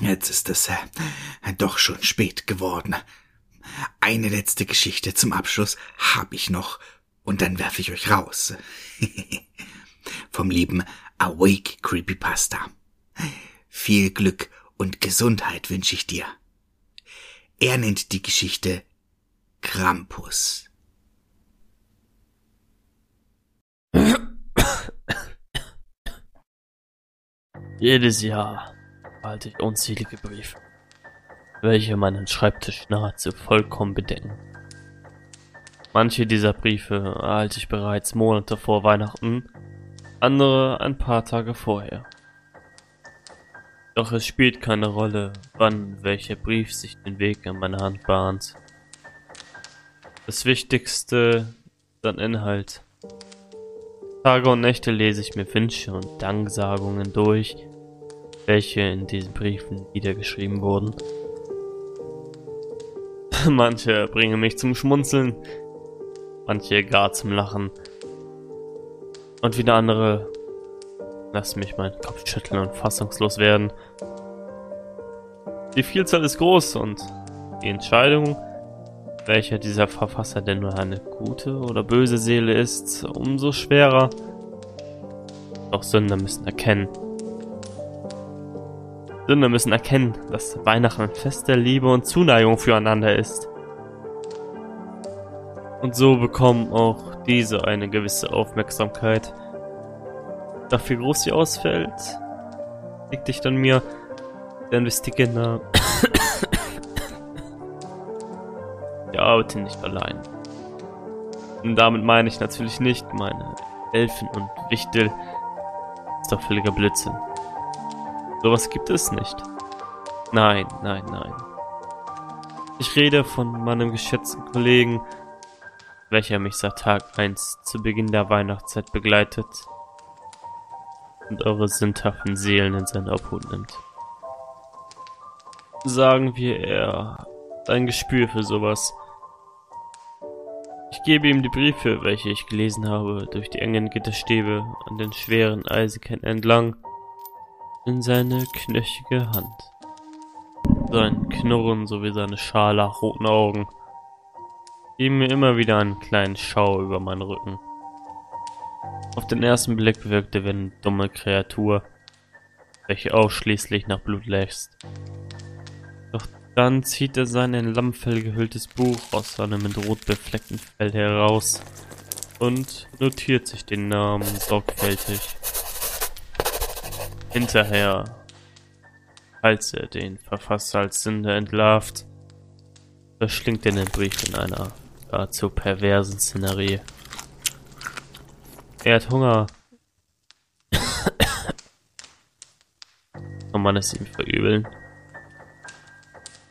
Speaker 1: Jetzt ist es äh, doch schon spät geworden. Eine letzte Geschichte zum Abschluss hab ich noch und dann werfe ich euch raus. Vom lieben Awake Creepypasta. Viel Glück und Gesundheit wünsche ich dir. Er nennt die Geschichte Krampus.
Speaker 16: Jedes Jahr erhalte ich unzählige Briefe, welche meinen Schreibtisch nahezu vollkommen bedecken. Manche dieser Briefe erhalte ich bereits Monate vor Weihnachten, andere ein paar Tage vorher. Doch es spielt keine Rolle, wann welcher Brief sich den Weg in meine Hand bahnt. Das Wichtigste ist ein Inhalt. Tage und Nächte lese ich mir Wünsche und Danksagungen durch, welche in diesen Briefen niedergeschrieben wurden. Manche bringen mich zum Schmunzeln, manche gar zum Lachen. Und wieder andere lassen mich meinen Kopf schütteln und fassungslos werden. Die Vielzahl ist groß und die Entscheidung, welcher dieser Verfasser denn nur eine gute oder böse Seele ist, umso schwerer. Doch Sünder müssen erkennen. Sünder müssen erkennen, dass Weihnachten ein Fest der Liebe und Zuneigung füreinander ist. Und so bekommen auch diese eine gewisse Aufmerksamkeit. Dafür groß sie ausfällt, liegt nicht an mir, der Investigender. Wir arbeiten nicht allein. Und damit meine ich natürlich nicht meine Elfen und Wichtel. Das ist doch völliger Blödsinn. Sowas gibt es nicht. Nein, nein, nein. Ich rede von meinem geschätzten Kollegen, welcher mich seit Tag 1 zu Beginn der Weihnachtszeit begleitet und eure sündhaften Seelen in seine Obhut nimmt. Sagen wir, er hat ein Gespür für sowas. Ich gebe ihm die Briefe, welche ich gelesen habe, durch die engen Gitterstäbe an den schweren Eisenketten entlang, in seine knöchige Hand. Sein Knurren sowie seine scharlachroten Augen geben mir immer wieder einen kleinen Schau über meinen Rücken. Auf den ersten Blick wirkt er wie eine dumme Kreatur, welche ausschließlich nach Blut lächst. Doch dann zieht er sein in Lammfell gehülltes Buch aus seinem mit rot befleckten Fell heraus und notiert sich den Namen sorgfältig. Hinterher, als er den Verfasser als Sünder entlarvt, verschlingt er den Brief in einer geradezu perversen Szenerie. Er hat Hunger. Kann man es ihm verübeln?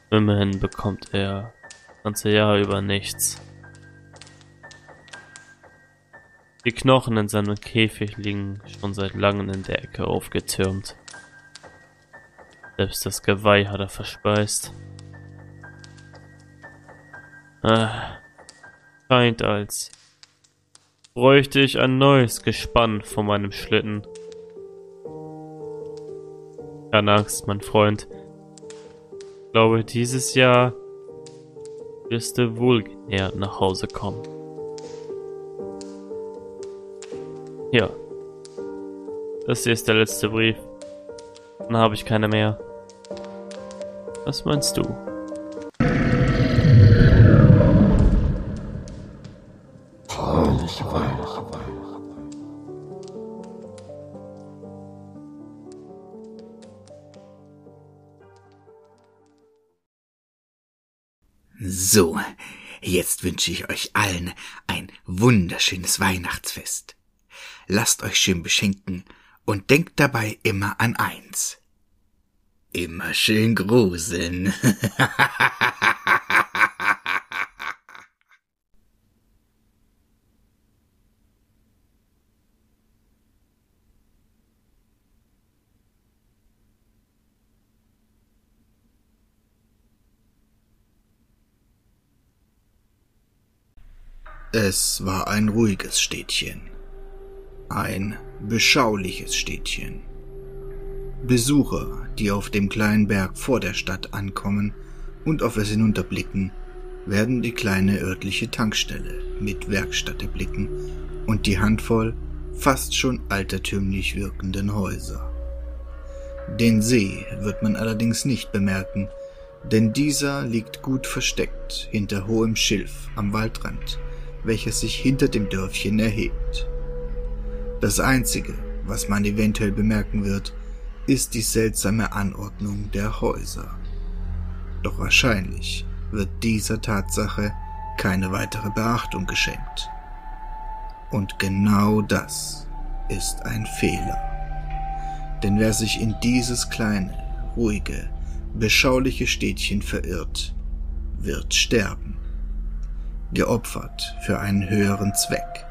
Speaker 16: Immerhin bekommt er ganze Jahr über nichts. Die Knochen in seinem Käfig liegen schon seit langem in der Ecke aufgetürmt. Selbst das Geweih hat er verspeist. Ah, scheint als bräuchte ich ein neues Gespann von meinem Schlitten. Keine Angst, mein Freund. Ich glaube, dieses Jahr wirst du wohlgenährt nach Hause kommen. Ja. Das hier ist der letzte Brief. Dann habe ich keine mehr. Was meinst du?
Speaker 17: So, jetzt wünsche ich euch allen ein wunderschönes Weihnachtsfest. Lasst euch schön beschenken und denkt dabei immer an eins. Immer schön gruseln. Es war ein ruhiges Städtchen. Ein beschauliches Städtchen. Besucher, die auf dem kleinen Berg vor der Stadt ankommen und auf es hinunterblicken, werden die kleine örtliche Tankstelle mit Werkstatt erblicken und die Handvoll fast schon altertümlich wirkenden Häuser. Den See wird man allerdings nicht bemerken, denn dieser liegt gut versteckt hinter hohem Schilf am Waldrand welches sich hinter dem Dörfchen erhebt. Das Einzige, was man eventuell bemerken wird, ist die seltsame Anordnung der Häuser. Doch wahrscheinlich wird dieser Tatsache keine weitere Beachtung geschenkt. Und genau das ist ein Fehler. Denn wer sich in dieses kleine, ruhige, beschauliche Städtchen verirrt, wird sterben geopfert für einen höheren Zweck.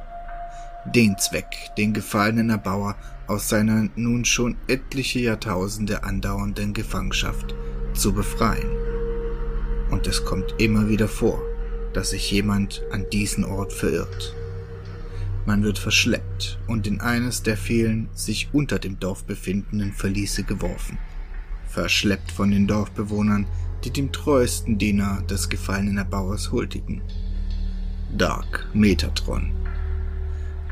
Speaker 17: Den Zweck, den gefallenen Erbauer aus seiner nun schon etliche Jahrtausende andauernden Gefangenschaft zu befreien. Und es kommt immer wieder vor, dass sich jemand an diesen Ort verirrt. Man wird verschleppt und in eines der vielen sich unter dem Dorf befindenden Verliese geworfen. Verschleppt von den Dorfbewohnern, die dem treuesten Diener des gefallenen Erbauers huldigen. Dark Metatron.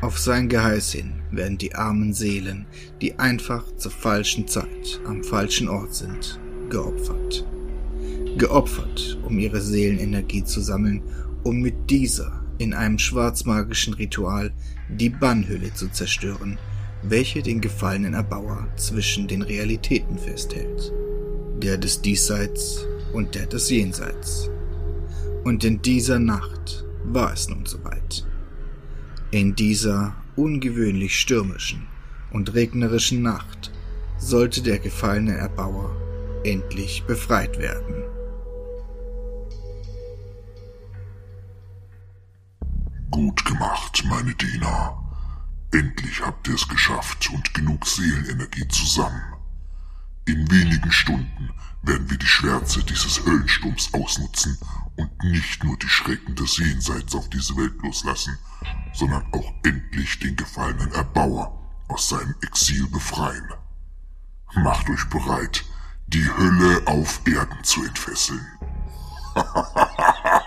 Speaker 17: Auf sein Geheiß hin werden die armen Seelen, die einfach zur falschen Zeit am falschen Ort sind, geopfert. Geopfert, um ihre Seelenenergie zu sammeln, um mit dieser in einem schwarzmagischen Ritual die Bannhülle zu zerstören, welche den gefallenen Erbauer zwischen den Realitäten festhält, der des Diesseits und der des Jenseits. Und in dieser Nacht war es nun soweit. In dieser ungewöhnlich stürmischen und regnerischen Nacht sollte der gefallene Erbauer endlich befreit werden.
Speaker 14: Gut gemacht, meine Diener. Endlich habt ihr es geschafft und genug Seelenenergie zusammen. In wenigen Stunden werden wir die Schwärze dieses Höllensturms ausnutzen und nicht nur die Schrecken des Jenseits auf diese Welt loslassen, sondern auch endlich den gefallenen Erbauer aus seinem Exil befreien. Macht euch bereit, die Hölle auf Erden zu entfesseln.